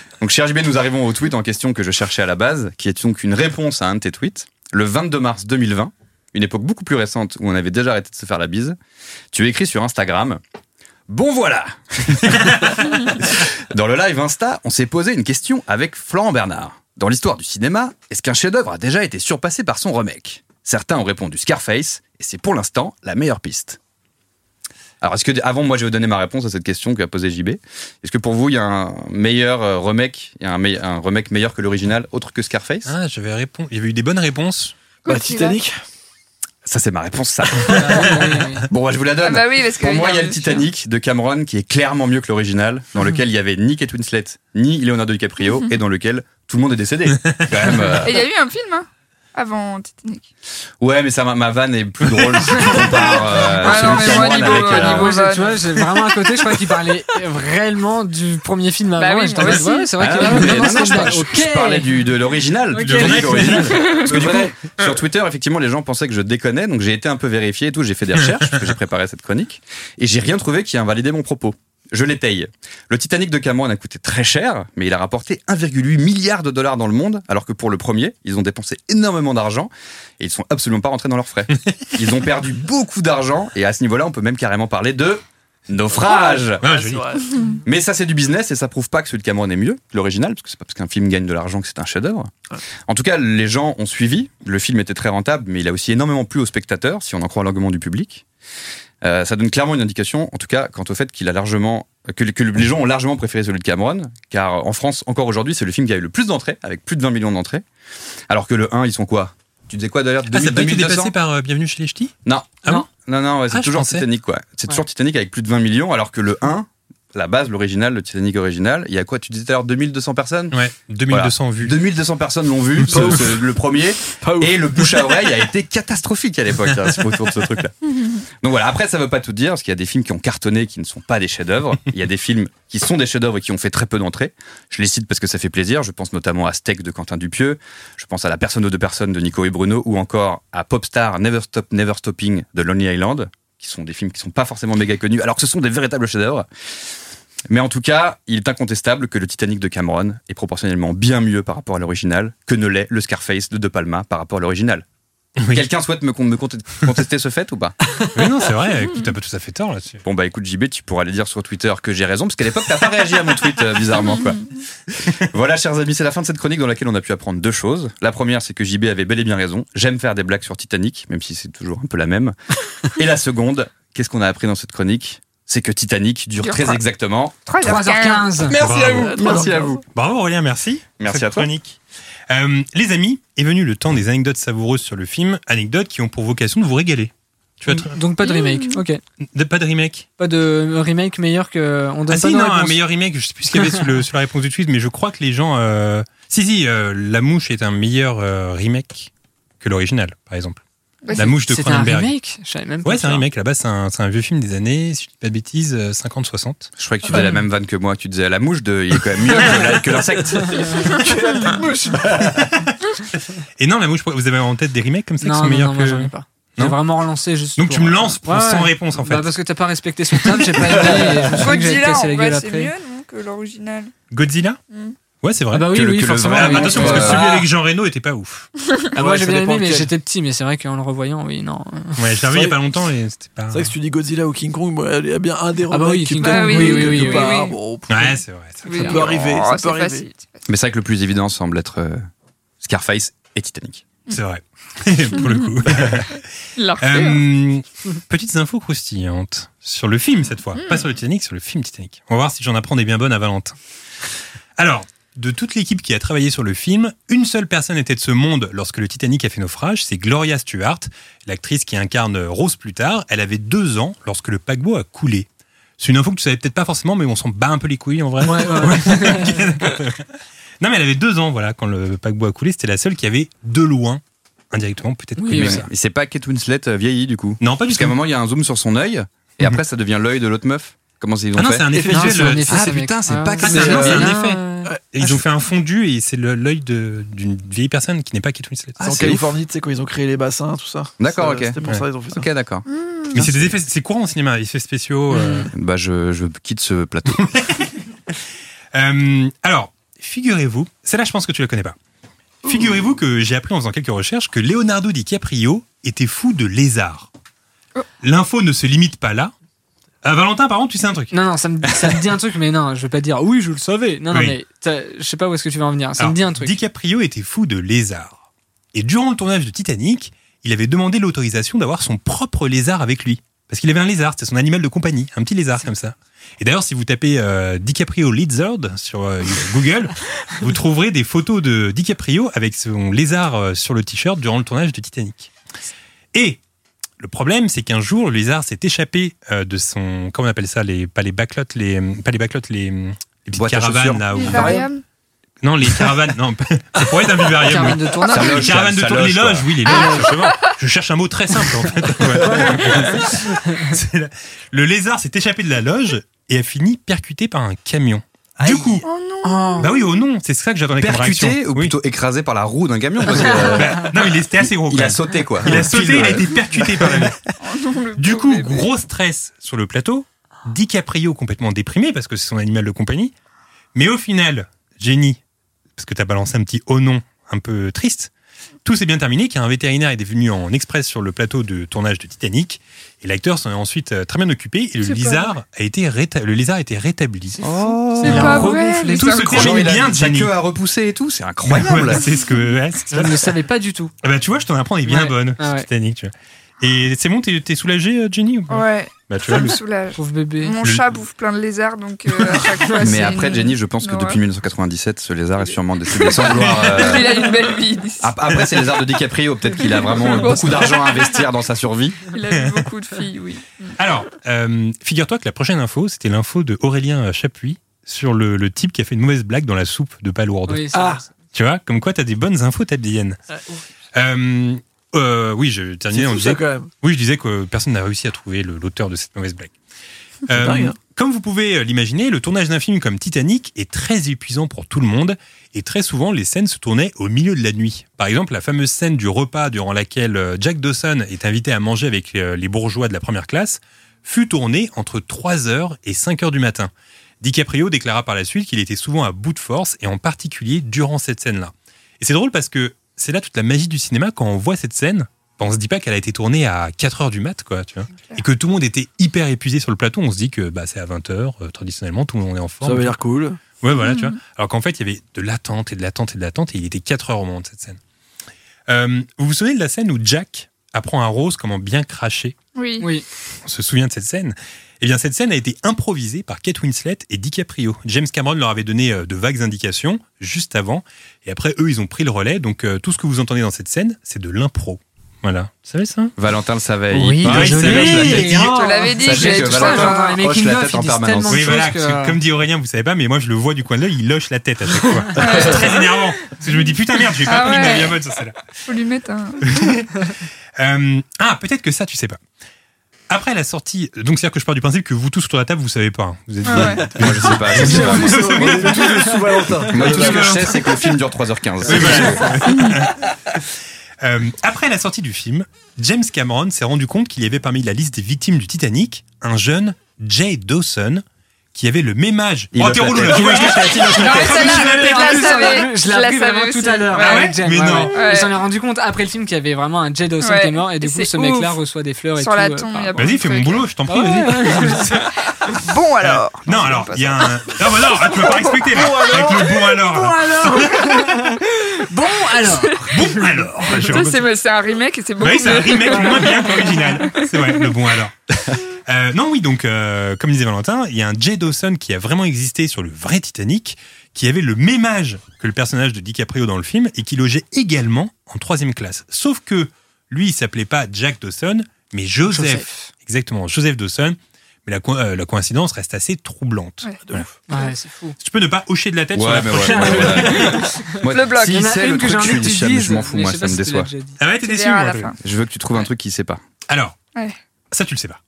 D: (laughs) Donc, cher JB, nous arrivons au tweet en question que je cherchais à la base, qui est donc une réponse à un de tes tweets. Le 22 mars 2020, une époque beaucoup plus récente où on avait déjà arrêté de se faire la bise, tu écris sur Instagram Bon voilà (laughs) Dans le live Insta, on s'est posé une question avec Florent Bernard. Dans l'histoire du cinéma, est-ce qu'un chef-d'œuvre a déjà été surpassé par son remake? Certains ont répondu Scarface, et c'est pour l'instant la meilleure piste. Alors, est-ce que, avant, moi, je vais donner ma réponse à cette question qu'a posée JB. Est-ce que pour vous, il y a un meilleur euh, remake, il y a un, remake meilleur que l'original, autre que Scarface?
C: Ah, j'avais répondu. Il y avait eu des bonnes réponses.
G: Bah,
F: Godzilla.
G: Titanic.
D: Ça, c'est ma réponse, ça.
E: oui. (laughs)
D: Bon, bah, je vous la
F: Ah
D: donne.
F: bah oui, parce que.
D: Pour moi, il y a le Titanic de Cameron qui est clairement mieux que l'original, dans lequel il y avait ni Kate Winslet, ni Leonardo DiCaprio, et dans lequel tout le monde est décédé. (laughs) Quand même, euh,
F: Et il y a eu un film, hein, avant Titanic.
D: Ouais, mais ça, ma, ma vanne est plus drôle si (laughs) tu compares euh,
F: Ah non, mais moi, niveau-
D: avec. euh,
F: niveau-
E: tu vois, j'ai vraiment un côté, je crois qu'il parlait réellement du premier film avant.
F: Bah oui, moi aussi.
E: ouais, c'est vrai
D: Ah
E: qu'il a
D: non, non,
E: cette
D: je, parlais du, de l'original. (laughs) Parce que du coup, sur Twitter, effectivement, les gens pensaient que je déconnais, donc j'ai été un peu vérifié et tout, j'ai fait des recherches, parce que j'ai préparé cette chronique, et j'ai rien trouvé qui invalidait mon propos. Je l'étaye. Le Titanic de Cameron a coûté très cher, mais il a rapporté 1,8 milliard de dollars dans le monde, alors que pour le premier, ils ont dépensé énormément d'argent et ils sont absolument pas rentrés dans leurs frais. (laughs) Ils ont perdu beaucoup d'argent et à ce niveau-là, on peut même carrément parler de naufrage.
C: Ah. (laughs)
D: Mais ça, c'est du business et ça prouve pas que celui de Cameron est mieux que l'original, parce que c'est pas parce qu'un film gagne de l'argent que c'est un chef-d'œuvre. En tout cas, les gens ont suivi. Le film était très rentable, mais il a aussi énormément plu aux spectateurs, si on en croit l'argument du public. Euh, ça donne clairement une indication, en tout cas, quant au fait qu'il a largement, que, que les gens ont largement préféré celui de Cameron, car en France, encore aujourd'hui, c'est le film qui a eu le plus d'entrées, avec plus de 20 millions d'entrées. Alors que le 1, ils sont quoi? Tu disais quoi d'ailleurs?
C: Ah, ça n'a pas été
D: 2200?
C: dépassé par euh, Bienvenue chez les Ch'tis?
D: Non.
C: Ah bon?
D: Non, non, ouais, c'est
C: Ah,
D: toujours. Titanic, quoi. C'est
E: Ouais.
D: toujours Titanic avec plus de 20 millions, alors que le 1, la base, l'original, le Titanic original, il y a quoi Tu disais tout à l'heure 2200 personnes
C: Ouais, 2200 vues.
D: 2200 personnes l'ont vu, ce- ce- le premier, (laughs) et le bouche à oreille a été catastrophique à l'époque hein, autour de ce truc-là. (laughs) Donc voilà, après ça veut pas tout dire, parce qu'il y a des films qui ont cartonné qui ne sont pas des chefs-d'œuvre. (laughs) Il y a des films qui sont des chefs-d'œuvre et qui ont fait très peu d'entrées. Je les cite parce que ça fait plaisir. Je pense notamment à Steak de Quentin Dupieux, je pense à La personne aux deux personnes de Nico et Bruno, ou encore à Popstar Never Stop Never Stopping de Lonely Island, qui sont des films qui sont pas forcément méga connus, alors que ce sont des véritables chefs-d'œuvre. Mais en tout cas, il est incontestable que le Titanic de Cameron est proportionnellement bien mieux par rapport à l'original que ne l'est le Scarface de De Palma par rapport à l'original.
C: Oui.
D: Quelqu'un souhaite me, con- me conte- contester ce fait ou pas?
C: Oui, non, c'est vrai, écoute, t'as pas tout à fait tort là-dessus.
D: Bon bah écoute JB, tu pourras aller dire sur Twitter que j'ai raison, parce qu'à l'époque t'as pas réagi à mon tweet euh, bizarrement quoi. (laughs) voilà chers amis, c'est la fin de cette chronique dans laquelle on a pu apprendre deux choses. La première c'est que JB avait bel et bien raison, j'aime faire des blagues sur Titanic, même si c'est toujours un peu la même. (laughs) Et la seconde, qu'est-ce qu'on a appris dans cette chronique? C'est que Titanic dure très
F: trois-
D: exactement
E: 3h15.
D: Merci à vous. Merci à vous.
C: Bravo Aurélien, merci.
D: Merci
C: Cette
D: à toi.
C: chronique. Euh, les amis, est venu le temps des anecdotes savoureuses sur le film, anecdotes qui ont pour vocation de vous régaler. Tu
E: Donc pas de remake. Ok.
C: de- pas de remake
E: Pas de remake meilleur que. On donne
C: Ah
E: pas
C: si, non, un meilleur remake, je sais plus ce qu'il y avait sur, le- (laughs) sur la réponse du tweet, mais je crois que les gens... euh, Si, si, euh, La Mouche est un meilleur euh, remake que l'original, par exemple.
F: Bah,
C: La Mouche de
E: C'était un
C: Cronenberg.
E: remake Je savais même pas
C: Ouais, c'est un remake. Là-bas, c'est un, c'est un vieux film des années, si je dis pas de bêtises, euh, 50-60.
D: Je croyais que tu faisais la même vanne que moi, tu disais à la mouche de il est quand même mieux que la- que l'insecte. (laughs)
C: Et non, La Mouche, vous avez en tête des remakes comme ça qui
E: Non,
C: sont
E: non,
C: meilleurs
E: non,
C: que.
E: j'en ai pas. J'ai
C: Non
E: vraiment relancé juste.
C: Donc
E: pour-
C: tu me lances pour
E: Ouais,
C: sans
E: ouais.
C: réponse en fait.
E: Bah parce que t'as pas respecté son table, j'ai pas (laughs) aimé. et je me suis dit que casser
F: en
E: la gueule
F: c'est
E: après.
F: mieux, non, que l'original.
C: Godzilla?
F: Mm.
C: Ouais, c'est vrai.
E: Ah bah oui,
D: Que le-
E: oui,
D: que le
E: forcément.
D: vrai-
C: Ah,
E: oui.
C: bah, attention, parce que
G: Ah.
C: celui avec Jean Reno était pas ouf. (laughs)
E: Ah, moi
G: Ouais,
E: j'ai bien aimé, mais j'étais petit, mais c'est vrai qu'en le revoyant, oui, non.
C: Ouais, je l'ai revu il y a pas longtemps et c'était pas.
G: C'est vrai que si tu dis Godzilla ou King Kong, moi, il y a bien un des
E: Ah bah
G: remakes
E: oui,
G: qui
E: King
F: Kong, oui,
G: quelque
F: oui, oui,
C: Ouais, c'est vrai. ça-
F: Oui,
G: peut arriver, ça
F: oh,
G: peut arriver.
D: Mais c'est vrai que le plus évident semble être euh, Scarface et Titanic.
C: C'est vrai. (laughs) Pour le coup. (laughs) Euh, petites infos croustillantes sur le film cette fois. Pas sur le Titanic, sur le film Titanic. On va voir si j'en apprends des bien bonnes à Valentin. Alors, de toute l'équipe qui a travaillé sur le film, une seule personne était de ce monde lorsque le Titanic a fait naufrage, c'est Gloria Stewart, l'actrice qui incarne Rose plus tard. Elle avait deux ans lorsque le paquebot a coulé. C'est une info que tu savais peut-être pas forcément, mais on s'en bat un peu les couilles en vrai.
E: Ouais, ouais, (laughs) ouais.
C: Non, mais elle avait deux ans, voilà, quand le paquebot a coulé. C'était la seule qui avait de loin, indirectement, peut-être
E: Oui,
C: connu
E: oui.
C: ça.
D: Mais c'est pas Kate Winslet euh, vieillie du coup.
C: Non, pas du
D: Parce qu'à un moment il y a un zoom sur son œil et
C: Mhm.
D: après ça devient l'œil de l'autre meuf. Comment ils ont
C: Ah non,
D: fait
C: c'est un effet
E: Non,
C: visuel.
E: c'est un effet,
D: Ah,
E: c'est
D: putain, c'est pas que
C: Ah, c'est un-
D: c'est,
C: c'est un effet. Et ils ont fait un fondu et c'est le- l'œil de- d'une vieille personne qui n'est pas Kate Winslet.
G: C'est en
D: c'est
G: Californie, tu sais, quand ils ont créé les bassins, tout ça.
D: D'accord,
G: Ça,
D: ok.
G: C'était pour ça qu'ils ont fait ça.
D: Ok, d'accord.
C: Mais c'est des effets, c'est courant au cinéma, effets spéciaux. euh.
D: Bah, je, je quitte ce plateau. (laughs)
C: Euh, alors, figurez-vous, celle-là, je pense que tu la connais pas. Figurez-vous que j'ai appris en faisant quelques recherches que Leonardo DiCaprio était fou de lézards.
F: Oh.
C: L'info ne se limite pas là. Ah, Valentin, par contre, tu sais un truc.
E: Non, non, ça me, ça me dit un truc, mais non, je vais pas dire oui, je le savais. Non, non,
C: Oui.
E: mais je sais pas où est-ce que tu vas en venir. Ça
C: Alors,
E: me dit un truc.
C: DiCaprio était fou de lézards. Et durant le tournage de Titanic, il avait demandé l'autorisation d'avoir son propre lézard avec lui. Parce qu'il avait un lézard, c'était son animal de compagnie, un petit lézard comme ça. Et d'ailleurs, si vous tapez euh, DiCaprio Lizard sur euh, Google, (laughs) vous trouverez des photos de DiCaprio avec son lézard euh, sur le t-shirt durant le tournage de Titanic. Et le problème, c'est qu'un jour, le lézard s'est échappé euh, de son, comment on appelle ça, les, pas les backlots, les, pas les backlots, les, les petites
D: Boîte
C: caravanes là. où-
F: Vivarium.
C: non, les caravanes, non, (laughs) ça pourrait être un vivarium.
E: Caravane de tournage.
D: Ça
C: Les de tournage, les
D: quoi.
C: loges, oui, les loges, justement. Je cherche un mot très simple, en fait. (laughs) Ouais. (laughs) Le lézard s'est échappé de la loge et a fini percuté par un camion. Du coup,
F: Oh non.
E: Oh.
C: bah oui, oh non, c'est ça que j'attendais comme réaction.
D: Percuté ou
C: Oui.
D: plutôt écrasé par la roue d'un camion? (laughs) Parce que, euh,
C: Bah, non, il était assez gros.
D: il a sauté quoi.
C: Il a sauté, il a été percuté par la (laughs)
F: Oh non,
C: Du coup,
F: bébé.
C: gros stress sur le plateau. DiCaprio complètement déprimé parce que c'est son animal de compagnie. Mais au final, Jenny, parce que t'as balancé un petit oh non un peu triste, tout s'est bien terminé car un vétérinaire est venu en express sur le plateau de tournage de Titanic et l'acteur s'en est ensuite euh, très bien occupé et le lézard a été réta- le lézar a été rétabli.
D: Oh.
F: C'est
E: Il
F: pas vrai.
C: tout
D: il a
C: bien, Jenny.
D: queue à repousser et tout, c'est
C: Ouais,
D: incroyable. (laughs)
C: c'est ce que. ouais,
E: Je ne le savais pas du tout.
C: Ah bah, tu vois, je t'en apprends des bien
E: Ouais.
C: bonnes.
E: Ah ouais.
C: Titanic, tu vois. Et c'est bon, t'es t'es soulagé, euh, Jenny ou pas?
F: Ouais,
C: Bah, tu
F: ça
C: vois,
F: me
C: le-
F: soulage.
E: Pauvre bébé.
F: Mon
C: Le-
F: chat bouffe plein de lézards, donc euh, à chaque fois. (laughs)
D: Mais après,
F: une-
D: Jenny, je pense que
F: Ouais.
D: depuis 1997, ce lézard est sûrement décédé sans vouloir. euh, (laughs)
F: Il a une belle vie.
D: ap- Après, c'est le lézard de DiCaprio. Peut-être qu'il a vraiment beaucoup d'argent à investir dans sa survie.
F: Il a eu beaucoup de filles, oui. (laughs)
C: Alors, euh, figure-toi que la prochaine info, c'était l'info de Aurélien Chapuis sur le, le type qui a fait une mauvaise blague dans la soupe de palourde.
E: Oui,
G: Ah.
C: Tu vois, comme quoi t'as des bonnes infos, t'as des hyènes. Euh, euh, oui, je terminais disant.
G: ça quand même.
C: Oui, je disais que personne n'a réussi à trouver l'auteur de cette mauvaise blague. Euh,
G: dingue, hein.
C: comme vous pouvez l'imaginer, le tournage d'un film comme Titanic est très épuisant pour tout le monde et très souvent les scènes se tournaient au milieu de la nuit. Par exemple, la fameuse scène du repas durant laquelle euh, Jack Dawson est invité à manger avec euh, les bourgeois de la première classe fut tournée entre 3h et 5h du matin. DiCaprio déclara par la suite qu'il était souvent à bout de force et en particulier durant cette scène-là. Et c'est drôle parce que c'est là toute la magie du cinéma quand on voit cette scène. ben, On se dit pas qu'elle a été tournée à 4 heures du mat, quoi, tu vois. Et que tout le monde était hyper épuisé sur le plateau. On se dit que bah, c'est à 20 heures, euh, traditionnellement, tout le monde est en forme.
G: Ça va l'air cool.
C: Ouais, voilà, tu vois. Alors qu'en fait, il y avait de l'attente et de l'attente et de l'attente, et il était 4 heures au moment de cette scène. Euh, vous vous souvenez de la scène où Jack apprend à Rose comment bien cracher
F: Oui.
E: Oui.
C: On se souvient de cette scène Eh bien, cette scène a été improvisée par Kate Winslet et DiCaprio. James Cameron leur avait donné euh, de vagues indications juste avant, et après, eux, ils ont pris le relais. Donc, euh, tout ce que vous entendez dans cette scène, c'est de l'impro. Voilà. Vous savez ça
D: Valentin le savait.
E: Oui,
D: il
E: désolé.
D: savait, je l'avais dit.
F: Je te l'avais dit,
D: Sachez
F: j'ai tout ça.
E: Dans les making
D: la
E: of,
D: tête
E: ils
D: en
E: disent tellement
C: Oui, voilà.
E: que-
C: parce que comme dit Aurélien, vous savez pas, mais moi, je le vois du coin de l'œil, il loche la tête à chaque fois. (laughs) c'est très énervant. Parce que je me dis, putain, merde, j'ai pas
F: Ah
C: pris ma
F: ouais.
C: bien bonne sur celle-là.
F: Faut lui mettre un. (laughs)
C: Euh, ah, peut-être que ça, tu sais pas. Après la sortie, donc c'est-à-dire que je pars du principe que vous tous autour de la table, vous savez pas. hein. Vous êtes
F: Ah ouais. (laughs)
D: Moi, je sais pas. je sais pas.
G: On est tous sous Valentin.
D: Moi, tout ce que je sais, c'est que le film dure 3h15.
C: Euh, après la sortie du film, James Cameron s'est rendu compte qu'il y avait parmi la liste des victimes du Titanic un jeune Jay Dawson qui avait le même âge.
D: Il
C: oh, t'es vois, je l'ai
F: mais
E: Je l'ai appris vraiment tout à l'heure.
C: Mais non.
E: J'en ai rendu compte après le film qu'il y avait vraiment un Jay Dawson qui est mort et du coup ce mec-là reçoit des fleurs et tout. euh,
C: Vas-y, fais mon boulot, je t'en prie, vas-y.
E: ouais. (laughs)
F: Bon alors.
C: Non, alors, il y a un. Non, bah non, tu vas pas respecter là. Avec le bon alors.
E: Bon alors (laughs)
C: Bon alors. (laughs) Je
F: Ça,
C: reconnais-
F: c'est c'est un remake et c'est beaucoup
C: Oui, c'est un
F: mieux.
C: remake moins bien que l'original. (laughs) C'est vrai, le bon alors. Euh, non, oui, donc, euh, comme disait Valentin, il y a un Jay Dawson qui a vraiment existé sur le vrai Titanic, qui avait le même âge que le personnage de DiCaprio dans le film et qui logeait également en troisième classe. Sauf que lui, il s'appelait pas Jack Dawson, mais Joseph.
E: Joseph.
C: Exactement, Joseph Dawson. Mais la, co- euh, la coïncidence reste assez troublante.
F: Ouais.
C: Voilà.
E: Ouais, c'est fou.
C: Tu peux ne pas hocher de la tête sur
D: Ouais,
C: la
D: ouais,
C: prochaine.
D: ouais, (laughs) ouais.
F: Le bloc.
E: Il y
D: Si
E: en a
D: c'est
E: une
D: le
E: que j'ai
D: truc,
E: envie que
D: je, je, m'en fous, moi, ça
E: pas
D: me déçoit.
C: Ah ouais, t'es déçu.
D: Je veux que tu trouves un truc qui sait pas.
C: Alors,
F: Ouais.
C: ça tu le sais pas.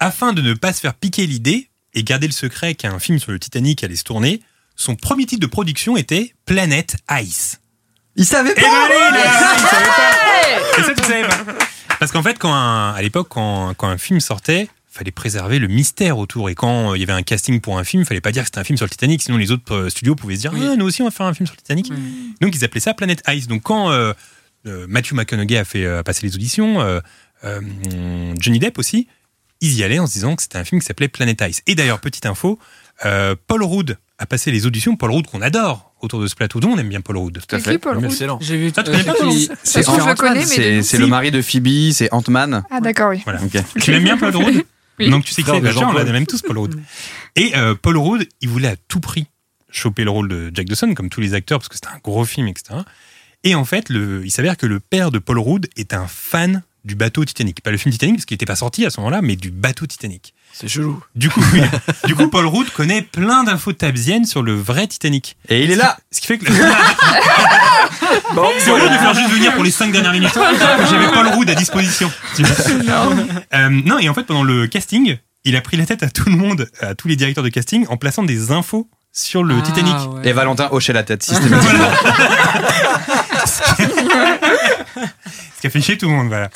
C: Afin de ne pas se faire piquer l'idée et garder le secret qu'un film sur le Titanic allait se tourner, son premier titre de production était Planet Ice.
D: Il savait
C: Eh ben allez, là, il savait pas. Et ça, tu savais pas. Parce qu'en fait, quand un- à l'époque, quand, quand un film sortait, fallait préserver le mystère autour. Et quand euh, il y avait un casting pour un film, il fallait pas dire que c'était un film sur le Titanic, sinon les autres euh, studios pouvaient se dire
E: Oui.
C: ah, nous aussi on va faire un film sur le Titanic. Donc ils appelaient ça Planet Ice. Donc quand euh, euh, Matthew McConaughey a fait euh, a passé les auditions, euh, euh, Johnny Depp aussi, ils y allaient en se disant que c'était un film qui s'appelait Planet Ice. Et d'ailleurs, petite info, euh, Paul Rudd a passé les auditions. Paul Rudd qu'on adore autour de ce plateau. Nous on aime bien Paul Rudd.
D: Tout à fait.
F: Paul
G: Excellent.
E: J'ai vu.
C: Ah, tu
E: euh,
C: connais pas,
E: c'est
F: le.
D: C'est mari de Phoebe, c'est Ant-Man.
F: Ah, d'accord, oui.
C: Voilà. Tu l'aimes bien Paul Rudd? (laughs)
F: Oui.
C: Donc tu sais qui c'est
G: de
C: tiens, on
G: Jean-Paul.
C: l'aime tous Paul Rudd. (laughs) Et euh, Paul Rudd, il voulait à tout prix choper le rôle de Jack Dawson, comme tous les acteurs, parce que c'était un gros film, etc. Et en fait, le, il s'avère que le père de Paul Rudd est un fan du bateau Titanic. Pas le film Titanic, parce qu'il n'était pas sorti à ce moment-là, mais du bateau Titanic.
G: C'est chelou.
C: Du coup, oui. du coup Paul Rudd connaît plein d'infos tabziennes sur le vrai Titanic.
D: Et il est là.
C: Ce qui fait que... (laughs) C'est horrible de faire juste venir pour les cinq dernières minutes. J'avais Paul Rudd à disposition. tu vois. Euh, non, et en fait, pendant le casting, il a pris la tête à tout le monde, à tous les directeurs de casting, en plaçant des infos sur le
E: Ah,
C: Titanic.
E: ouais.
D: Et Valentin hochait la tête (laughs) systématiquement. (laughs)
C: Ce qui a fait chier tout le monde, voilà.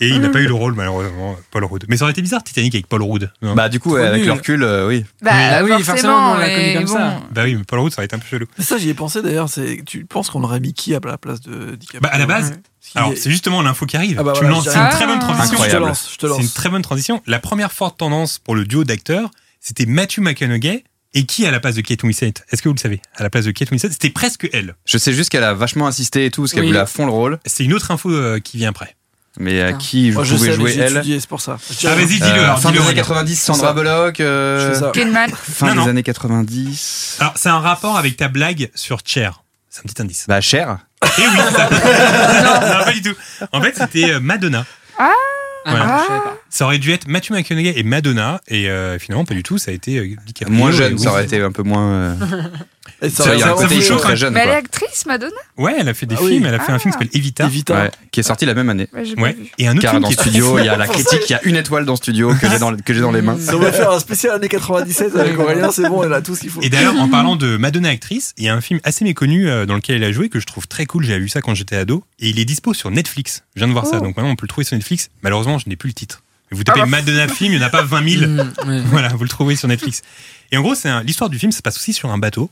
C: Et il n'a pas eu le rôle, malheureusement, Paul Rudd. Mais ça aurait été bizarre Titanic avec Paul Rudd. non?
D: Bah du coup,
E: Trop
D: avec
E: nul.
D: le recul, euh, oui.
F: Bah,
E: Ah oui, forcément, nous, on l'a connu
F: mais
E: comme
F: bon.
E: ça.
C: Bah oui, mais Paul Rudd, ça aurait été un peu chelou.
G: Mais ça, j'y ai pensé d'ailleurs. C'est, tu penses qu'on aurait mis qui à la place de DiCaprio?
C: Bah, à la base,
G: Parce qu'il
C: alors
G: est-
C: c'est justement l'info qui arrive.
G: Ah bah
C: tu me
G: voilà,
C: lances,
G: je
C: c'est une très bonne
F: Ah.
C: transition.
G: Je te
D: Incroyable.
G: lance, je te
C: C'est une très bonne transition. La première forte tendance pour le duo d'acteurs, c'était Matthew McConaughey. Et qui à la place de Kate Winslet? Est-ce que vous le savez? À la place de Kate Winslet, c'était presque elle.
D: Je sais juste qu'elle a vachement insisté et tout, parce qu'elle
E: Oui.
D: voulait à fond le rôle.
C: C'est une autre info euh, qui vient après.
D: Mais à
E: Putain.
D: qui
G: Moi, je
D: pouvait
G: sais,
D: jouer elle?
G: étudié, c'est pour ça. Je
C: Ah, vas-y, dis-le
D: Euh. Fin des années
C: Aurélien.
D: 90,
G: C'est
D: Sandra. Bullock. euh,
G: Je.
D: Fin
C: Non,
D: des
C: non.
D: années 90.
C: Alors, c'est un rapport avec ta blague sur Cher. C'est un petit indice.
D: Bah cher.
C: Et oui, ça. (laughs) non. pas du tout. En fait, c'était euh, Madonna.
E: Ah,
C: Voilà.
E: pas.
C: Ça aurait dû être Matthew McConaughey et Madonna. Et euh, finalement, pas du tout. Ça a été euh, DiCaprio.
D: Moins jeune, ça aurait été un peu moins. (laughs)
G: Et
D: ça, il y a
G: ça
D: un côté très
C: hein.
D: jeune.
F: Mais elle est actrice, Madonna?
C: Ouais, elle a fait des
G: Ah oui.
C: films. Elle a fait un
F: Ah.
C: film qui s'appelle Evita.
G: Evita.
D: Ouais, qui est sorti la même année.
F: Ouais, j'ai.
C: Et un autre
D: Car
C: film
D: dans
C: qui
D: le
C: est
D: studio, il y a la (laughs) critique, il y a une étoile dans le studio que j'ai dans, que j'ai dans les mains. (laughs)
G: Ça va faire un spécial années 97 avec Aurélien, c'est bon, elle a tout ce qu'il faut.
C: Et d'ailleurs, en parlant de Madonna actrice, il y a un film assez méconnu euh, dans lequel elle a joué que je trouve très cool. J'avais vu ça quand j'étais ado. Et il est dispo sur Netflix. Je viens de voir ça.
F: Oh.
C: Donc maintenant, on peut le trouver sur Netflix. Malheureusement, je n'ai plus le titre. Vous tapez
F: Ah bah.
C: Madonna film, il n'y en a pas (laughs) 20 000.
E: Mm.
C: Voilà, vous le trouvez sur Netflix. Et en gros, c'est l'histoire du film se passe aussi sur un bateau.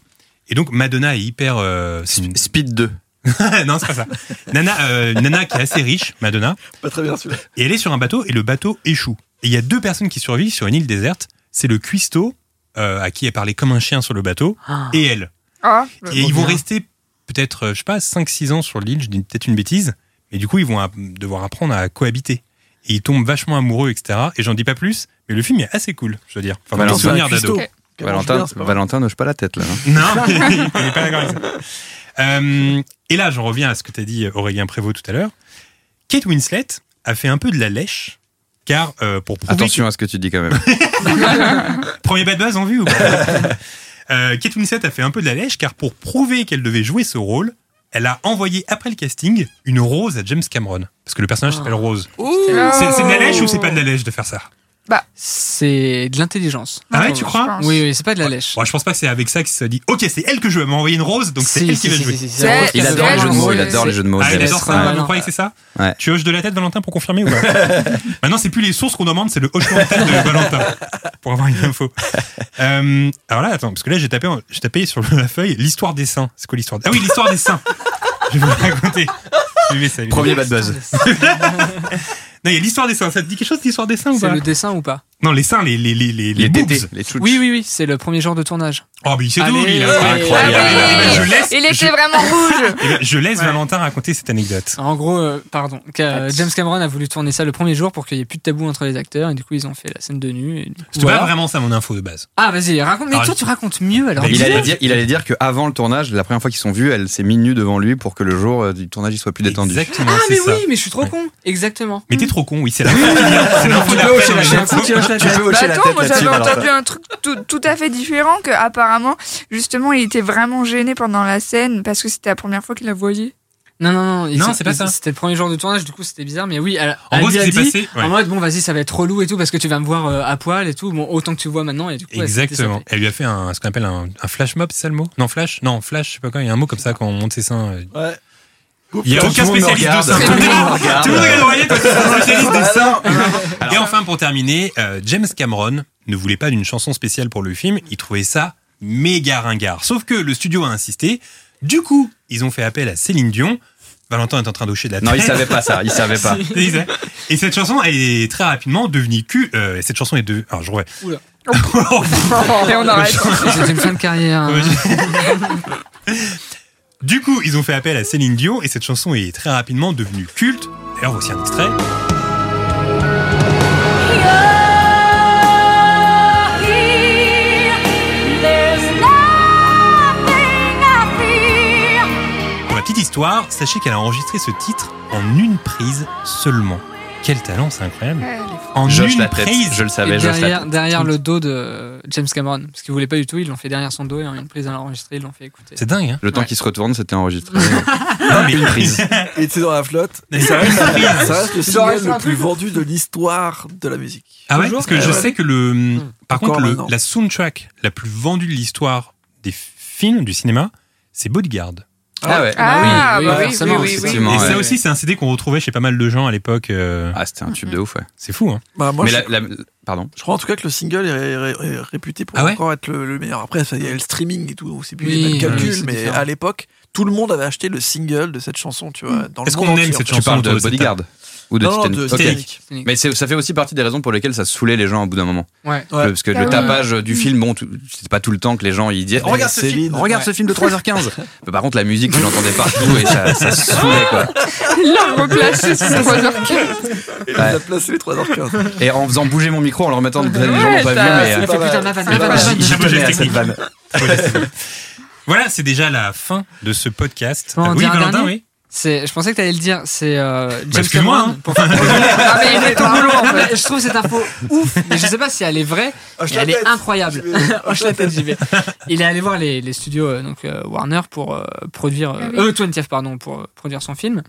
C: Et donc, Madonna est hyper. euh, c'est une-
D: Speed 2. (laughs)
C: non, c'est pas ça. Nana, euh, Nana qui est assez riche, Madonna.
G: Pas très bien celui-là.
C: Et elle est sur un bateau et le bateau échoue. Et il y a deux personnes qui survivent sur une île déserte. C'est le cuistot, euh, à qui elle parlait comme un chien sur le bateau,
E: Ah.
C: et elle.
F: Ah,
C: Et ils vont
E: bien.
C: rester peut-être, euh, je sais pas, 5-6 ans sur l'île, je dis peut-être une bêtise, mais du coup, ils vont devoir apprendre à cohabiter. Et ils tombent vachement amoureux, etc. Et j'en dis pas plus, mais le film est assez cool, je dois dire. Enfin,
G: c'est un
C: d'ado.
D: Valentin,
G: Bien.
D: Valentin n'hoche pas la tête là.
C: Non, (laughs) il n'est pas d'accord avec ça. Euh, et là, j'en reviens à ce que tu as dit, Aurélien Prévost, tout à l'heure. Kate Winslet a fait un peu de la lèche, car euh, pour prouver
D: Attention à ce que tu dis quand même. (laughs)
C: Premier bad buzz en vue ou pas Euh, Kate Winslet a fait un peu de la lèche car pour prouver qu'elle devait jouer ce rôle, elle a envoyé après le casting une rose à James Cameron. Parce que le personnage s'appelle Rose.
F: Oh.
C: C'est c'est de la lèche ou c'est pas de la lèche de faire ça?
E: C'est de l'intelligence.
C: Ah ouais, tu crois.
E: Oui, oui, c'est pas de la lèche.
C: Bon, Je pense pas que c'est avec ça qu'il se dit Ok, c'est elle que je veux, elle m'a envoyé une rose, donc c'est
E: Si,
C: elle
E: si,
C: qui va
E: si,
C: jouer.
E: si, si,
F: C'est elle
E: c'est
D: Il adore les jeux de mots, il adore les jeux de mots.
C: Ah, il adore ça, vous croyez que c'est ça
D: Ouais.
C: Tu hoches de la tête, Valentin, pour confirmer ou pas (laughs) Maintenant, c'est plus les sources qu'on demande, c'est le hochement de tête de (laughs) Valentin, pour avoir une info. Euh, alors là, attends, parce que là, j'ai tapé, j'ai tapé sur la feuille l'histoire des saints. C'est quoi l'histoire des... Ah oui, l'histoire des saints. (laughs) Je vais vous raconter.
D: Premier bad buzz.
C: Non, il y a l'histoire des seins. Ça te dit quelque chose, l'histoire des seins ou
E: C'est
C: pas?
E: le dessin ou pas?
C: Non, les seins, les, les, les, les,
D: Les
C: boobs.
D: tétés, les tchouches.
E: Oui, oui, oui, c'est le premier jour de tournage.
C: Oh, mais il sait
E: Allez,
C: tout,
E: ouais,
D: incroyable.
F: Ah oui,
C: je laisse,
F: Il était
C: je,
F: vraiment rouge. (laughs)
C: eh je laisse
E: Ouais.
C: Valentin raconter cette anecdote.
E: En gros, euh, pardon, que- James Cameron a voulu tourner ça le premier jour pour qu'il n'y ait plus de tabou entre les acteurs et du coup ils ont fait la scène de nu. et voilà.
C: pas vraiment ça mon info de base.
E: Ah vas-y, raconte. Mais
C: Alors,
E: toi tu racontes mieux alors.
D: Il allait dire, il allait dire qu'avant le tournage, la première fois qu'ils sont vus, elle s'est mise nue devant lui pour que le jour euh, du tournage il soit plus détendu.
C: Exactement,
E: Ah
C: c'est
E: mais
C: ça.
E: oui, mais je suis trop
C: Ouais.
E: con. Exactement.
C: Mais t'es trop con, oui, c'est (laughs) (laughs)
D: Tu la. Tu hoches
G: Tu
F: Bah
G: la
F: attends,
G: tête
F: moi j'avais entendu un truc tout, tout à fait différent que apparemment justement il était vraiment gêné pendant la scène parce que c'était la première fois qu'il la voyait.
E: Non, non, non.
C: Non, c'est pas ça.
E: C'était le premier jour de tournage, du coup, c'était bizarre. Mais oui, elle,
C: En
E: elle
C: gros,
E: lui a dit,
C: passé. ouais.
E: en mode, bon, vas-y, ça va être relou et tout, parce que tu vas me voir euh, à poil et tout. Bon, autant que tu vois maintenant. Et du coup,
C: Exactement. Elle lui a fait un, ce qu'on appelle un, un flash mob, c'est ça le mot? Non, flash Non, flash, je sais pas quoi. Il y a un mot comme ça quand on monte ses seins. euh.
G: Ouais.
C: Il y a aucun spécialiste de ça.
D: Tout le monde regarde.
C: Aurélien parce que c'est un spécialiste de ça. Et enfin, pour terminer, euh, James Cameron ne voulait pas d'une chanson spéciale pour le film. Il trouvait ça méga ringard. Sauf que le studio a insisté. Du coup, ils ont fait appel à Céline Dion. Valentin est en train d'hocher de la tête.
D: Non, il savait pas ça, il savait pas. (laughs)
C: Et cette chanson est très rapidement devenue culte. Euh, cette chanson est devenue. Alors, je reviens.
E: Oula. (laughs)
F: Et on arrête. (laughs)
E: C'est une fin de carrière.
C: Du coup, ils ont fait appel à Céline Dion et cette chanson est très rapidement devenue culte. D'ailleurs, voici un extrait. Pour la petite histoire, sachez qu'elle a enregistré ce titre en une prise seulement. Quel talent, c'est incroyable.
F: Ouais,
C: En
D: Josh
C: une prise.
D: je le savais, Josh la
E: derrière, derrière le dos de James Cameron. Parce qu'ils voulaient pas du tout, ils l'ont fait derrière son dos et en une prise à l'enregistrer, ils l'ont fait écouter.
C: C'est dingue, hein
D: Le temps
E: Ouais.
D: qu'il se retourne, c'était enregistré. (laughs)
C: Non, mais
D: Une prise.
G: Et tu sais, dans la flotte. Et ça reste, ça reste le single le plus vendu de l'histoire de la musique.
C: Ah ouais, parce que je
G: ouais.
C: sais que le. Par
G: Encore
C: contre, le- la soundtrack la plus vendue de l'histoire des films, du cinéma, c'est Bodyguard.
D: Ah ouais.
F: Ah,
E: oui,
F: bah oui,
E: forcément,
F: oui, oui,
D: effectivement.
C: Et
D: ouais.
C: ça aussi, c'est un CD qu'on retrouvait chez pas mal de gens à l'époque. euh,
D: Ah, c'était un tube de ouf, ouais.
C: C'est fou, hein
G: Bah, moi,
D: Mais
G: je,
D: la, la- pardon.
G: je crois en tout cas que le single est, ré- ré- réputé pour
C: Ah ouais?
G: encore être le, le meilleur. Après, ça, il y a le streaming et tout, donc c'est plus
E: Oui,
G: les mêmes
E: oui,
G: calculs,
E: c'est
G: mais
E: différent.
G: à l'époque, tout le monde avait acheté le single de cette chanson, tu vois. Dans le
C: Est-ce
G: monde
C: qu'on
G: entier,
C: aime
G: en
C: cette
G: fait.
D: Tu
C: chanson
D: parles
C: autour
D: de
C: de cette
D: Bodyguard ou de
G: Non,
D: Titanic
G: de. Titanic.
D: Mais ça fait aussi partie des raisons pour lesquelles ça saoulait les gens au bout d'un moment.
E: Ouais.
G: Ouais.
D: Parce que
F: Ah
D: le tapage du film, bon, c'était pas tout le temps que les gens ils disaient Regarde ce
G: Céline,
D: film, regarde
G: ouais.
D: ce film de 3h15. Mais (laughs) par contre, la musique, tu l'entendais partout et ça, ça saoulait quoi.
F: Il (laughs) l'a replacé sur 3h15.
G: Et il a placé les 3h15.
D: Et en faisant bouger mon micro, en le remettant, les gens
F: Ouais,
D: pas vu, mais.
F: c'est
D: euh,
E: vanne. (laughs)
C: Voilà, c'est déjà la fin de ce podcast.
E: Bon, on dit
C: oui, Valentin, oui.
E: C'est, je pensais que tu allais le dire, c'est euh, James
C: Bah,
E: Cameron.
C: hein.
E: Pour faire (laughs)
F: Ah, mais il est au boulot, en (laughs) fait.
E: je trouve cette info ouf, mais je sais pas si elle est vraie. Mais
G: la
E: elle est incroyable.
G: Vais. (laughs)
E: Hoche la tête, j'y vais. Il est allé voir les, les studios euh, donc euh, Warner pour euh, produire euh,
F: Ah oui.
E: 20F pardon pour euh, produire son film.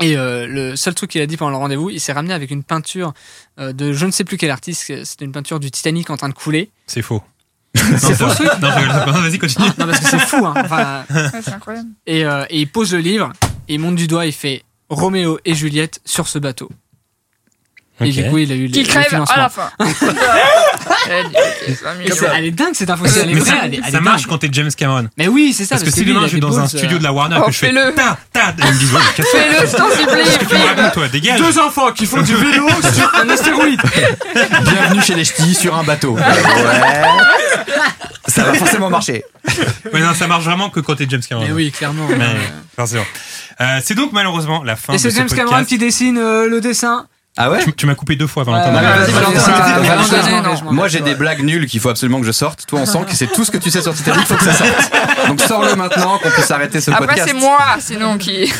E: Et euh, le seul truc qu'il a dit pendant le rendez-vous, il s'est ramené avec une peinture euh, de je ne sais plus quel artiste. C'était une peinture du Titanic en train de couler.
C: C'est faux.
E: C'est faux ce truc
C: Non, je Vas-y, continue.
E: Non parce que c'est fou. Hein. Enfin,
F: Ouais, c'est incroyable.
E: et, euh, et il pose le livre, il monte du doigt, il fait Roméo et Juliette sur ce bateau. Et
C: Ok.
E: du coup, il a eu le,
F: Qui
E: le
F: crève
E: financement.
F: à la fin. (laughs) Elle dit, ok, 20 millions.
E: C'est- Elle est dingue cette info. si Elle est
C: Mais
E: vraie,
C: ça,
E: elle est, elle
C: ça marche
E: dingue.
C: quand t'es James Cameron.
E: Mais oui, c'est ça.
C: Parce que si
E: lui, il
C: demain
E: a
C: je suis dans un studio
E: euh,
C: de la Warner
F: Oh,
C: que je fais
F: fais-le.
C: ta ta, ils me disent ouais, que
F: Fais-le,
C: racontes, toi Dégage.
E: Deux enfants qui font du vélo sur un astéroïde. (laughs)
D: Bienvenue chez les ch'tis sur un bateau. (laughs) Ouais. Ça va forcément marcher. (laughs)
C: Ouais, non, ça marche vraiment que quand t'es James Cameron.
E: Mais oui, clairement.
C: Ouais,
E: Euh,
C: forcément. Euh, c'est donc malheureusement la fin
E: Et c'est
C: ce
E: James
C: podcast.
E: Cameron qui dessine euh, le dessin.
D: Ah ouais
C: Tu, tu m'as coupé deux fois, Valentin.
D: Moi j'ai des blagues nulles qu'il faut absolument que je sorte. Toi on sent que c'est tout ce que tu sais sur Titanic, il faut que ça sorte. Donc sors-le maintenant qu'on puisse arrêter ce
F: Après,
D: podcast.
F: c'est moi, sinon, qui.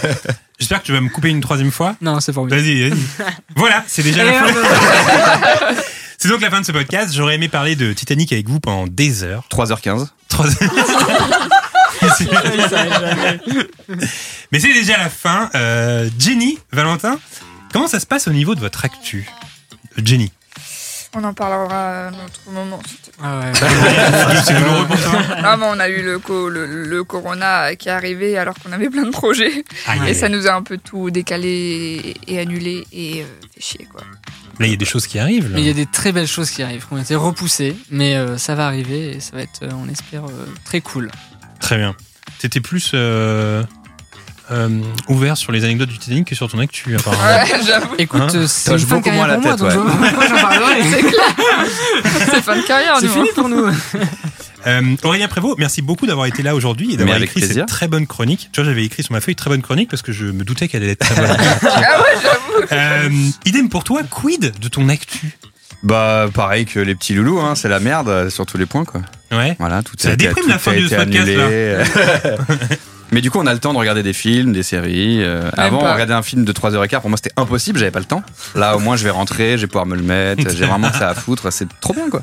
F: (laughs)
C: J'espère que tu vas me couper une troisième fois.
E: Non, c'est formidable.
C: Vas-y, vas-y. (laughs) voilà, c'est déjà
E: Et
C: la fin. C'est donc la fin de ce podcast. J'aurais aimé parler de Titanic avec vous pendant des heures.
D: 3h15.
C: Trois (laughs) Mais c'est déjà la fin. Euh, Jenny, Valentin, comment ça se passe au niveau de votre actu? Jenny.
F: On en parlera à un autre moment.
E: Ah ouais. (laughs)
C: c'est douloureux pour toi
F: Ah, mais on a eu le, co- le, le corona qui est arrivé alors qu'on avait plein de projets. Et ça nous a un peu tout décalé et annulé et euh, fait chier, quoi.
C: Là, il y a des choses qui arrivent.
E: il y a des très belles choses qui arrivent, qui ont été repoussées, mais euh, ça va arriver et ça va être, euh, on espère, euh, très cool.
C: Très bien. T'étais plus euh, euh, ouvert sur les anecdotes du Titanic que sur ton actu, apparemment.
F: Ouais, (laughs) j'avoue,
E: Écoute,
C: Hein
E: c'est une fin de
D: beaucoup moins
E: carrière
D: la
E: pour moi,
D: tête,
E: donc je vois pas pourquoi j'en parlerai.
F: c'est (laughs) clair. c'est fin de carrière,
E: C'est fini
F: hein.
E: pour nous. (laughs)
C: Euh, Aurélien Prévost, merci beaucoup d'avoir été là aujourd'hui et d'avoir écrit
D: plaisir.
C: cette très bonne chronique. Tu vois, j'avais écrit sur ma feuille très bonne chronique parce que je me doutais qu'elle allait être très bonne. (laughs)
F: Ah ouais, j'avoue.
C: Euh, idem pour toi, quid de ton actu?
D: Bah pareil que les petits loulous, hein, c'est la merde euh, sur tous les points quoi.
C: Ouais.
D: Voilà, tout
C: Ça
D: a été-
C: déprime
D: tout
C: la fin
D: a
C: de
D: été
C: ce podcast,
D: annulé. (laughs) Mais du coup, on a le temps de regarder des films, des séries. Euh, avant,
F: pas.
D: regarder un film de 3h15, pour moi, c'était impossible, j'avais pas le temps. Là, au moins, je vais rentrer, je vais pouvoir me le mettre. J'ai vraiment que ça à foutre, c'est trop bien, quoi.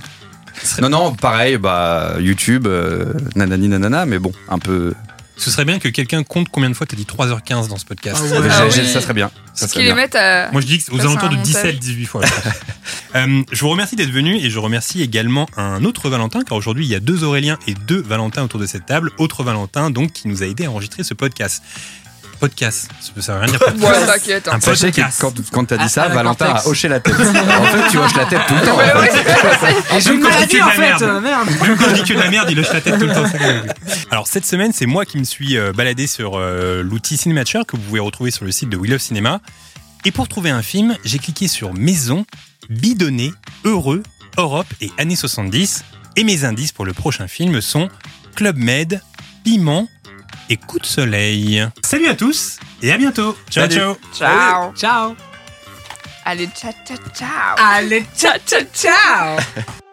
D: (laughs) Non, non, pareil, bah, YouTube, euh, nanani nanana, mais bon, un peu,
C: Ce serait bien que quelqu'un compte combien de fois t'as dit 3h15 dans ce podcast.
E: Ah ouais.
F: Ah oui.
D: Ça serait bien. Ça serait bien.
F: à.
C: Moi je dis que aux alentours de
F: montage.
C: 17-18 fois. je. (laughs) Euh, je vous remercie d'être venu et je remercie également un autre Valentin car aujourd'hui il y a deux Auréliens et deux Valentins autour de cette table. Autre Valentin donc qui nous a aidé à enregistrer ce podcast. Podcast, ça veut rien dire (laughs) podcast.
F: Ouais, t'inquiète. hein.
C: Un
D: Sachez que
C: podcast.
D: quand, quand t'as dit ça,
E: la
D: Valentin
E: Cortex.
D: a hoché la tête. en fait, tu hoches la tête tout le temps.
F: Ouais,
D: en
F: ouais,
D: fait.
E: Et
C: Même je
E: maladie
C: dis que de la
E: fait,
C: merde.
E: euh, merde.
C: Même quand je dis que de la merde, il hoche la tête tout le temps. Alors cette semaine, c'est moi qui me suis euh, baladé sur euh, l'outil Cinématcher que vous pouvez retrouver sur le site de We Love Cinéma. Et pour trouver un film, j'ai cliqué sur Maison, Bidonné, Heureux, Europe et années 70. Et mes indices pour le prochain film sont Club Med, Piment et Coup de Soleil. Salut à tous et à bientôt. Ciao
D: Salut.
C: ciao.
F: Ciao.
E: Ciao.
F: Allez, ciao, ciao, ciao.
E: Allez, ciao, ciao, ciao. (laughs)